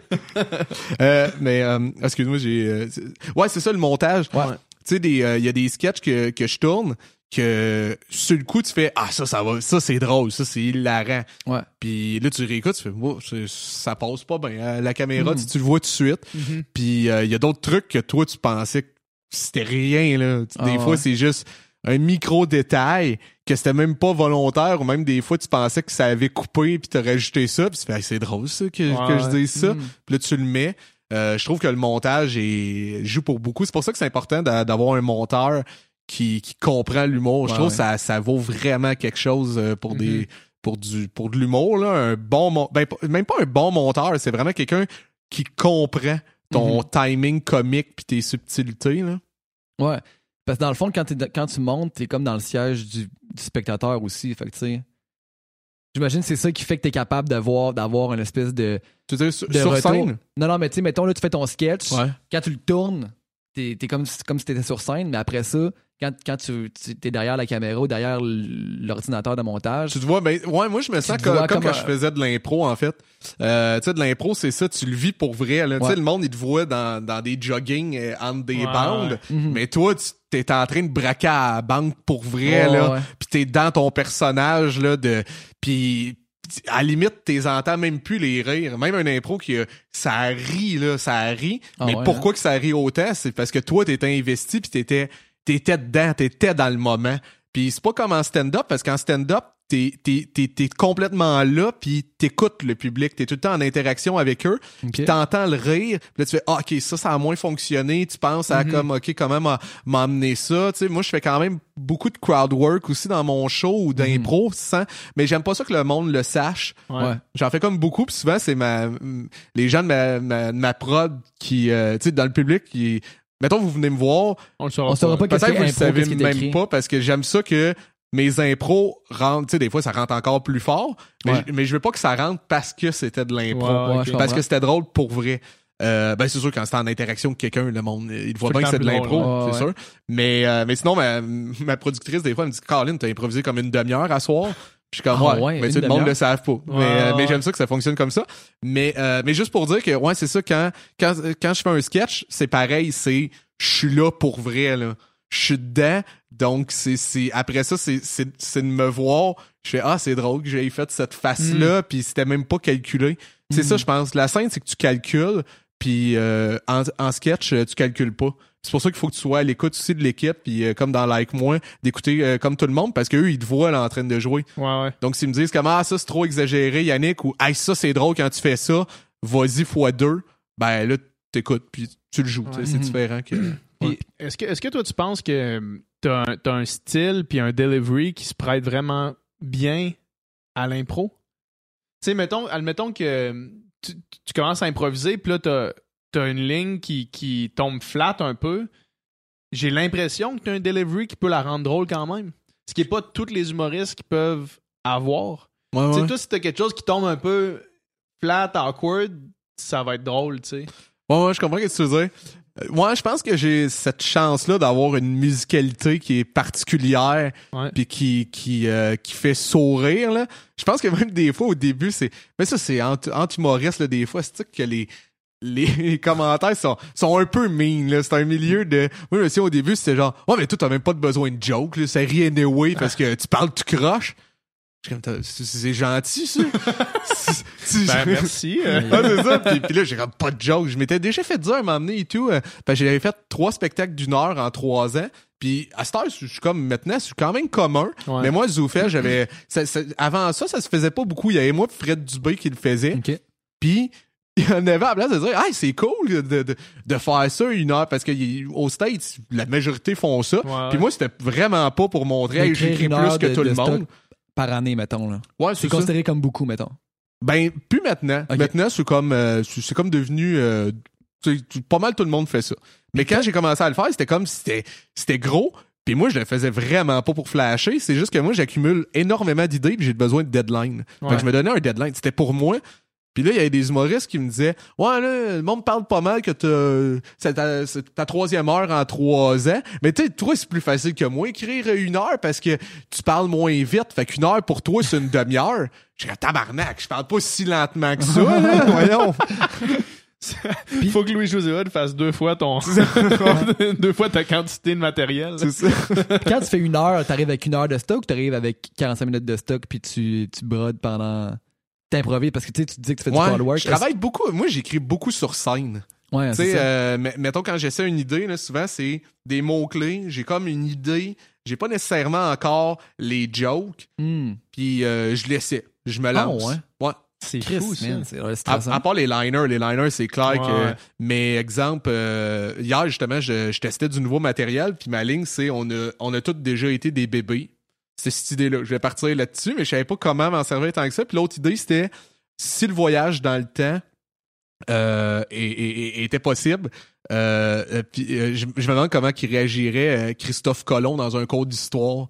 Euh, mais euh, excuse-moi, j'ai euh, c'est- ouais, c'est ça le montage. Ouais. Tu sais des euh, il y a des sketchs que, que je tourne que sur le coup tu fais ah ça ça va ça c'est drôle, ça c'est hilarant. Ouais. Puis là tu réécoutes, tu fais c'est- ça passe pas bien à la caméra, Mm. tu, tu le vois tout de suite. Mhm. Puis euh, il y a d'autres trucs que toi tu pensais que c'était rien là. Des Ah, fois c'est juste un micro détail que c'était même pas volontaire ou même des fois tu pensais que ça avait coupé puis t'as rajouté ça puis tu fais Hey, c'est drôle ça que, je dise ça Mm. puis là tu le mets Euh, je trouve que le montage est, joue pour beaucoup c'est pour ça que c'est important d'a- d'avoir un monteur qui, qui comprend l'humour je trouve ouais. que ça, ça vaut vraiment quelque chose euh, pour Mhm. des pour du pour de l'humour là un bon ben, même pas un bon monteur c'est vraiment quelqu'un qui comprend ton Mhm. timing comique puis tes subtilités là Ouais. Parce que dans le fond, quand, quand tu montes, t'es comme dans le siège du, du spectateur aussi. Fait que, tu sais. J'imagine que c'est ça qui fait que t'es capable de voir, d'avoir une espèce de, tu veux dire sur, de sur scène? Non, non, mais tu sais, mettons, là, tu fais ton sketch. ouais Quand tu le tournes, t'es es comme, comme si t'étais sur scène, mais après ça, quand, quand tu, es derrière la caméra ou derrière l'ordinateur de montage. Tu te vois, ben, ouais, moi, je me sens comme, comme, quand je faisais de l'impro, en fait. Euh, tu sais, de l'impro, c'est ça, tu le vis pour vrai. Tu sais, le monde, il te voit dans, dans des jogging euh, entre des bandes, mhm. mais toi, tu t'es en train de braquer à la banque pour vrai, là. Puis t'es dans ton personnage, là, de... Puis à la limite, t'es entends même plus les rires. Même un impro qui ça rit là, ça rit. Ah mais pourquoi hein? que ça rit autant, c'est parce que toi t'étais investi puis t'étais t'étais dedans, t'étais dans le moment. Puis c'est pas comme en stand-up parce qu'en stand-up t'es es, complètement là, puis t'écoutes le public, t'es tout le temps en interaction avec eux, puis t'entends le rire, puis là tu fais ah, ok ça ça a moins fonctionné, tu penses à mm-hmm. comme ok comment m'amener ça, tu sais moi je fais quand même beaucoup de crowd work aussi dans mon show ou d'impro, mm mais j'aime pas ça que le monde le sache. Ouais. J'en fais comme beaucoup, puis souvent c'est ma les gens de ma, ma, prod qui euh, tu sais dans le public qui Mettons, vous venez me voir. On le saura, saura pas. Peut-être que vous le savez même pas parce que j'aime ça que mes impros rentrent, tu sais, des fois, ça rentre encore plus fort, mais, je, mais je veux pas que ça rentre parce que c'était de l'impro, parce que c'était drôle pour vrai. Euh, ben c'est sûr quand c'était en interaction avec quelqu'un le monde il voit bien que c'est de l'impro c'est sûr. Mais euh, mais sinon ma, ma productrice des fois elle me dit Caroline t'as improvisé comme une demi-heure à soir je suis comme ah, ouais, mais tout le monde le savent pas mais, euh, mais j'aime ça que ça fonctionne comme ça mais euh, mais juste pour dire que ouais c'est ça quand quand quand je fais un sketch c'est pareil c'est je suis là pour vrai là je suis dedans donc, c'est, c'est, après ça, c'est, c'est, c'est de me voir. Je fais, ah, c'est drôle que j'ai fait cette face-là, mm. puis c'était même pas calculé. C'est ça, mm. je pense. La scène, c'est que tu calcules, puis euh, en, en, sketch, tu calcules pas. C'est pour ça qu'il faut que tu sois à l'écoute aussi de l'équipe, puis euh, comme dans Like Moi, d'écouter euh, comme tout le monde, parce qu'eux, ils te voient là, en train de jouer. Ouais, ouais. Donc, s'ils me disent comment ah, ça, c'est trop exagéré, Yannick, ou ah, ça, c'est drôle quand tu fais ça, vas-y fois deux, ben là, t'écoutes, puis tu le joues. C'est mm-hmm. différent que... Est-ce que, est-ce que toi, tu penses que t'as un, as un style puis un delivery qui se prête vraiment bien à l'impro? Tu sais, mettons, admettons que tu, commences à improviser, puis là, t'as as une ligne qui, qui tombe flat un peu. J'ai l'impression que t'as un delivery qui peut la rendre drôle quand même. Ce qui est pas tous les humoristes qui peuvent avoir. Ouais, tu sais, toi, si t'as quelque chose qui tombe un peu flat, awkward, ça va être drôle, tu sais. Ouais, ouais, je comprends ce que tu veux dire. Moi, je pense que j'ai cette chance-là d'avoir une musicalité qui est particulière puis qui qui euh, qui fait sourire là. Je pense que même des fois au début c'est mais ça c'est anti-humoriste des fois c'est que les les commentaires sont, sont un peu mean là, c'est un milieu de moi aussi au début c'était genre "Ouais mais toi t'as même pas de besoin de joke, là, c'est rien anyway parce que tu parles tu croches." c'est gentil, ça. ben, merci. Euh. ah, c'est ça. Puis, là, j'ai comme pas de joke. Je m'étais déjà fait dire à m'emmener et tout. Euh, parce que j'avais fait trois spectacles d'une heure en trois ans. Puis à cette heure, je suis comme maintenant, je suis quand même commun. Mais moi, Zoufet, j'avais. avant ça, ça se faisait pas beaucoup. Il y avait moi Fred Dubé qui le faisait. Puis il y en avait à place de dire Hey, c'est cool de, de, de, faire ça une heure parce que au States, la majorité font ça. Puis moi, c'était vraiment pas pour montrer hey, j'écris plus que tout le monde par année, mettons. Là. Ouais, c'est considéré comme beaucoup, mettons. Ben, plus maintenant. Maintenant, c'est comme, euh, c'est comme devenu. Euh, pas mal tout le monde fait ça. Mais quand j'ai commencé à le faire, c'était comme c'était c'était gros. Puis moi, je le faisais vraiment pas pour flasher. C'est juste que moi, j'accumule énormément d'idées puis j'ai besoin de deadline. je me donnais un deadline. C'était pour moi. Puis là, il y avait des humoristes qui me disaient Ouais, là, le monde parle pas mal que c'est ta, ta, troisième heure en trois ans. Mais tu sais, toi, c'est plus facile que moi écrire une heure parce que tu parles moins vite. Fait qu'une heure pour toi, c'est une demi-heure. Je suis tabarnak, je parle pas si lentement que ça, là. Voyons. Il faut que Louis-José fasse deux fois ton deux fois ta quantité de matériel. C'est ça. Quand tu fais une heure, t'arrives avec une heure de stock ou t'arrives avec 45 minutes de stock puis tu, tu brodes pendant t'improvises parce que tu dis que tu fais du crowd work. Je travaille beaucoup. Moi, j'écris beaucoup sur scène. Ouais, tu sais, euh, mettons quand j'essaie une idée, là, souvent c'est des mots clés. J'ai comme une idée. J'ai pas nécessairement encore les jokes. Hmm. Puis euh, je l'essaie. Je me lance. ouais? ouais. C'est fou, à, à, part les liners, les liners, c'est clair que. Mais exemple, euh, hier justement, je, je, testais du nouveau matériel, puis ma ligne, c'est on a, on a tous déjà été des bébés c'est cette idée-là. Je vais partir là-dessus, mais je savais pas comment m'en servir tant que ça. Puis l'autre idée, c'était si le voyage dans le temps euh, était possible. Euh, euh, puis, je, me demande comment il réagirait Christophe Colomb dans un cours d'histoire.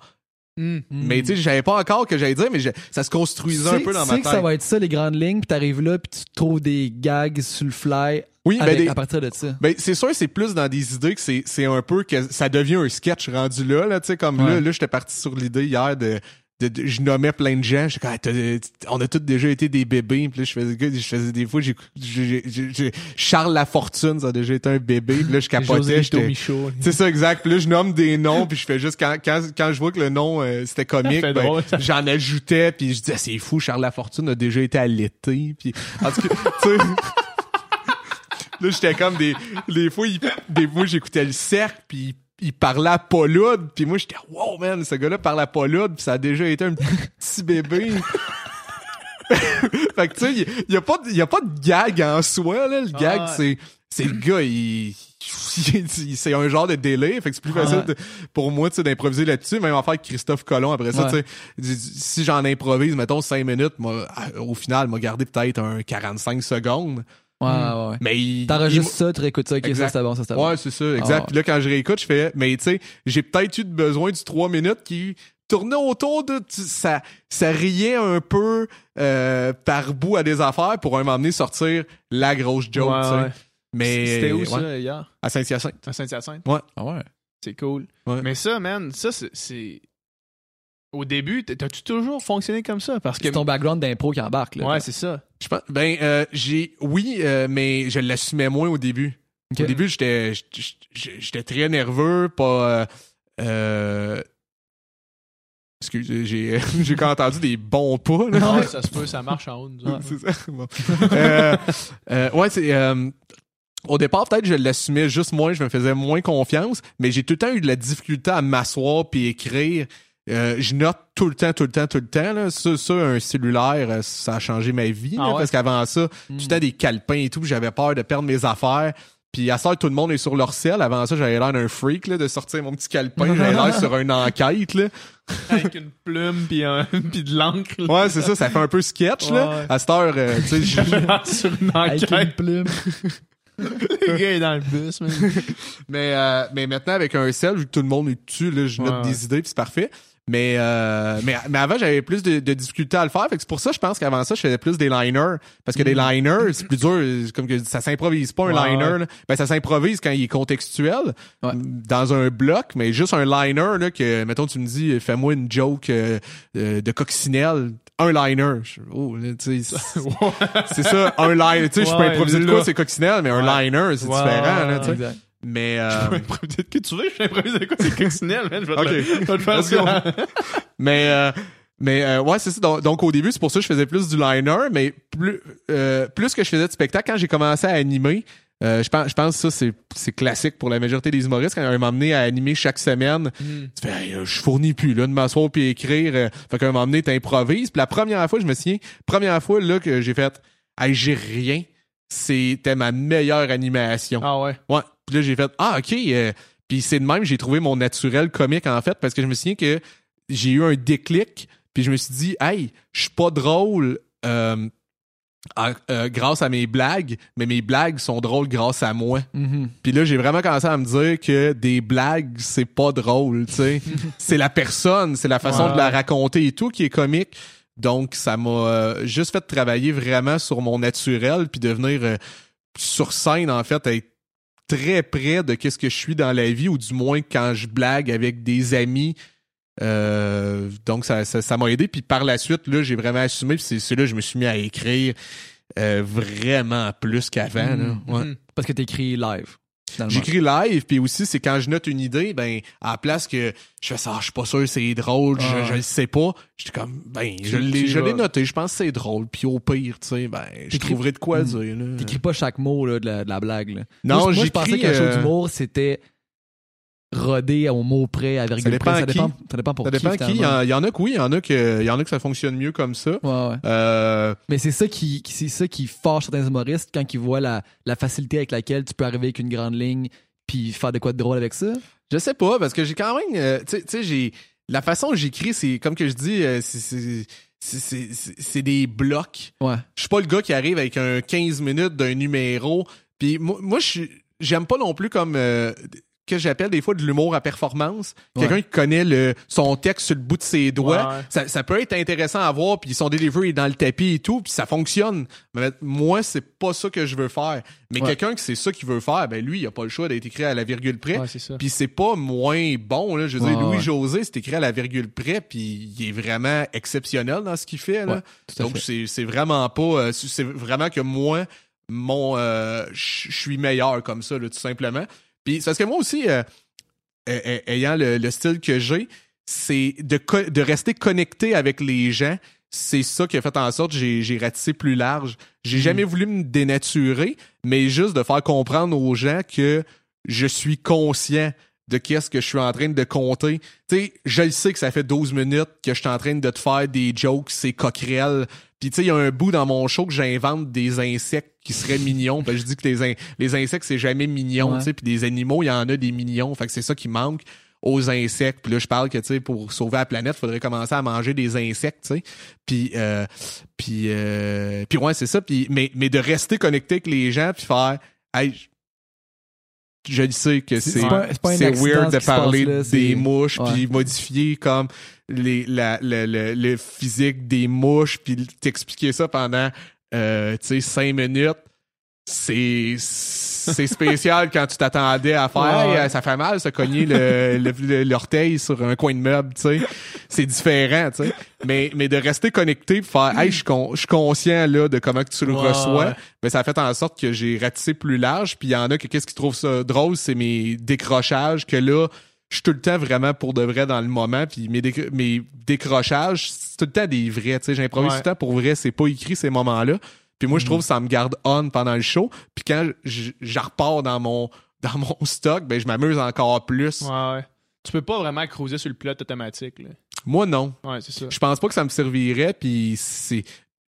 Hmm. Mais tu sais, j'avais pas encore que j'allais dire, mais ça se construisait un peu dans ma tête. Tu sais que ça va être ça, les grandes lignes, puis t'arrives là, puis tu trouves des gags sur le fly. Oui, ben à partir de ça. Ben c'est sûr, c'est plus dans des idées que c'est un peu que ça devient un sketch rendu là, là tu sais, comme là, là, j'étais parti sur l'idée hier de je nommais plein de gens. Je, on a tous déjà été des bébés. Puis là, je faisais, je faisais des fois, j'ai, Charles Lafortune, ça a déjà été un bébé. Puis là, je capotais. C'est ça, exact. Puis là, je nomme des noms. Puis je fais juste, quand, quand, quand je vois que le nom, euh, c'était comique, ben, j'en ajoutais. Puis je disais, c'est fou, Charles Lafortune a déjà été l'été. Puis, en tout cas, tu sais... là, j'étais comme des, des fois, des fois, j'écoutais le cercle, puis il parlait à Pauloud, puis moi j'étais wow man, ce gars-là parle à Pauloud, puis ça a déjà été un petit bébé. fait que tu sais, il y, a pas de, y a pas de gag en soi là, le gag c'est c'est le gars il, c'est un genre de délai, fait que c'est plus facile pour moi tu d'improviser là-dessus, même en faire Christophe Colomb après ça, tu sais, si j'en improvise mettons 5 minutes, moi au final m'a gardé peut-être un 45 secondes. Ouais, ouais, ouais. Mais T'enregistres ça, tu réécoutes ça, ok, ça c'est bon, ça c'est bon. Ouais, c'est ça, exact. Ah, Puis là, quand je réécoute, je fais, mais tu sais, j'ai peut-être eu besoin du 3 minutes qui tournait autour de ça ça riait un peu euh, par bout à des affaires pour un moment donné sortir la grosse joke tu sais. mais c'était où ça hier? À Saint-Hyacinthe. À Saint-Hyacinthe? Ouais. Ah ouais. C'est cool. Mais ça man ça c'est au début, t'as-tu toujours fonctionné comme ça? Parce que c'est ton background d'impro qui embarque. Là, ouais, c'est ça. Je pense, ben, euh, j'ai, oui, euh, mais je l'assumais moins au début. Au début, j'étais, j'étais très nerveux, pas. Euh, Excusez, j'ai, j'ai quand entendu des bons pas. Là. Non, ça se peut, ça marche en haut. c'est ça. euh, ouais, c'est. au départ, peut-être je l'assumais juste moins, je me faisais moins confiance, mais j'ai tout le temps eu de la difficulté à m'asseoir puis écrire euh, je note tout le temps, tout le temps, tout le temps. Là. Ça, ça, un cellulaire, euh, ça a changé ma vie. Ah parce qu'avant ça, mm. tu des calepins et tout, j'avais peur de perdre mes affaires. Puis à ça, tout le monde est sur leur sel. Avant ça, j'avais l'air d'un freak là, de sortir mon petit calepin. j'avais l'air sur une enquête. Là. Avec une plume puis, un, puis de l'encre. Ouais, c'est ça. Ça fait un peu sketch. Là. À cette heure, euh, tu sais, sur une enquête. Avec une plume. le gars est dans le bus, mais, euh, mais maintenant, avec un sel, vu que tout le monde est dessus, là, je note des idées puis c'est parfait. Mais, euh, mais, mais avant, j'avais plus de, de difficultés à le faire. Fait que c'est pour ça, je pense qu'avant ça, je faisais plus des liners. Parce que des mm. liners, c'est plus dur. Comme que ça s'improvise pas un liner. Ben, ça s'improvise quand il est contextuel. Dans un bloc, mais juste un liner, là, que, mettons, tu me dis, fais-moi une joke euh, euh, de coccinelle. Un liner. Oh, c'est ça, un liner. Tu sais, je peux improviser de quoi, c'est coccinelle, mais un liner, c'est différent, là. Mais euh... peut-être que tu veux, je improvise quoi, c'est coccinelle, man. Je vais te, le, faire ça. mais euh, mais euh, ouais, c'est ça. Donc, au début, c'est pour ça que je faisais plus du liner, mais plus euh, plus que je faisais de spectacle quand j'ai commencé à animer. Euh, je pense, je pense que ça, c'est, c'est classique pour la majorité des humoristes. Quand ils amené à animer chaque semaine, mm. tu fais, je fournis plus, là, de m'asseoir puis écrire. Euh, fait qu'à un moment donné, t'improvises. Puis la première fois, je me souviens, première fois, là, que j'ai fait, hey, j'ai rien. C'était ma meilleure animation. Ah ouais? Ouais. Puis là, j'ai fait Ah, OK. Euh, puis c'est de même, j'ai trouvé mon naturel comique, en fait, parce que je me souviens que j'ai eu un déclic, puis je me suis dit, hey, je suis pas drôle euh, euh, grâce à mes blagues, mais mes blagues sont drôles grâce à moi. Mm-hmm. Puis là, j'ai vraiment commencé à me dire que des blagues, c'est pas drôle, tu sais. c'est la personne, c'est la façon de la raconter et tout qui est comique. Donc, ça m'a juste fait travailler vraiment sur mon naturel, puis devenir sur scène, en fait, être très près de qu'est-ce que je suis dans la vie, ou du moins quand je blague avec des amis. Euh, donc ça ça m'a aidé. Puis par la suite là j'ai vraiment assumé. Puis c'est là que je me suis mis à écrire euh, vraiment plus qu'avant mmh, mmh. parce que t'écris live J'écris live, puis aussi, c'est quand je note une idée, ben, à la place que je fais ça, je suis pas sûr c'est drôle, je, ah. je le sais pas, j'étais comme, ben, je l'ai noté, je pense que c'est drôle, puis au pire, tu sais, ben, je trouverai de quoi hmm. dire, là. T'écris pas chaque mot, là, de la, de la blague, là. Non, moi, je pensais qu'un show euh, d'humour, c'était rodé au mot près, à virgule ça dépend près. Ça dépend, ça dépend pour ça dépend qui. Il y, en, a que oui, il y en a que, il y en a que ça fonctionne mieux comme ça. Ouais, ouais. Euh... Mais c'est ça qui, c'est ça qui certains humoristes quand ils voient la, la facilité avec laquelle tu peux arriver avec une grande ligne puis faire de quoi de drôle avec ça? Je sais pas, parce que j'ai quand même. Euh, tu sais, j'ai. La façon dont j'écris, c'est comme que je dis, euh, c'est des blocs. Ouais. Je suis pas le gars qui arrive avec un 15 minutes d'un numéro. Puis moi, moi j'aime pas non plus comme. Euh, que j'appelle des fois de l'humour à performance. Quelqu'un qui connaît le, son texte sur le bout de ses doigts. Ça, ça, peut être intéressant à voir, puis son delivery est dans le tapis et tout, puis ça fonctionne. Mais moi, c'est pas ça que je veux faire. Mais quelqu'un qui c'est ça qu'il veut faire, ben lui, il a pas le choix d'être écrit à la virgule près. Puis c'est pas moins bon. Là. Je veux dire, Louis-José, c'est écrit à la virgule près, puis il est vraiment exceptionnel dans ce qu'il fait. Là. Donc c'est vraiment pas... Euh, c'est vraiment que moi, mon euh, je suis meilleur comme ça, tout simplement. Puis parce que moi aussi, euh, ayant le, style que j'ai, c'est de, de rester connecté avec les gens. C'est ça qui a fait en sorte que j'ai ratissé plus large. J'ai hmm. jamais voulu me dénaturer, mais juste de faire comprendre aux gens que je suis conscient de qu'est-ce que je suis en train de compter. Tu sais, je sais que ça fait 12 minutes que je suis en train de te faire des jokes, c'est coquerel. Puis tu sais, il y a un bout dans mon show que j'invente des insectes qui seraient mignons. Ben, je dis que les, les insectes, c'est jamais mignon, tu sais. Puis des animaux, il y en a des mignons. Fait que c'est ça qui manque aux insectes. Puis là, je parle que, tu sais, pour sauver la planète, il faudrait commencer à manger des insectes, tu sais. Puis, euh, puis, euh, puis ouais, c'est ça. Puis, mais, mais de rester connecté avec les gens, puis faire, hey, je sais que c'est c'est weird de parler des mouches puis modifier comme les la, le physique des mouches puis t'expliquer ça pendant euh, tu sais cinq minutes c'est c'est spécial quand tu t'attendais à faire ça fait mal se cogner le, l'orteil sur un coin de meuble tu sais. C'est différent tu sais. Mais mais de rester connecté pour faire hey je suis conscient là de comment que tu le reçois mais ça a fait en sorte que j'ai ratissé plus large. Puis il y en a que qu'est-ce qui trouve ça drôle c'est mes décrochages que là je suis tout le temps vraiment pour de vrai dans le moment. Puis mes, mes décrochages c'est tout le temps des vrais tu sais. J'improvise tout le temps pour vrai. C'est pas écrit ces moments là puis moi, je trouve que ça me garde on pendant le show. Puis quand je, repars dans mon, dans mon stock, ben je m'amuse encore plus. Ouais, ouais. Tu peux pas vraiment cruiser sur le plot automatique. Là. Moi, non. Ouais, c'est ça. Je pense pas que ça me servirait, puis c'est...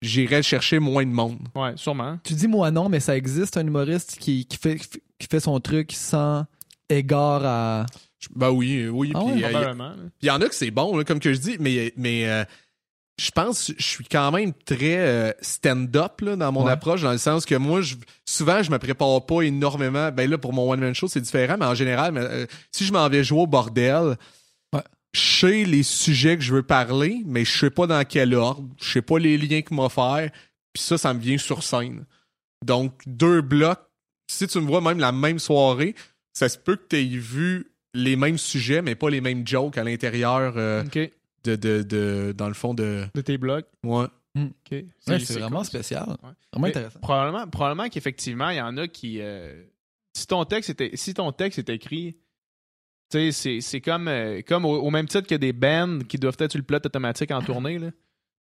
J'irais chercher moins de monde. Ouais, sûrement. Tu dis moi non, mais ça existe un humoriste qui, qui, fait, qui fait son truc sans égard à... Ben oui, oui. Ah puis il y, en a que c'est bon, comme que je dis, mais, mais euh, je pense je suis quand même très euh, stand-up dans mon approche dans le sens que moi je, souvent je me prépare pas énormément. Ben là pour mon one man show c'est différent mais en général euh, si je m'en vais jouer au bordel je sais les sujets que je veux parler mais je sais pas dans quel ordre je sais pas les liens qu'il m'a faire puis ça ça me vient sur scène. Donc deux blocs si tu me vois même la même soirée ça se peut que tu aies vu les mêmes sujets mais pas les mêmes jokes à l'intérieur euh, de, de, de, dans le fond de. De tes blogs? Ouais. Hmm. C'est vraiment spécial. Vraiment intéressant. Probablement, probablement qu'effectivement, il y en a qui. Euh, si ton texte était, si ton texte est écrit, tu sais, c'est comme, euh, comme au, même titre que des bands qui doivent être sur le plot automatique en tournée, là.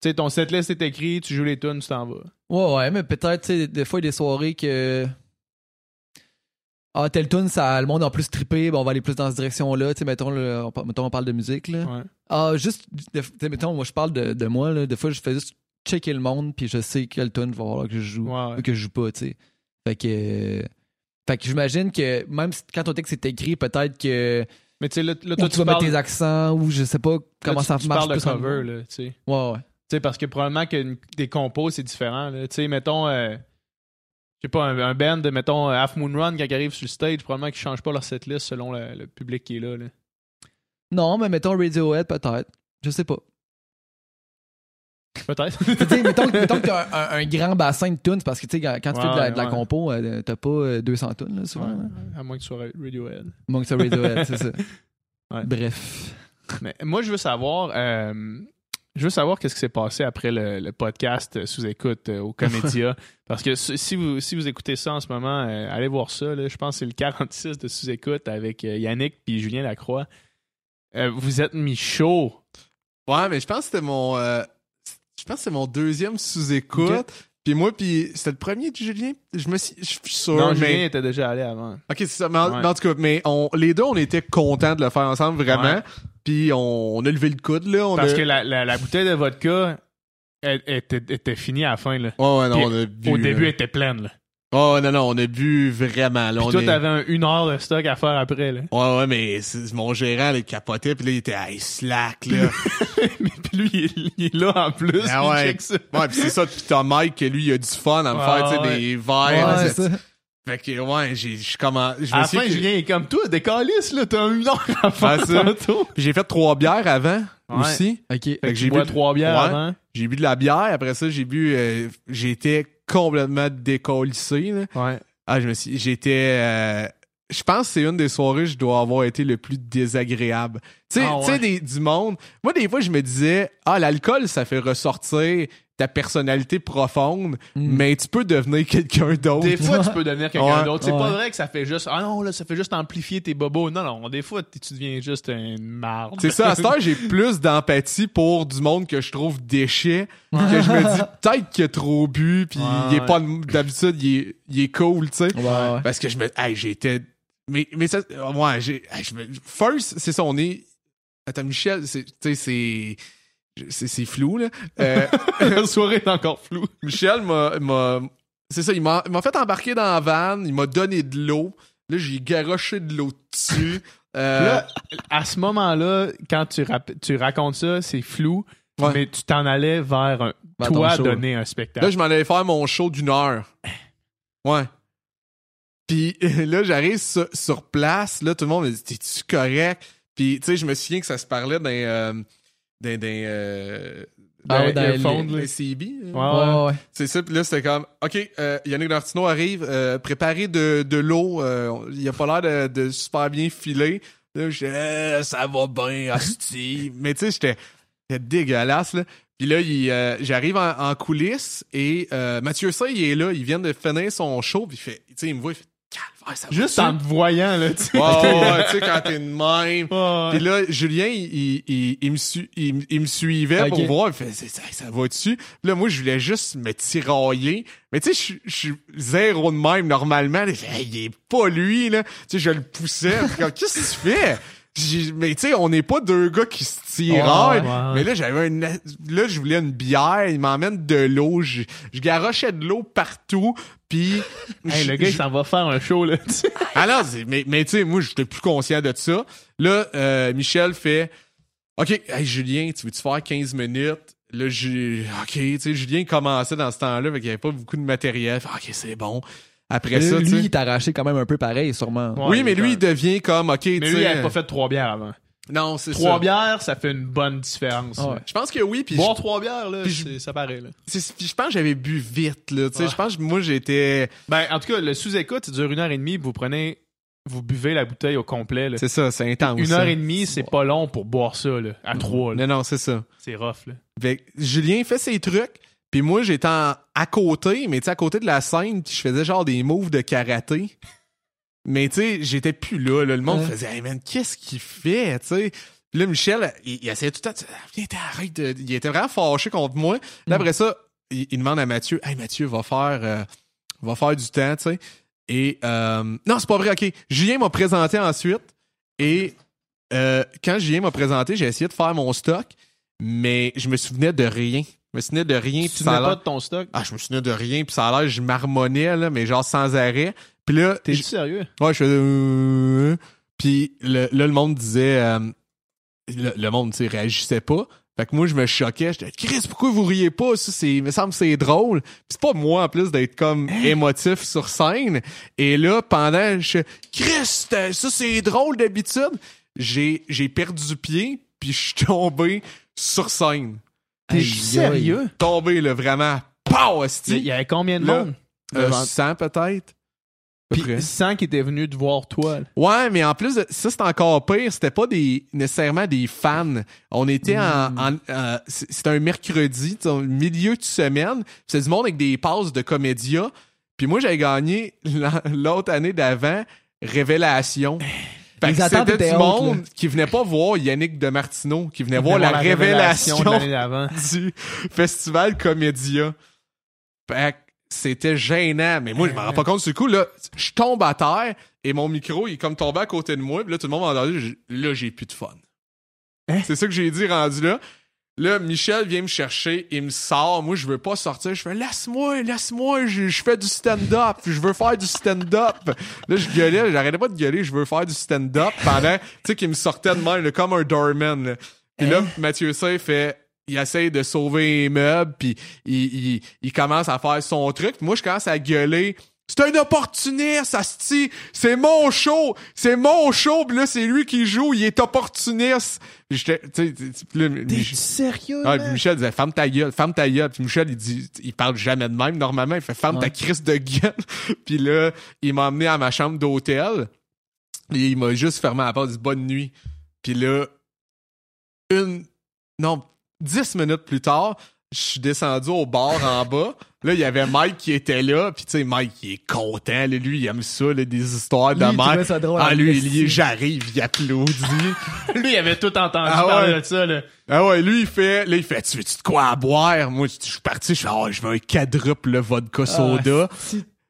Tu sais, ton setlist est écrit, tu joues les tunes, tu t'en vas. Ouais, ouais, mais peut-être, tu sais, des fois, il y a des soirées que ah, tel tune, ça, le monde en plus trippé, ben, on va aller plus dans cette direction-là. Tu sais, mettons, on, mettons, on parle de musique, là. Ouais. Ah, juste, mettons, moi, je parle de, de, moi, là. Des fois, je fais juste checker le monde, puis je sais quel tune va falloir que je joue, ou que je joue pas, tu sais. Fait que, fait que j'imagine que même quand ton texte est écrit, peut-être que. Mais tu sais, là, là, toi, tu, vas mettre tes accents, ou je sais pas comment ça tu marche. Tu parles de cover, là, tu sais. Ouais, ouais. Tu sais, parce que probablement que des compos, c'est différent, là. Tu sais, mettons. Euh, sais pas, un, band de, mettons, Half Moon Run, quand ils arrivent sur le stage, probablement qu'ils changent pas leur setlist selon le, public qui est là, Non, mais mettons Radiohead, peut-être. Je sais pas. Peut-être. mettons, mettons que t'as un, un, grand bassin de tunes, parce que tu sais, quand tu fais de la, compo, euh, t'as pas 200 euh, tunes, là, souvent. À moins que tu sois Radiohead. À moins que tu sois Radiohead, c'est ça. Bref. Mais moi, je veux savoir, euh, je veux savoir qu'est-ce qui s'est passé après le, podcast sous écoute euh, au Comédia. Parce que si vous, si vous écoutez ça en ce moment, euh, allez voir ça. je pense que c'est le 46 de sous écoute avec Yannick puis Julien Lacroix. Vous êtes mis chaud. Ouais, mais je pense que c'était mon. je pense c'est mon deuxième sous écoute. Puis moi, puis c'était le premier de Julien? Je me suis, je suis sûr. Non, Julien était déjà allé avant. Ok, c'est ça. Mais en, tout cas, mais on, les deux, on était contents de le faire ensemble, vraiment. Puis on, a levé le coude, là. Parce que la, la, bouteille de vodka elle, était, était, finie à la fin, là. Ouais, ouais, non, on a bu, Au début, elle était pleine, là. Oh non, non, on a bu vraiment. Là, puis toi, t'avais une heure de stock à faire après. Là. Ouais, ouais, mais mon gérant, il capotait, puis là, il était hey, slack, là. puis lui, il, est là en plus, ah, ouais. ça. Ouais, puis c'est ça, puis t'as Mike, lui, il a du fun à me faire, tu sais, des verres. Ouais, Fait que, ouais, j'ai, je commence, je À la fin, que- Julien est comme toi, décalisse, là, t'as une heure à faire ça. j'ai fait trois bières avant, Ouais. aussi. OK. Fait que j'ai bu- trois bières Ouais. avant. J'ai bu de la bière, après ça, j'ai bu, euh, j'étais complètement décollissé, là. Ouais. Ah, je me suis, j'étais, euh, je pense que c'est une des soirées où je dois avoir été le plus désagréable. Tu sais, Ah, ouais. du monde. Moi, des fois, je me disais, ah, l'alcool, ça fait ressortir ta personnalité profonde, Mm. mais tu peux devenir quelqu'un d'autre. Des fois, tu peux devenir quelqu'un Ouais. d'autre. C'est Ouais. pas vrai que ça fait juste, ah non, là, ça fait juste amplifier tes bobos. Non, non, des fois, tu deviens juste une marde. C'est ça, à cette heure, j'ai plus d'empathie pour du monde que je trouve déchet, que je me dis peut-être qu'il a trop bu, puis il est pas d'habitude, il est, il est cool, tu sais. Parce que je me. Hey, j'étais. Mais, mais ça. Ouais, j'ai. hey, je me- First, c'est ça, on est. Attends, Michel, c'est. Tu sais, c'est. C'est c'est flou, là. Euh, La soirée est encore floue. Michel m'a. m'a- C'est ça, il m'a il m'a fait embarquer dans la van, il m'a donné de l'eau. Là, j'ai garoché de l'eau dessus. Euh, Là, à ce moment-là, quand tu, rap- tu racontes ça, c'est flou, Ouais. mais tu t'en allais vers un, toi donner un spectacle. Là, je m'en allais faire mon show d'une heure. Ouais. Puis là, j'arrive sur, sur place. Là, tout le monde me dit T'es-tu correct? Puis, tu sais, je me souviens que ça se parlait d'un. Euh, d'un. euh, Ah dans Earphone, d'un là. CB. C'est ça. Puis là, c'était comme OK, euh, Yannick Martineau arrive, euh, préparez de, de l'eau. euh, il a pas l'air de, de super bien filer. Là, j'étais Eh, ça va bien, asti. Mais tu sais, j'étais dégueulasse, là. Puis là, euh, j'arrive en, en coulisses et euh, Mathieu Say, il est là. Il vient de finir son show. Puis il fait, tu sais, il me voit, il fait Ça va Juste en te voyant, là, tu sais. Ouais, ouais, tu sais, quand t'es de même. Ouais. Puis là, Julien, il, il, il, il me, su- il, me- il me suivait pour voir. Il fait, ça, ça va dessus. Puis là, moi, je voulais juste me tirailler. Mais tu sais, je suis- je suis zéro de même normalement. Il fait, Hey, il est pas lui, là. Tu sais, je le poussais. Qu'est-ce que tu fais? Mais tu sais, on n'est pas deux gars qui se tirent. Ouais, ouais, ouais. Mais là, j'avais un, là, je voulais une bière. Il m'emmène de l'eau. Je, je garochais de l'eau partout. Puis, Hey, le gars, il s'en va faire un show, là, sais. alors, c'est- mais, mais tu sais, moi, j'étais plus conscient de ça. Là, euh, Michel fait OK, hey, Julien, tu veux-tu faire 15 minutes? Là, j'ai. OK, tu sais, Julien commençait dans ce temps-là, fait qu'il n'y avait pas beaucoup de matériel. Fait, OK, c'est bon. Après ça, lui, sais. il t'a arraché quand même un peu pareil, sûrement. Ouais, oui, mais lui, il devient comme OK, tu Mais lui, il sais. avait pas fait trois bières avant. Non, c'est ça. Trois bières, ça fait une bonne différence. Ah ouais. Je pense que oui, puis Boire je- trois bières, là, je- ça paraît, là. puis je pense que j'avais bu vite, là. Tu sais, Ouais. je pense que moi, j'étais. Ben, en tout cas, le sous-écoute, ça dure une heure et demie, vous prenez, vous buvez la bouteille au complet, là. C'est ça, c'est intense. Une ça. heure et demie, c'est pas long pour boire ça, là, à trois, là. Non, non, c'est ça. C'est rough, là. Fait que Julien fait ses trucs, puis moi j'étais à côté, mais tu sais à côté de la scène, je faisais genre des moves de karaté. Mais tu sais, j'étais plus là, là. le monde Ouais. faisait "Hey man, qu'est-ce qu'il fait?" tu sais? Puis là Michel, il, il essayait tout le temps Viens, t'arrête de- il était vraiment fâché contre moi. Là, Mm. après ça, il, il demande à Mathieu "Hey Mathieu, va faire euh, va faire du temps, tu sais." Et euh, non, c'est pas vrai. OK, Julien m'a présenté ensuite et euh, quand Julien m'a présenté, j'ai essayé de faire mon stock, mais je me souvenais de rien. Je me souvenais de rien. Tu te souvenais pas de ton stock? Ah, je me souvenais de rien, puis ça a l'air, je marmonnais, là, mais genre sans arrêt. Puis là, T'es sérieux? ouais, je faisais... euh, Puis le- là, le monde disait... euh, le, le monde, tu sais, réagissait pas. Fait que moi, je me choquais. J'étais, Chris, pourquoi vous riez pas? Ça, c'est, me semble que c'est drôle. C'est pas moi, en plus, d'être comme émotif sur scène. Et là, pendant, je Chris, ça, c'est drôle d'habitude. J'ai, j'ai perdu pied, puis je suis tombé sur scène. T'es sérieux? Tombé, là, vraiment. Pow, Il y- esti. il y avait combien de Là, monde? Euh, devant- 100 peut-être. Puis 100 qui étaient venus te voir toi. là. Ouais, mais en plus, de, ça c'est encore pire. C'était pas des nécessairement des fans. On était en, en- euh, c'était un mercredi, milieu de semaine. C'est du monde avec des passes de comédia. Puis moi, j'avais gagné la- l'autre année d'avant Révélation. C'était du monde là. qui venait pas voir Yannick de Martineau, qui venait voir la, révélation, de l'année d'avant. du festival Comédia. Fait que c'était gênant. Mais moi, je m'en rends pas compte. Du coup, là, je tombe à terre et mon micro, il est comme tombé à côté de moi. Puis là, tout le monde m'a entendu. Là, j'ai plus de fun. Hein? C'est ça que j'ai dit rendu là. Là, Michel vient me chercher, il me sort. Moi, je veux pas sortir. Je fais, laisse-moi, laisse-moi, je, je fais du stand-up. Je veux faire du stand-up. Là, je gueulais, j'arrêtais pas de gueuler, je veux faire du stand-up pendant, tu sais, qu'il me sortait de même, là, comme un doorman, là. Puis là, Mathieu Say fait, il essaye de sauver les meubles, puis il, il, il commence à faire son truc. Puis moi, je commence à gueuler c'est un opportuniste, asti. C'est mon show. C'est mon show. Pis là, c'est lui qui joue. Il est opportuniste. J'étais, tu T'es sérieux? Ah, Michel disait, ferme ta gueule, ferme ta gueule. Puis Michel, il dit, il parle jamais de même. Normalement, il fait, ferme ta crise de gueule. puis là, il m'a emmené à ma chambre d'hôtel. Et il m'a juste fermé à la porte, dit bonne nuit. Puis là, une, non, dix minutes plus tard, je suis descendu au bar en bas. Là, il y avait Mike qui était là, puis tu sais, Mike, il est content, lui, il aime ça, des histoires de merde. Ah, lui, il, j'arrive, il applaudit. lui, il avait tout entendu ah, parler de ça, là. Ah ouais, lui, il fait, là, il fait, tu veux-tu de quoi à boire? Moi, je suis parti, je fais, oh, je veux un quadruple vodka ah, soda.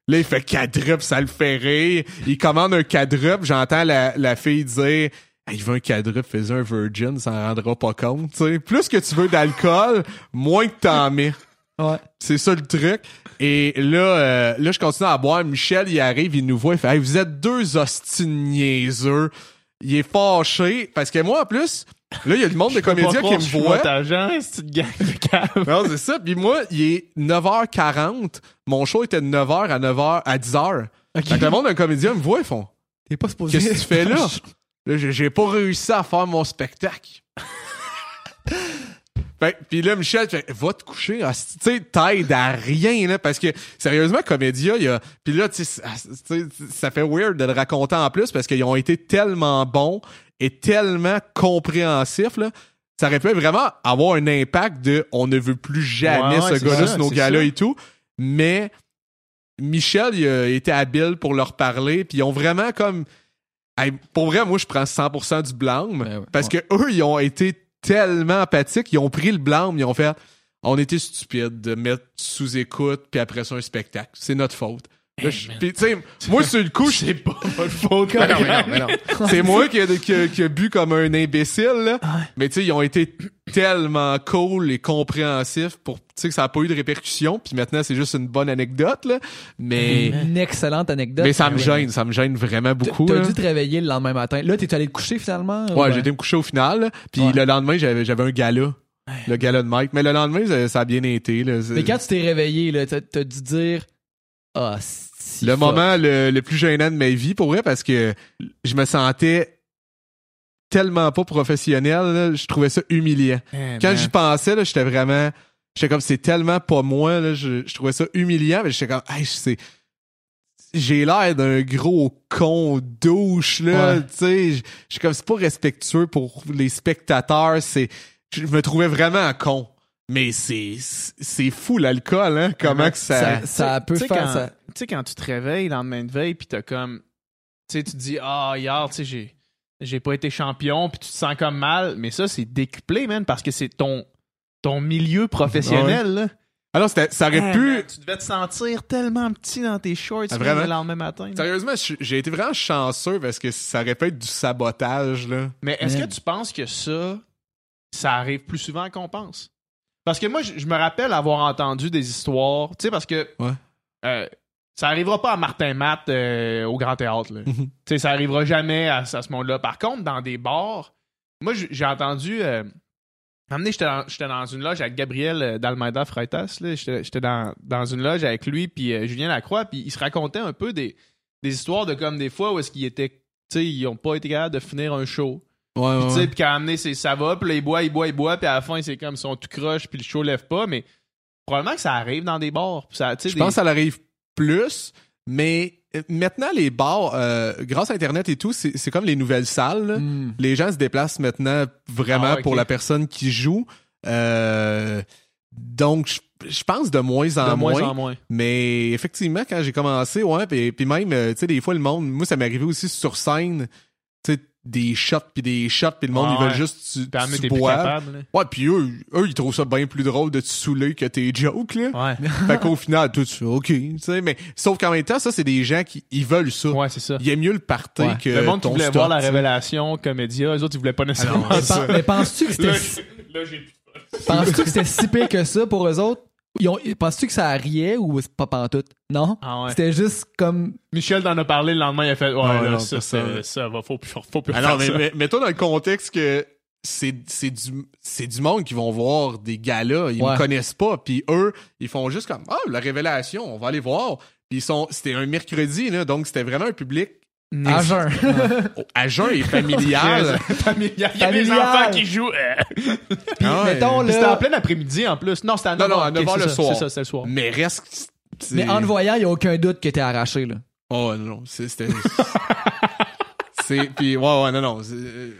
là, il fait quadruple, ça le fait rire. Il commande un quadruple, j'entends la, la fille dire, il veut un quadruple, fais un virgin, ça en rendra pas compte, tu sais. Plus que tu veux d'alcool, moins que t'en mets. Ouais. C'est ça le truc. Et là, euh, là, je continue à boire. Michel, il arrive, il nous voit, il fait vous êtes deux hosties niaiseux. Il est fâché. Parce que moi, en plus, là, il y a du monde de comédiens qui me voit. non, c'est ça. Puis moi, il est 9h40. Mon show était de 9h à 9h à 10h. Okay. le monde de comédien me voit, ils font. T'es pas supposé. Qu'est-ce que tu fais là? Là, j'ai pas réussi à faire mon spectacle. Fait, puis là, Michel, fait, va te coucher. Tu sais, t'aides à rien, là, parce que, sérieusement, Comédia, il y a... Puis là, tu sais, ça fait weird de le raconter en plus parce qu'ils ont été tellement bons et tellement compréhensifs, là. Ça aurait pu vraiment avoir un impact de on ne veut plus jamais ce gars-là nos gars-là et tout. Mais Michel, il a été habile pour leur parler, puis ils ont vraiment comme pour vrai, moi, je prends 100% du blâme. Ben parce que eux, ils ont été tellement empathiques, ils ont pris le blâme, ils ont fait on était stupide de mettre sous écoute, puis après ça, un spectacle. C'est notre faute. Tu sais, moi, sur le coup, c'est pas votre faute. c'est moi qui a, qui, a, bu comme un imbécile, là. Mais tu sais, ils ont été tellement cool et compréhensifs pour, tu sais, que ça a pas eu de répercussions. Puis maintenant, c'est juste une bonne anecdote, là. Mais. Une excellente anecdote. Mais ça me gêne, ça me gêne vraiment beaucoup. T'as dû te réveiller le lendemain matin. Là, t'es allé te coucher finalement? Ouais, j'ai été me coucher au final. Puis le lendemain, j'avais, j'avais un gala. Le gala de Mike. Mais le lendemain, ça a bien été, là. Mais quand tu t'es réveillé, là, t'as dû dire, ah, le moment le, plus gênant de ma vie, pour vrai, parce que je me sentais tellement pas professionnel, je trouvais ça humiliant. Eh, Quand j'y pensais, j'étais vraiment... J'étais comme, c'est tellement pas moi, là, je, trouvais ça humiliant, mais j'étais comme, hey, c'est j'ai l'air d'un gros con douche là, tu sais, j'ai comme c'est pas respectueux pour les spectateurs, c'est je me trouvais vraiment con. Mais c'est c'est fou l'alcool hein, comment que ça ça, peut faire ça tu sais, quand tu te réveilles le lendemain de veille, puis t'as comme. Tu sais, tu te dis, ah, hier, tu sais, j'ai. J'ai pas été champion, puis tu te sens comme mal. Mais ça, c'est décuplé, man, parce que c'est ton, ton milieu professionnel, là. Alors, ah ça aurait pu. tu devais te sentir tellement petit dans tes shorts ah, le lendemain matin. Sérieusement, j'ai été vraiment chanceux parce que ça aurait pu être du sabotage, là. Mais est-ce que tu penses que ça, ça arrive plus souvent qu'on pense? Parce que moi, je, me rappelle avoir entendu des histoires, tu sais, parce que. Ouais. Euh, ça arrivera pas à Martin Matt euh, au Grand Théâtre. Là. Mhm. Ça arrivera jamais à, ce moment-là. Par contre, dans des bars, moi, j'ai entendu. Euh, j'étais dans, dans, une loge avec Gabriel d'Almeida Freitas. J'étais dans, dans, une loge avec lui, puis Julien Lacroix, puis il se racontait un peu des, des histoires de comme des fois où est-ce qu'ils étaient. Tu sais, ils ont pas été capables de finir un show. Ouais, puis, ouais. puis quand amené, c'est ça va, puis là, il boit, il boit, il boit, puis à la fin, c'est comme ils sont tout croche, puis le show lève pas, mais probablement que ça arrive dans des bars. Ça, Je pense que ça arrive plus, mais euh, maintenant les bars euh, grâce à internet et tout c'est comme les nouvelles salles hmm. les gens se déplacent maintenant vraiment ah, pour la personne qui joue euh, donc je pense de moins en, moins, en moins mais effectivement quand j'ai commencé ouais puis, puis même tu sais des fois le monde moi ça m'est arrivé aussi sur scène tu sais des shots puis des shots puis le monde ils veulent juste tu, tu bois. Ouais, puis eux, eux ils trouvent ça bien plus drôle de te saouler que tes jokes là. Ouais. fait qu'au final tout ça OK, tu sais mais sauf qu'en même temps ça c'est des gens qui ils veulent ça. Ouais, c'est ça. Il est mieux le party que le monde qui voulait voir la révélation comédia, eux autres ils voulaient pas nécessairement ça. Mais penses-tu que c'était Là, j'ai Penses-tu que c'était si pire que ça pour eux autres? Penses-tu que ça riait ou pas pantoute? Non? Ah C'était juste comme. Michel en a parlé le lendemain, il a fait Ouais, ah là, ça, ça, ça, va, faut plus, faut plus Alors, ah mais, mais, toi dans le contexte que c'est c'est du c'est du monde qui vont voir des gars-là, ils me connaissent pas, puis eux, ils font juste comme ah la révélation, on va aller voir. Puis ils sont, c'était un mercredi, là, donc c'était vraiment un public à jeun. à jeun et familial. familial. Il y a des enfants qui jouent. Puis, Ah ouais. mettons, C'était là, en plein après-midi en plus. Non, c'était à 9 Non, non, à 9 heures le soir. C'est ça, c'était le soir. Mais reste. c'est- mais en le voyant, il n'y a aucun doute que t'es arraché, là. Oh non, c'est- c'était. c'est puis ouais ouais non non c'est-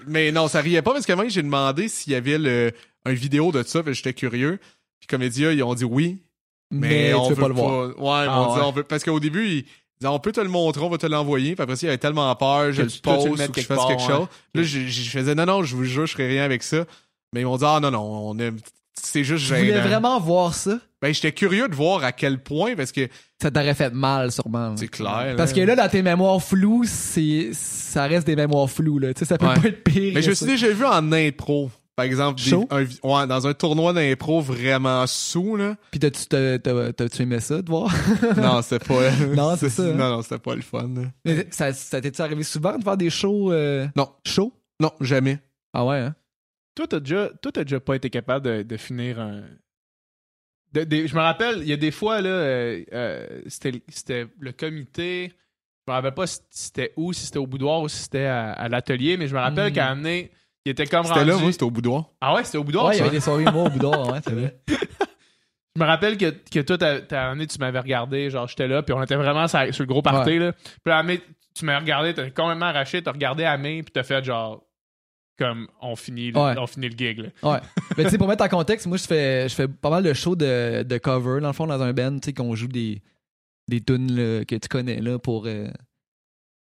mais non ça riait pas parce que moi j'ai demandé s'il y avait le un vidéo de ça j'étais curieux puis comme dit ils ont dit oui mais, Mais, on tu veux veut pas le voir. ouais Ah, on dit ouais. on veut parce qu'au début ils on peut te le montrer on va te l'envoyer puis après il avait tellement peur je Que le pose ou que je fasse part, quelque ouais. chose là je, je faisais non non je vous jure je ferai rien avec ça mais ils m'ont dit ah non non on aime c'est juste Je voulais gênant vraiment voir ça. ben j'étais curieux de voir à quel point parce que Ça t'aurait fait mal, sûrement. c'est clair Parce que là, dans tes mémoires floues, c'est, ça reste des mémoires floues, là. Tu sais, ça peut Ouais. pas être pire. Mais je me suis déjà vu en impro. Par exemple, des- Chaud? un- ouais, dans un tournoi d'impro vraiment sous, là. Puis t'as-tu, t'as, t'as- t'as-tu aimé ça, de voir? non, c'était pas. Non, c'est ça, hein? Non, non, c'était pas le fun. là. Mais ça, ça t'est-tu arrivé souvent de faire des shows, euh, Non. shows? Non, jamais. Ah ouais, hein? Toi, t'as déjà, toi, t'as déjà pas été capable de, de finir un. de- je me rappelle, il y a des fois, là, euh, euh, c'était, c'était le comité. Je me rappelle pas si c'était où, si c'était au boudoir ou si c'était à, à l'atelier, mais je me rappelle Mhm. qu'à un moment donné, il était comme C'était rendu. là, moi, c'était au boudoir. Ah ouais, c'était au boudoir, ouais, il y avait des soirées moi au boudoir, ouais, c'est vrai. Je me rappelle que, que toi, t'as, t'as, donné, tu m'avais regardé, genre, j'étais là, puis on était vraiment sur, sur le gros party, là. Puis là, donné, tu m'as regardé, t'as complètement arraché, t'as regardé à main, puis t'as fait genre, comme, on finit, le- Ouais. on finit le gig, là. Ouais. Mais tu sais, pour mettre en contexte, moi, je fais, je fais pas mal de shows de, de cover, dans le fond, dans un band, tu sais, qu'on joue des, des tunes là, que tu connais, là, pour euh,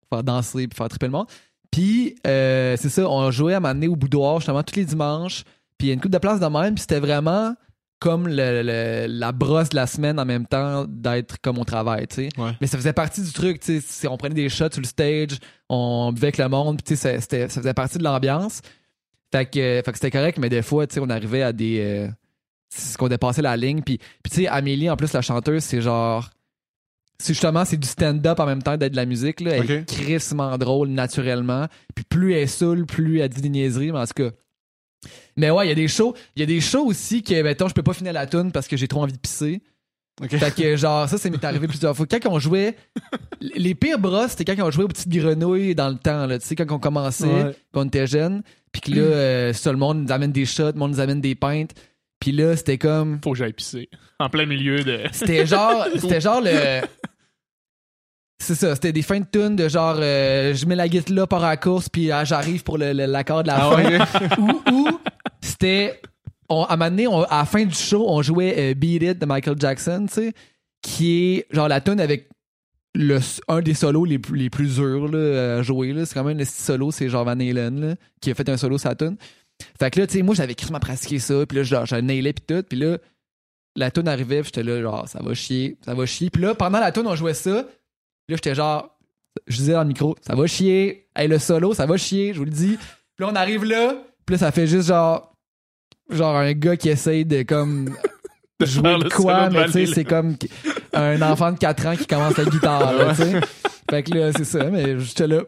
faire danser puis faire triper le monde. Puis, euh, c'est ça, on jouait à m'amener au boudoir, justement, tous les dimanches. Puis, il y a une coupe de place de même, puis c'était vraiment comme le- le- la brosse de la semaine en même temps d'être comme au travail, tu sais. Ouais. Mais ça faisait partie du truc, tu sais. On prenait des shots sur le stage, on buvait avec le monde, puis tu sais, ça- ça faisait partie de l'ambiance. Fait que, euh, fait que c'était correct, mais des fois, tu sais, on arrivait à des. Euh, c'est ce qu'on dépassait la ligne. Puis, puis tu sais, Amélie, en plus, la chanteuse, c'est genre. C'est justement, c'est du stand-up en même temps d'être de la musique. Là. Elle est crissement drôle naturellement. Puis plus elle saoule, plus elle dit des niaiseries, mais en tout cas. Mais ouais, il y a des shows. Il y a des shows aussi que, mettons, je peux pas finir la tune parce que j'ai trop envie de pisser. Fait que, genre, ça, c'est m'est arrivé plusieurs fois. Quand on jouait, les pires brosses, c'était quand on jouait aux petites grenouilles dans le temps, là. Tu sais, quand on commençait, Ouais. quand on était jeune. Puis que là, euh, ça, le monde nous amène des shots, le monde nous amène des pintes. Puis là, c'était comme. Faut que j'aille pisser. En plein milieu de. C'était genre. C'était genre le. C'est ça, c'était des fins de tune de genre euh, je mets la guitare là par la course puis ah, j'arrive pour l'accord de la Ah fin. ouais? ou ou c'était on, à un moment donné, on- à la fin du show, on jouait euh, Beat It de Michael Jackson, tu sais, qui est genre la tune avec le, un des solos les, plus- les plus durs là, à jouer. C'est quand même le solo, c'est genre Van Halen là, qui a fait un solo la tune. Fait que là, tu sais, moi j'avais crissement pratiqué ça, puis là, genre, je nailais puis tout, puis là, la tune arrivait, puis j'étais là, genre, ça va chier, ça va chier. Puis là, pendant la tune, on jouait ça. Là, j'étais genre, je disais dans le micro, ça va chier. Hey, le solo, ça va chier, je vous le dis. Puis là, on arrive là, puis là, ça fait juste genre, genre un gars qui essaye de comme De jouer de le quoi, mais tu sais, c'est comme un enfant de 4 ans qui commence la guitare, tu sais. Fait que là, c'est ça, mais j'étais là,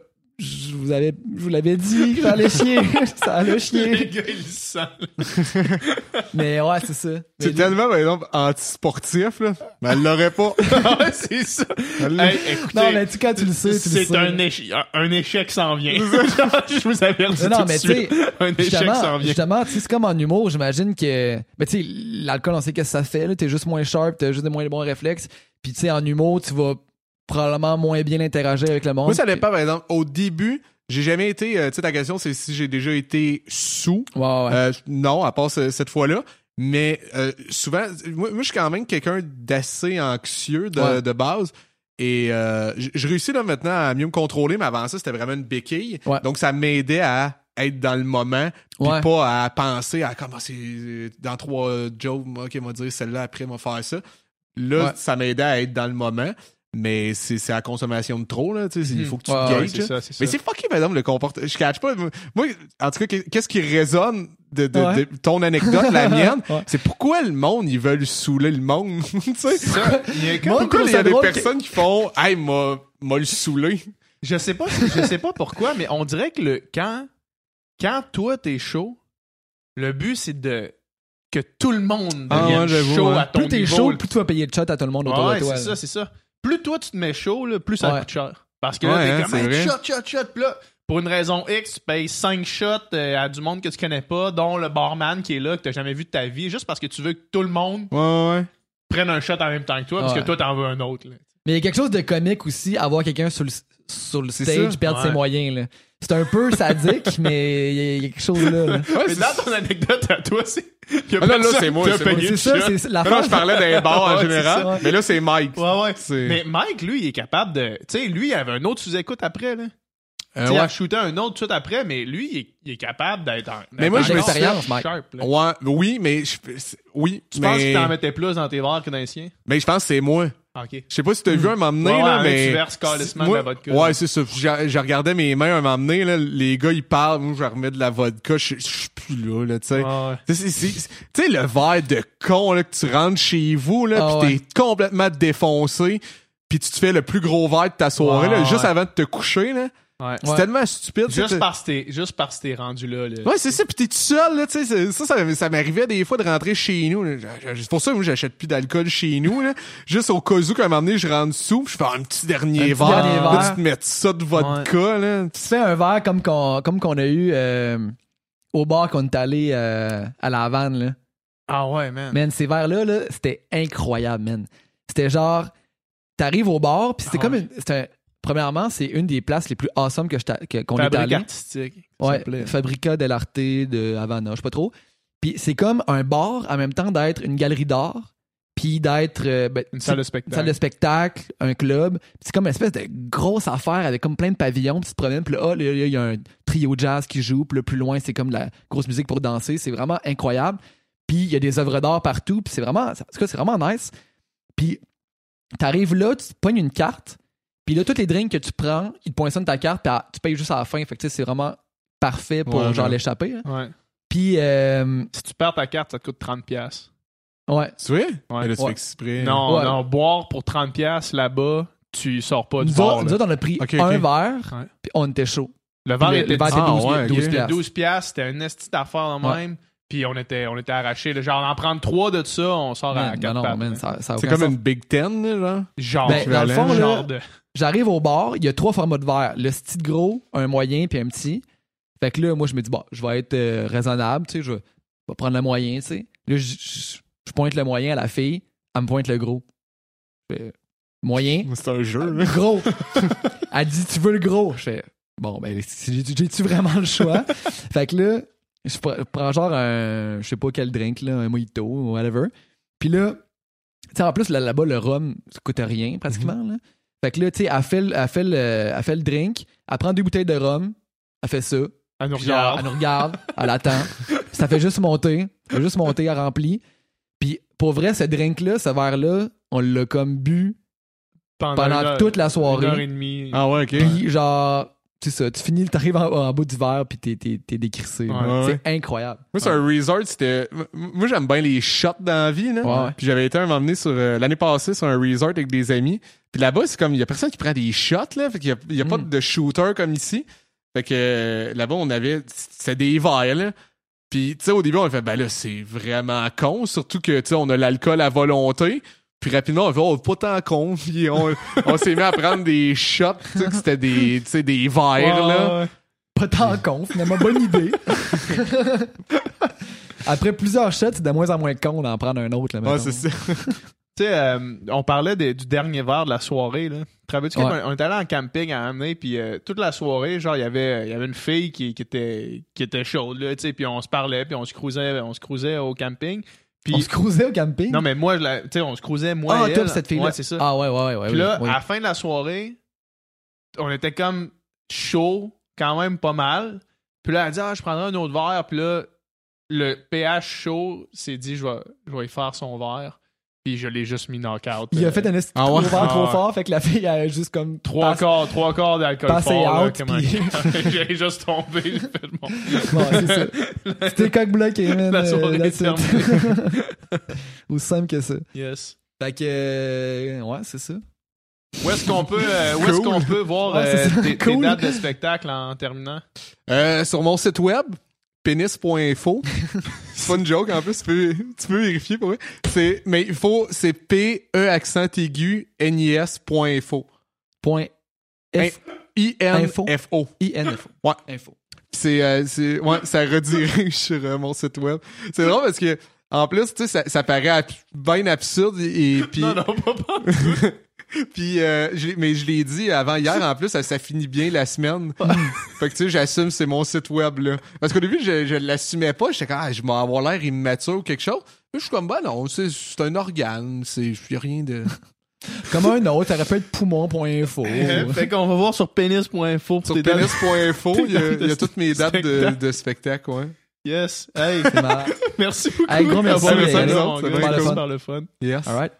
vous avais, je vous l'avais dit, ça allait chier, ça allait Les chier. gars, ils le sentent. Mais ouais, c'est ça. C'est lui- tellement, par exemple, anti-sportif, là. Mais elle l'aurait pas. Ouais, c'est ça. Elle l'a- Hey, écoutez, Non, mais tu quand tu le sais, tu le sais. c'est un, échec, un, échec s'en vient. je vous avertis Non, non, tout mais tu un échec s'en Justement, vient. justement tu sais, c'est comme en humour, j'imagine que. Mais tu sais, l'alcool, on sait qu'est-ce que ça fait, là. T'es juste moins sharp, t'as juste des moins bons réflexes. Puis tu sais, en humour, tu vas probablement moins bien interagir avec le monde. Moi, ça dépend, par exemple. Au début, j'ai jamais été. euh, tu sais, ta question, c'est si j'ai déjà été sous. Ouais, ouais. Euh, non, à part ce- cette fois-là. Mais euh, souvent, moi, moi, je suis quand même quelqu'un d'assez anxieux de, Ouais. de base. Et euh, je réussis là maintenant à mieux me contrôler, mais avant ça, c'était vraiment une béquille. Ouais. Donc, ça m'aidait à être dans le moment, puis pas à penser à comment c'est dans trois jokes, ok, m'a dire celle-là, après, m'a faire ça. Là, ça m'aidait à être dans le moment, mais c'est c'est la consommation de trop, là, tu sais, il Mhm. faut que tu Ouais, te ouais, gages. c'est Mais c'est fucké, exemple, le comportement. Je catch pas. Moi, en tout cas, qu'est-ce qui résonne de, de- Ouais. de ton anecdote, la mienne, Ouais. c'est pourquoi le monde, ils veulent saouler le monde. tu sais? Ça, il y a comme- Moi, Pourquoi il y a des que- personnes qui font Hey, m'a m'a le saoulé? Je sais pas, je sais pas pourquoi, mais on dirait que le quand quand toi t'es chaud, le but c'est de que tout le monde Ah devienne ouais, chaud ouais. à ton plus t'es niveau. chaud, plus tu vas payer de shot à tout le monde autour ouais, de toi. c'est ça, c'est ça. Plus toi tu te mets chaud, là, plus ça Ouais. coûte cher. Parce que là, Ouais, t'es hein, comme, Hey, shot, shot, shot. Puis là, pour une raison X, tu payes 5 shots euh, à du monde que tu connais pas, dont le barman qui est là, que t'as jamais vu de ta vie, juste parce que tu veux que tout le monde Ouais, ouais, ouais. prenne un shot en même temps que toi, parce que toi, t'en veux un autre. là. Mais il y a quelque chose de comique aussi, avoir quelqu'un sur le, sur le stage perdre Ouais. ses moyens. là. C'est un peu sadique, mais il y, a- il y a quelque chose là. là. Ouais, Mais c'est dans ton anecdote à toi, c'est. y a Ah non, là, personne c'est moi, c'est C'est ça, c'est la Non, je parlais d'un bar en général, ça, ouais. mais là, c'est Mike. Ouais, ouais. C'est- Mais Mike, lui, il est capable de. Tu sais, lui, il avait un autre sous-écoute après, là. Euh, Tu sais, il a shooté un autre tout après, mais lui, il est, il est capable d'être en. Mais moi, je me encore suis- Expérience, Mike. sharp, là. Ouais, oui, mais je, oui, Tu penses mais, que t'en mettais plus dans tes verres que dans les siens? mais je pense que c'est moi. Ok. Je sais pas si t'as vu un moment donné, Ouais, ouais, là, mais. tu verses calissement Moi- de la vodka. Ouais, c'est ça. Je, je regardais mes mains un moment donné, là, les gars, ils parlent, moi, je remets de la vodka, je, je suis plus là, là, tu sais. Ouais. Tu sais, c'est- c'est- tu sais, le verre de con, là, que tu rentres chez vous, là, Ah pis ouais. t'es complètement défoncé, puis tu te fais le plus gros verre de ta soirée, Ouais, là, juste avant de te coucher, là. Ouais. C'est Ouais. tellement stupide. ça, Juste parce que t'es, juste parce que t'es rendu là, là. Ouais, c'est ça, pis t'es tout seul, là, tu sais, c'est- ça, ça, ça m'arrivait des fois de rentrer chez nous, C'est pour ça que moi, j'achète plus d'alcool chez nous, là. Juste au cas où qu'à un moment donné, je rentre sous, je fais un petit dernier Un petit verre. dernier Là, verre. tu te mets ça de vodka, là. Tu fais un verre comme qu'on comme qu'on a eu euh, au bar qu'on est allé euh, à la Havane. Là. Ah ouais, man. Man, ces verres-là, là, c'était incroyable, man. C'était genre, t'arrives au bar, puis c'était Ah comme ouais. une. un- premièrement, c'est une des places les plus awesome que qu'on est allé. artistique. Ouais. Fabrica dell'Arte de Havana, je sais pas trop. Puis c'est comme un bar en même temps d'être une galerie d'art, puis d'être euh, ben, Une salle de une spectacle. salle de spectacle, un club. C'est comme une espèce de grosse affaire avec comme plein de pavillons. Puis tu te promènes, puis là, il y a un trio jazz qui joue. Puis là, plus loin, c'est comme de la grosse musique pour danser. C'est vraiment incroyable. Puis il y a des œuvres d'art partout. Puis c'est vraiment, c'est vraiment nice. Puis t'arrives là, tu te pognes une carte. Puis là, tous les drinks que tu prends, ils te poinçonnent ta carte. Puis à- tu payes juste à la fin. Fait que tu sais, c'est vraiment parfait pour Ouais, genre ouais. l'échapper. hein. Ouais. Puis, euh, Si tu perds ta carte, ça te coûte 30$. piastres. ouais. Tu vois? Ouais. Mais là, tu Ouais. fais exprès. Non, Ouais. non, boire pour 30$ piastres là-bas, tu sors pas du Nous, bar. autres, nous autres, on a pris un verre, puis on était chaud. Le verre était le verre, 10 c'était Ah, 12, ouais, 12 ok. C'était piastres. 12 piastres, c'était une esti d'affaire de Ouais. même. Puis on était, on était arrachés. là. Genre, en prendre 3 de ça, on sort à Man, 4 non, non, pattes. man, là. ça, ça a C'est comme sens. une Big Ten, là, genre? Genre, Ben, dans le fond, là, genre de... J'arrive au bar, il y a trois formats de verre. Le style gros, un moyen, puis un petit. Fait que là, moi, je me dis, bon, je vais être euh, raisonnable, tu sais, je vais, je vais prendre le moyen, tu sais. Là, je, je- je pointe le moyen à la fille, elle me pointe le gros. Fais, moyen, C'est un jeu, là. gros. elle dit, tu veux le gros? Je fais, bon, ben, j'ai- j'ai-tu vraiment le choix? fait que là, je pre- prends genre un, je sais pas quel drink, là, un mojito ou whatever. Puis là, tu sais, en plus, là- là-bas, le rhum, ça coûte rien, pratiquement, là. Fait que là, tu sais, elle, fait elle, fait le- elle fait le drink, elle prend deux bouteilles de rhum, elle fait ça. Elle nous regarde. elle nous regarde, elle attend. Ça fait juste monter. Ça fait juste monter, elle remplit. Puis pour vrai, ce drink-là, ce verre-là, on l'a comme bu pendant heure- toute la Une heure et soirée. demie. Ah ouais, ok. Puis genre, c'est ça, tu finis, t'arrives en, en bout du verre, puis t'es, t'es, t'es décrissé. Ouais. là. Ouais. C'est incroyable. Moi, c'est un resort, c'était. Moi, j'aime bien les shots dans la vie, là. Puis j'avais été un moment donné sur. euh, L'année passée sur un resort avec des amis. Puis là-bas, c'est comme. Il y a personne qui prend des shots, là. Fait qu'il y a, il y a pas Mm. de shooter comme ici. Fait que euh, là-bas, on avait. C'était des verres, là. Puis, tu sais, au début, on a fait, ben là, c'est vraiment con. Surtout que, tu sais, on a l'alcool à volonté. Puis rapidement, on a fait, oh, pas tant con. Puis on, on s'est mis à prendre des shots, tu sais, que c'était des, tu sais, des verres, là. Pas tant con, finalement, bonne idée. Après plusieurs shots, c'est de moins en moins con d'en prendre un autre. Là, Ouais, mettons. c'est ça. Tu sais, euh, on parlait du dernier verre de la soirée. Là. Rappelles-tu Ouais. qu'on- on était allé en camping à amener, puis euh, toute la soirée, genre, il y avait, il y avait une fille qui, qui était, qui était chaude, là, tu sais, puis on se parlait, puis on se cruisait, on se cruisait au camping. Puis, On se cruisait au camping. non, mais moi, tu sais, on se cruisait, moi ah, et elle. cette fille-là. Ouais, c'est ça. Ah, ouais, ouais, ouais. Puis là, oui. à la fin de la soirée, on était comme chaud, quand même pas mal. Puis là, elle dit, ah, je prendrai un autre verre. Puis là, le PH chaud s'est dit, je vais, je vais y faire son verre. Puis je l'ai juste mis knock-out. Il a Euh, fait un esti Ah trop ouais? fort, Ah trop ouais. fort, fait que la fille a juste comme Trois passe- quarts, trois quarts d'alcool Passé fort. là, out, un- puis- J'ai juste tombé. j'ai fait mon- Bon, c'est ça. C'était coq bloqué, man. La euh, soirée est. Aussi simple que ça. Yes. Fait que, euh, ouais, c'est ça. Où est-ce qu'on peut, euh, où est-ce Cool. qu'on peut voir Ouais, euh, tes, tes cool. dates de spectacle en terminant? Euh, sur mon site web, pénis.info. c'est pas une joke, en plus, tu peux, tu peux vérifier pour moi. C'est, mais il faut, c'est P-E accent aigu N-I-S.info. Point F. I-N-F-O. I-N-F-O. Ouais. Info. C'est, euh, c'est, ouais, ça redirige sur euh, mon site web. C'est drôle parce que, en plus, tu sais, ça, ça paraît bien absurde et, puis. Non, non, pas, pas. Puis, euh, mais je l'ai dit avant hier, en plus, ça, ça finit bien la semaine. fait que tu sais, j'assume c'est mon site web, là. Parce qu'au début, je, je l'assumais pas. J'étais comme, ah, je vais avoir l'air immature ou quelque chose. Mais je suis comme, bah non, c'est, c'est un organe. C'est, je rien de... Comme un autre, ça être poumon.info. fait qu'on va voir sur pénis.info. Sur pénis.info, il y a, y a toutes mes dates de, de spectacle, ouais. Yes. Hey. Merci beaucoup. Hey, gros merci. Merci, merci, merci, merci, merci, le fun. Yes. All right.